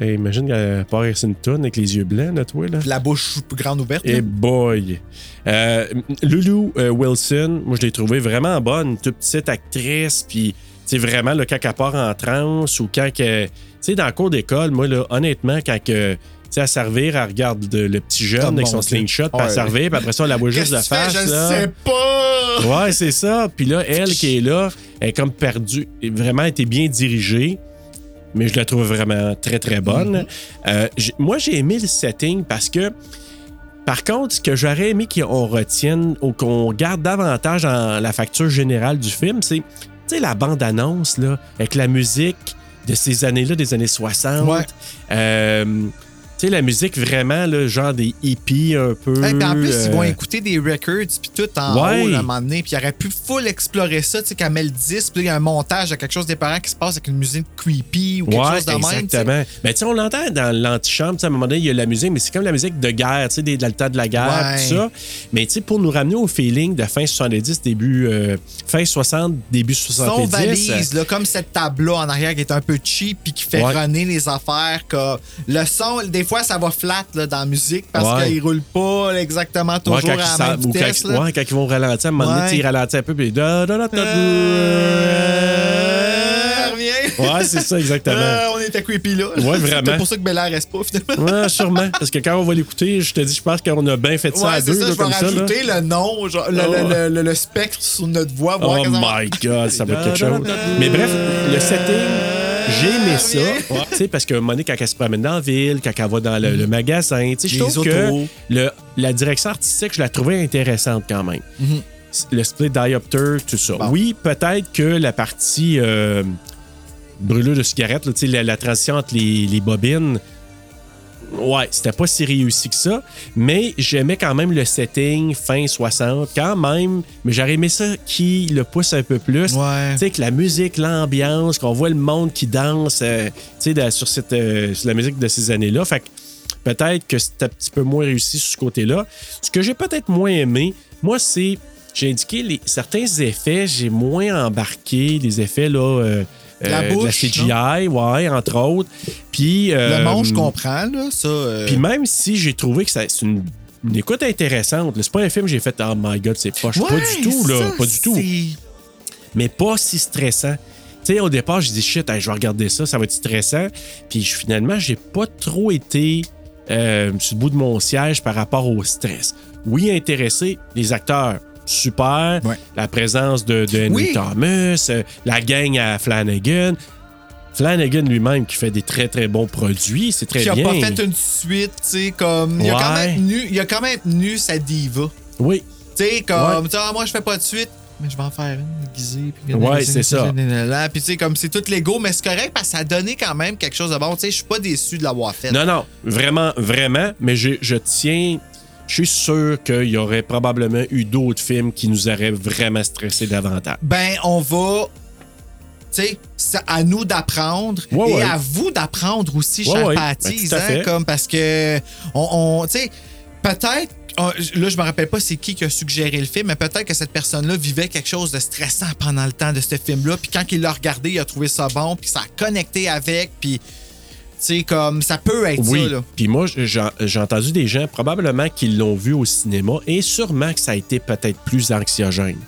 Imagine qu'elle part une tonne avec les yeux blancs, là, toi, là. La bouche grande ouverte. Et boy! Euh, Lulu euh, Wilson, moi, je l'ai trouvée vraiment bonne. Toute petite actrice, puis, tu sais, vraiment, là, quand elle part en transe ou quand que. Tu sais, dans le cours d'école, moi, là, honnêtement, quand que. Tu sais, à servir, elle regarde le, le petit jeune Oh, avec son slingshot, puis à Ouais. servir, puis après ça, on la voit juste de tu fais? face. Je là. sais pas! Ouais, c'est ça. Puis là, elle qui est là, elle est comme perdue. Vraiment, elle était bien dirigée. Mais je la trouve vraiment très, très bonne. Euh, j'ai- moi, j'ai aimé le setting parce que, par contre, ce que j'aurais aimé qu'on retienne ou qu'on garde davantage dans la facture générale du film, c'est, tu sais, la bande-annonce, là, avec la musique de ces années-là, des années 60. Ouais. Euh, tu sais, la musique vraiment, là, genre des hippies un peu. Hey, en plus, ils vont euh, écouter des records puis tout en Ouais. haut là, à un moment donné. Puis ils auraient pu full explorer ça, tu sais, qu'elle met le 10, puis il y a un montage de quelque chose d'épeurant qui se passe avec une musique creepy ou quelque ouais, chose de même. tu sais. exactement. Ben, tu sais, on l'entend dans l'antichambre, tu sais, à un moment donné, il y a la musique, mais c'est comme la musique de guerre, tu sais, des- dans le temps de la guerre, Ouais. tout ça. Mais tu sais, pour nous ramener au feeling de fin 70, début, euh, fin 60, début 70. Son valise, là, comme cette table-là en arrière qui est un peu cheap puis qui fait runner les affaires. Que le son, des fois, ça va flat là, dans la musique parce Ouais. qu'il roule pas exactement Ouais, toujours quand, à la même ou vitesse. quand, ouais, ils vont ralentir, à un moment donné, Ouais. ils ralentissent un peu, puis. Euh, reviens. Ouais, c'est ça, exactement. Euh, on était creepy là. Ouais, vraiment. C'est pour ça que Bella reste pas finalement. Ouais, sûrement. Parce que quand on va l'écouter, je te dis, je pense qu'on a bien fait ça Ouais, à deux, ça, là, je vais ça. rajouter le nom, genre, le, Oh. le- le- le- le spectre sur notre voix. voir Oh my god, ça va être quelque chose. Mais bref, le setting, j'ai aimé ça. Tu sais, parce que Monique, quand elle se promène dans la ville, quand elle va dans le, le magasin, tu sais, je trouve que le, la direction artistique, je la trouvais intéressante quand même. Le split diopter, tout ça. Bon. Oui, peut-être que la partie euh, brûlure de cigarette, là, la, la transition entre les, les bobines, Ouais, c'était pas si réussi que ça, mais j'aimais quand même le setting fin 60, quand même, mais j'aurais aimé ça qui le pousse un peu plus. Ouais. Tu sais, que la musique, l'ambiance, qu'on voit le monde qui danse, euh, tu sais, de- sur, cette, euh, sur la musique de ces années-là. Fait que peut-être que c'était un petit peu moins réussi sur ce côté-là. Ce que j'ai peut-être moins aimé, moi, c'est, j'ai indiqué les, certains effets, j'ai moins embarqué, les effets, là. euh, La euh, de bouche, CGI, ouais, entre autres. Puis. euh, Le monde, je comprends, là, ça. euh, puis même si j'ai trouvé que c'est une, une écoute intéressante, c'est pas un film que j'ai fait Oh my god, c'est poche. pas ouais, du tout, là. pas du tout. Mais pas si stressant. Tu sais, au départ, j'ai dit shit, hey, je vais regarder ça, ça va être stressant. Puis je- finalement, j'ai pas trop été euh, sur le bout de mon siège par rapport au stress. Oui, intéressé, les acteurs. Super. Ouais. La présence de, de Henry Oui. Thomas, euh, la gang à Flanagan. Flanagan lui-même qui fait des très très bons produits, c'est très Qui a bien. pas fait une suite, tu sais, comme. Il, a quand même nu, il a quand même nu sa diva. Oui, Tu sais, comme. Ouais. tu sais, ah, moi, je fais pas de suite. Mais je vais en faire une déguisée. Puis Ouais, c'est ça. Puis, tu sais, comme c'est tout l'ego, mais c'est correct parce que ça a donné quand même quelque chose de bon. Tu sais, je suis pas déçu de l'avoir fait. Non, non, vraiment, vraiment, mais je, je tiens. Je suis sûr qu'il y aurait probablement eu d'autres films qui nous auraient vraiment stressé davantage. Ben, on va. Tu sais, c'est à nous d'apprendre Ouais, et ouais. à vous d'apprendre aussi, Ouais, chers Ben, hein, comme parce que on, on- tu sais, peut-être là je me rappelle pas c'est qui qui a suggéré le film, mais peut-être que cette personne-là vivait quelque chose de stressant pendant le temps de ce film-là, puis quand il l'a regardé, il a trouvé ça bon, puis ça a connecté avec, puis sais comme ça peut être Oui, ça puis moi, j'ai entendu des gens probablement qui l'ont vu au cinéma et sûrement que ça a été peut-être plus anxiogène.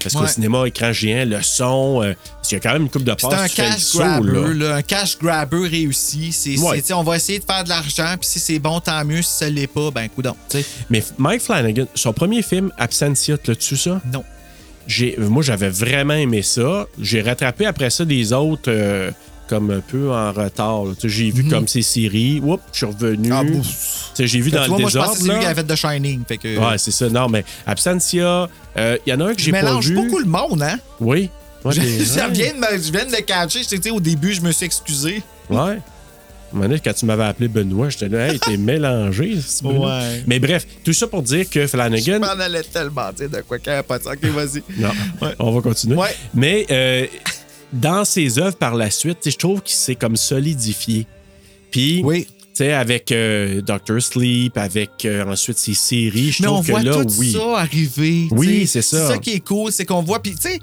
Parce qu'au cinéma, écran géant, le son, euh, parce qu'il y a quand même une coupe de C'est passes. un tu fais le cash saut, grabber, là. là, un cash grabber réussi. C'est, Ouais. c'est, tu on va essayer de faire de l'argent, puis si c'est bon, tant mieux. Si ça l'est pas, ben, tu sais. Mais Mike Flanagan, son premier film, Absentia, l'as-tu ça? Non. J'ai, moi, j'avais vraiment aimé ça. J'ai rattrapé après ça des autres euh, comme un peu en retard. J'ai vu comme ces séries. Oups, je suis revenu. Mhm. Ah, J'ai vu dans vois, le moi, je désordre. c'est lui qui avait fait The Shining. Fait que, Ouais, c'est ça. Non, mais Absentia, euh, il y en a un que je j'ai pas mélange vu. beaucoup le monde, hein? Oui. Je, ça vient de me, je viens de le catcher. Je au début, je me suis excusé. Ouais. Donné, quand tu m'avais appelé Benoît, j'étais là, hey, t'es mélangé. Ouais. Mais bref, tout ça pour dire que Je Flanagan. m'en allais tellement dire de quoi qu'il n'y avait pas de. OK, vas-y. Non, Ouais. on va continuer. Ouais. Mais euh, dans ses œuvres par la suite, je trouve qu'il s'est comme solidifié. Puis, Oui. tu sais, avec euh, Doctor Sleep, avec euh, ensuite ses séries, je trouve que voit là, tout oui. ça arriver. Oui, c'est ça. C'est ça qui est cool, c'est qu'on voit. Puis, tu sais,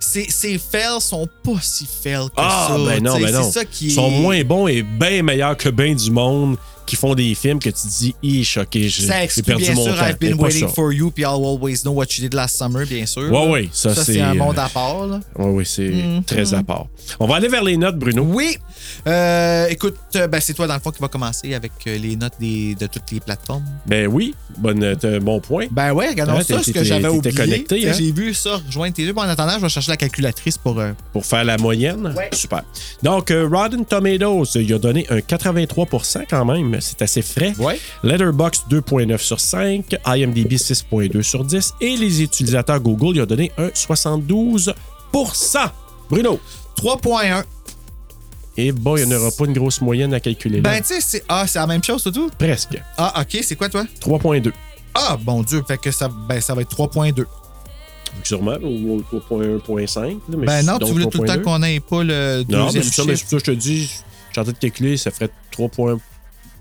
ces, ces fails sont pas si fails que Ah, ça. ben non, ben non. C'est ça qui Ils sont moins bons et bien meilleurs que bien du monde qui font des films que tu dis, hi, choqué, j'ai perdu bien mon sûr temps. I've been waiting for you puis I'll always know what you did last summer, bien sûr. Ouais, là. ouais, ça, Ça, c'est un euh, monde à part. Là. Oui, oui, c'est Mm-hmm. très à part. On va aller vers les notes, Bruno. Oui. Euh, écoute, euh, ben, c'est toi, dans le fond, qui va commencer avec euh, les notes des, de toutes les plateformes. Ben oui, bonne, euh, bon point. Ben ouais, regardons Ouais, ça, ce que j'avais oublié. connecté, hein? J'ai vu ça, rejoindre tes deux. Bon, en attendant, je vais chercher la calculatrice pour... euh, Pour faire la moyenne. Ouais. Super. Donc, euh, Rotten Tomatoes, il a donné un 83% quand même. C'est assez frais. Ouais. Letterboxd 2.9 sur 5, IMDb 6.2 sur 10 et les utilisateurs Google, il a donné un 72% Bruno. 3.1. Et bon, il n'y en aura pas une grosse moyenne à calculer là. Ben, tu sais, c'est ah, c'est la même chose, tout? Presque. Ah, OK, c'est quoi, toi? 3.2. Ah, bon Dieu, fait que ça, ben, ça va être 3.2. Sûrement, ou 3.1.5. là, mais Ben non, tu voulais tout le temps 3.2. qu'on n'ait pas le Non, mais deuxième c'est ça, mais chiffre. c'est ça, je te dis, je suis en train de calculer, ça ferait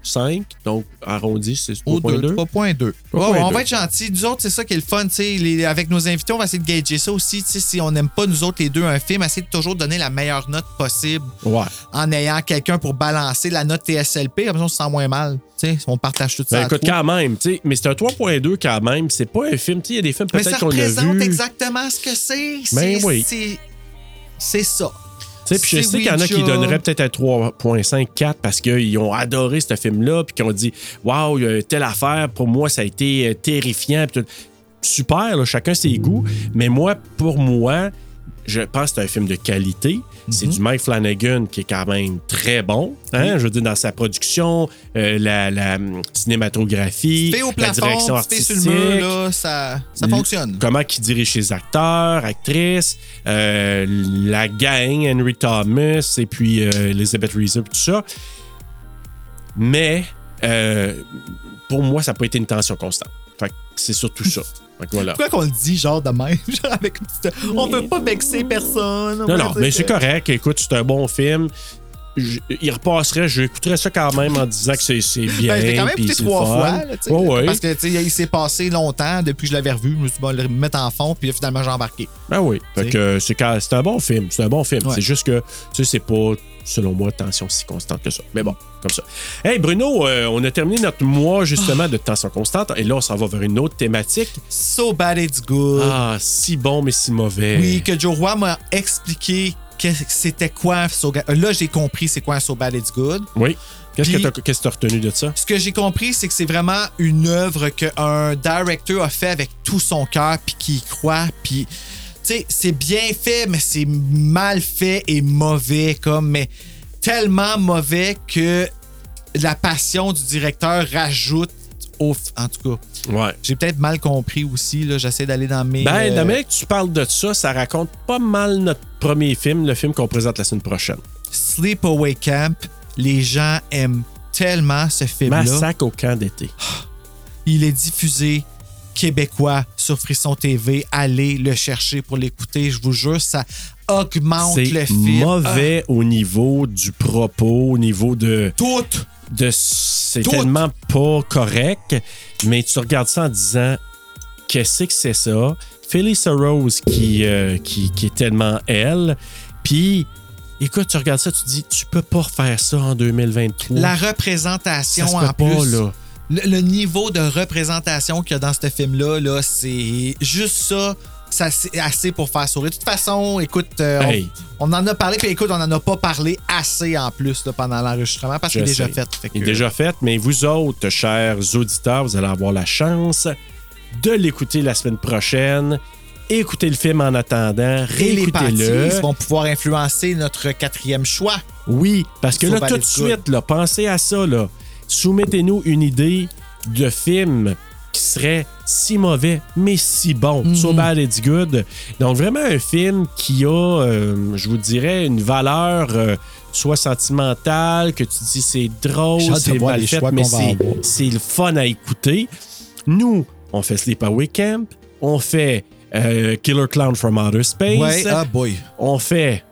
3.5, donc arrondi, c'est Au 3.2. 3.2. Ouais, 3.2. ouais, on va être gentil. Nous autres, c'est ça qui est le fun. les- avec nos invités, on va essayer de gager ça aussi. Si on n'aime pas, nous autres, les deux, un film, essayer de toujours donner la meilleure note possible Ouais. en ayant quelqu'un pour balancer la note TSLP. Comme ça, on se sent moins mal. On partage tout ça. Ben écoute, quand même, mais c'est un 3.2 quand même, c'est pas un film, il y a des films ça peut-être qu'on a représente vu. exactement ce que c'est. Ben oui. c'est- C'est ça. Puis je sais qu'il y en a qui donneraient peut-être un 3.5, 4 parce qu'ils ont adoré ce film-là, puis qu'ils ont dit Waouh, il y a telle affaire, pour moi, ça a été euh, terrifiant. tout. Super, là, chacun ses goûts. Mais moi, pour moi, je pense que c'est un film de qualité. C'est Mhm. du Mike Flanagan qui est quand même très bon. Hein? Je veux dire, dans sa production, euh, la, la, cinématographie, au la plafond, direction fait artistique. sur le mur, là, ça, fonctionne. Comment il dirige ses acteurs, actrices, euh, la gang, Henry Thomas et puis euh, Elizabeth Reeser, tout ça. Mais euh, pour moi, ça n'a pas été une tension constante. Fait c'est surtout ça. Que voilà. Pourquoi qu'on le dit genre de même? Genre avec une petite... On veut pas vexer personne. on Non, non, mais c'est correct. Écoute, c'est un bon film. Je- il repasserait, j'écouterais ça quand même en disant que c'est bien. Ben, je l'ai quand même puis écouté trois fois. là, ouais. Parce que tu sais, il s'est passé longtemps depuis que je l'avais revu. Je me suis dit, bon, le mettre en fond, puis là, finalement, j'ai embarqué. Ben oui. Fait T'sais. que c'est un bon film. C'est un bon film. Ouais. C'est juste que, tu sais, c'est pas, selon moi, tension si constante que ça. Mais bon, comme ça. Hey, Bruno, euh, on a terminé notre mois, justement, de tension constante. Et là, on s'en va vers une autre thématique. So bad it's good. Ah, si bon, mais si mauvais. Oui, que Joe Roy m'a expliqué que c'était quoi. So Là, j'ai compris c'est quoi un So bad it's good. Oui. Qu'est-ce que que t'as retenu de ça? Ce que j'ai compris, c'est que c'est vraiment une œuvre qu'un directeur a fait avec tout son cœur, puis qui y croit, puis. Sais, c'est bien fait, mais c'est mal fait et mauvais, comme, mais tellement mauvais que la passion du directeur rajoute au. En tout cas, Ouais. j'ai peut-être mal compris aussi, là. J'essaie d'aller dans mes. Ben, euh, la manière que tu parles de ça, ça raconte pas mal notre premier film, le film qu'on présente la semaine prochaine. Sleepaway Camp, les gens aiment tellement ce film-là. Massacre au camp d'été. Il est diffusé québécois sur Frisson TV. Allez le chercher pour l'écouter. Je vous jure, ça augmente C'est le film. mauvais au niveau du propos, au niveau de. Ah, tout. de c'est tellement pas correct, mais tu regardes ça en disant qu'est-ce que c'est ça? Phyllis Rose qui, euh, qui, qui est tellement elle. Puis, écoute, tu regardes ça, tu dis, tu peux pas refaire ça en 2023. La ça représentation se en peut pas, plus. là. Le, le niveau de représentation qu'il y a dans ce film-là, là, c'est juste ça. ça c'est assez pour faire sourire. De toute façon, écoute, euh, on- Hey. on, en a parlé, puis écoute, on en a pas parlé assez en plus là, pendant l'enregistrement parce qu'il est déjà fait. Il est déjà fait, mais vous autres, chers auditeurs, vous allez avoir la chance de l'écouter la semaine prochaine. Écoutez le film en attendant, Et les parties réécoutez-le. vont pouvoir influencer notre quatrième choix. Oui, parce que là, tout de suite, là, pensez à ça. Là. Soumettez-nous une idée de film qui serait si mauvais, mais si bon. Mhm. So bad it's good. Donc, vraiment un film qui a, euh, je vous dirais, une valeur euh, soit sentimentale, que tu dis c'est drôle, c'est mal fait, mais c'est le fun à écouter. Nous, on fait Sleepaway Camp, on fait euh, Killer Clown from Outer Space, Ouais, ah boy. on fait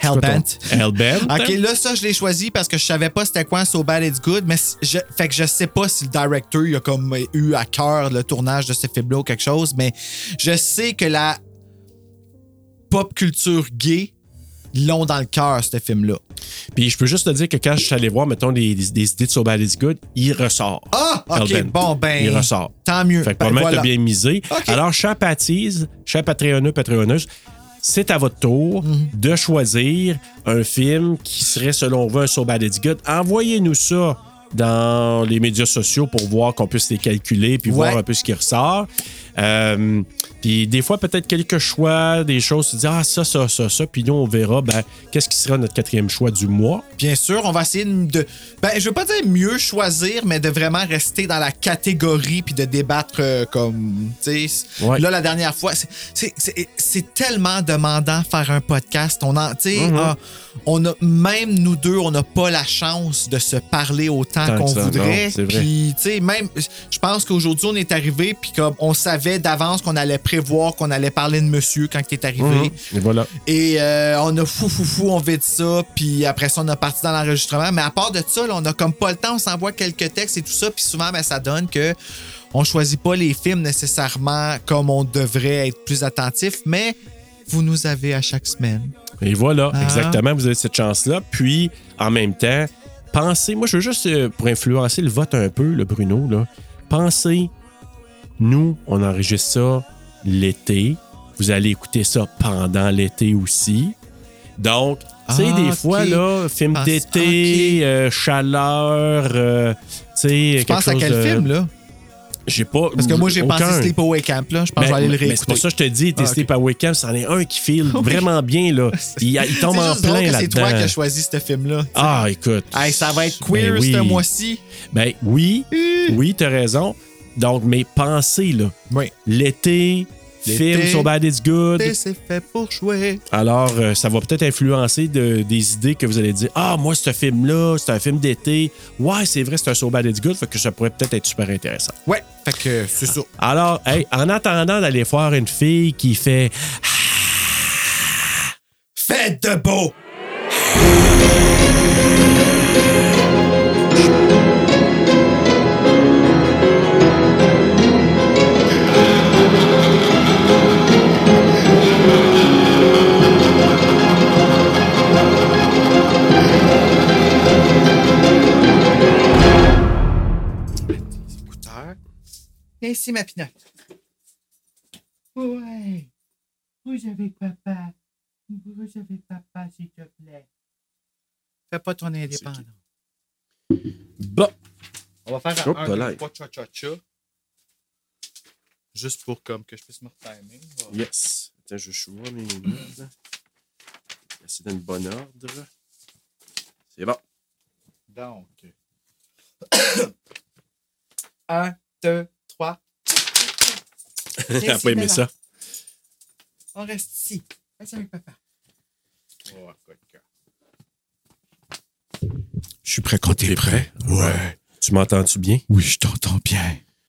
Hellbent. Hellbent. Ok, là, ça, je l'ai choisi parce que je savais pas c'était quoi So Bad It's Good, mais je, fait que je sais pas si le directeur il a comme eu à cœur le tournage de ce film-là ou quelque chose, mais je sais que la pop culture gay l'ont dans le cœur, ce film-là. Puis je peux juste te dire que quand je suis allé voir, mettons, des, idées de So Bad It's Good, il ressort. Ah, ok, Hellbent. bon, ben. Il ressort. Tant mieux. Fait que Ben, probablement que voilà. t'as bien misé. Alors, chers Patties, chers Patreonneux, Patreonneuses, c'est à votre tour Mhm. de choisir un film qui serait, selon vous, un So Bad It's Good. Envoyez-nous ça dans les médias sociaux pour voir qu'on puisse les calculer puis Ouais. voir un peu ce qui ressort. Euh, puis des fois, peut-être quelques choix, des choses, tu dis, ah, ça, ça, ça, ça. Puis nous, on verra, ben, qu'est-ce qui sera notre quatrième choix du mois. Bien sûr, on va essayer de. Ben, je veux pas dire mieux choisir, mais de vraiment rester dans la catégorie puis de débattre euh, comme. Tu sais. Ouais. Là, la dernière fois, c'est- tellement demandant faire un podcast. On en, tu sais, Mhm. ah, on a, même nous deux, on n'a pas la chance de se parler autant qu'on voudrait. Puis, tu sais, même, je pense qu'aujourd'hui, on est arrivé, puis comme on savait d'avance qu'on allait prévoir qu'on allait parler de monsieur quand il est arrivé. Mhm. Et voilà. Et euh, on a fou, fou, fou, on vit ça. Puis après ça, on a parti dans l'enregistrement. Mais à part de ça, là, on a comme pas le temps, on s'envoie quelques textes et tout ça. Puis souvent, ben, ça donne que on choisit pas les films nécessairement comme on devrait être plus attentif. Mais vous nous avez à chaque semaine. Et voilà, Ah. exactement, vous avez cette chance-là. Puis, en même temps, pensez, moi je veux juste, euh, pour influencer le vote un peu, le Bruno, là, pensez, nous, on enregistre ça l'été. Vous allez écouter ça pendant l'été aussi. Donc, tu sais, Ah, des ok. fois, là, film Pense- d'été, euh, chaleur, euh, tu sais, Tu quelque penses à quel de- film, là? J'ai pas. Parce que moi, j'ai pensé Sleepaway Camp, là. Je pense que je vais aller le réécouter. C'est pour ça que je te dis, tes Ah, ok. Sleep Away Camp, c'en est un qui file vraiment bien, là. Il, il tombe en plein que c'est toi qui as choisi ce film-là. Ah, écoute. Hey, ça va être queer Ben oui. ce mois-ci. Ben oui, oui, t'as raison. Donc, mais pensez, là. Oui. L'été, film So Bad It's Good. C'est fait pour jouer. Alors, euh, ça va peut-être influencer de- des idées que vous allez dire Ah, moi, ce film-là, c'est un film d'été. Ouais, c'est vrai, c'est un So Bad It's Good. Fait que ça pourrait peut-être être super intéressant. Ouais, fait que c'est ça. Alors, hey, en attendant d'aller voir une fille qui fait Faites de beau! Viens ici, ma pinotte. Ouais. Vous avec papa. Vous avec papa, s'il te plaît. Fais pas ton indépendant. Bon. On va faire un, un trois, cha cha cha. Juste pour comme que je puisse me retimer. Yes. Attends, je choisis mes notes. C'est dans le bon ordre. C'est bon. Donc. un, deux, trois. T'as pas aimé ça? On reste ici. Reste avec papa. Oh. Je suis prêt quand t'es prêt. Ouais. Tu m'entends-tu bien? Oui, je t'entends bien.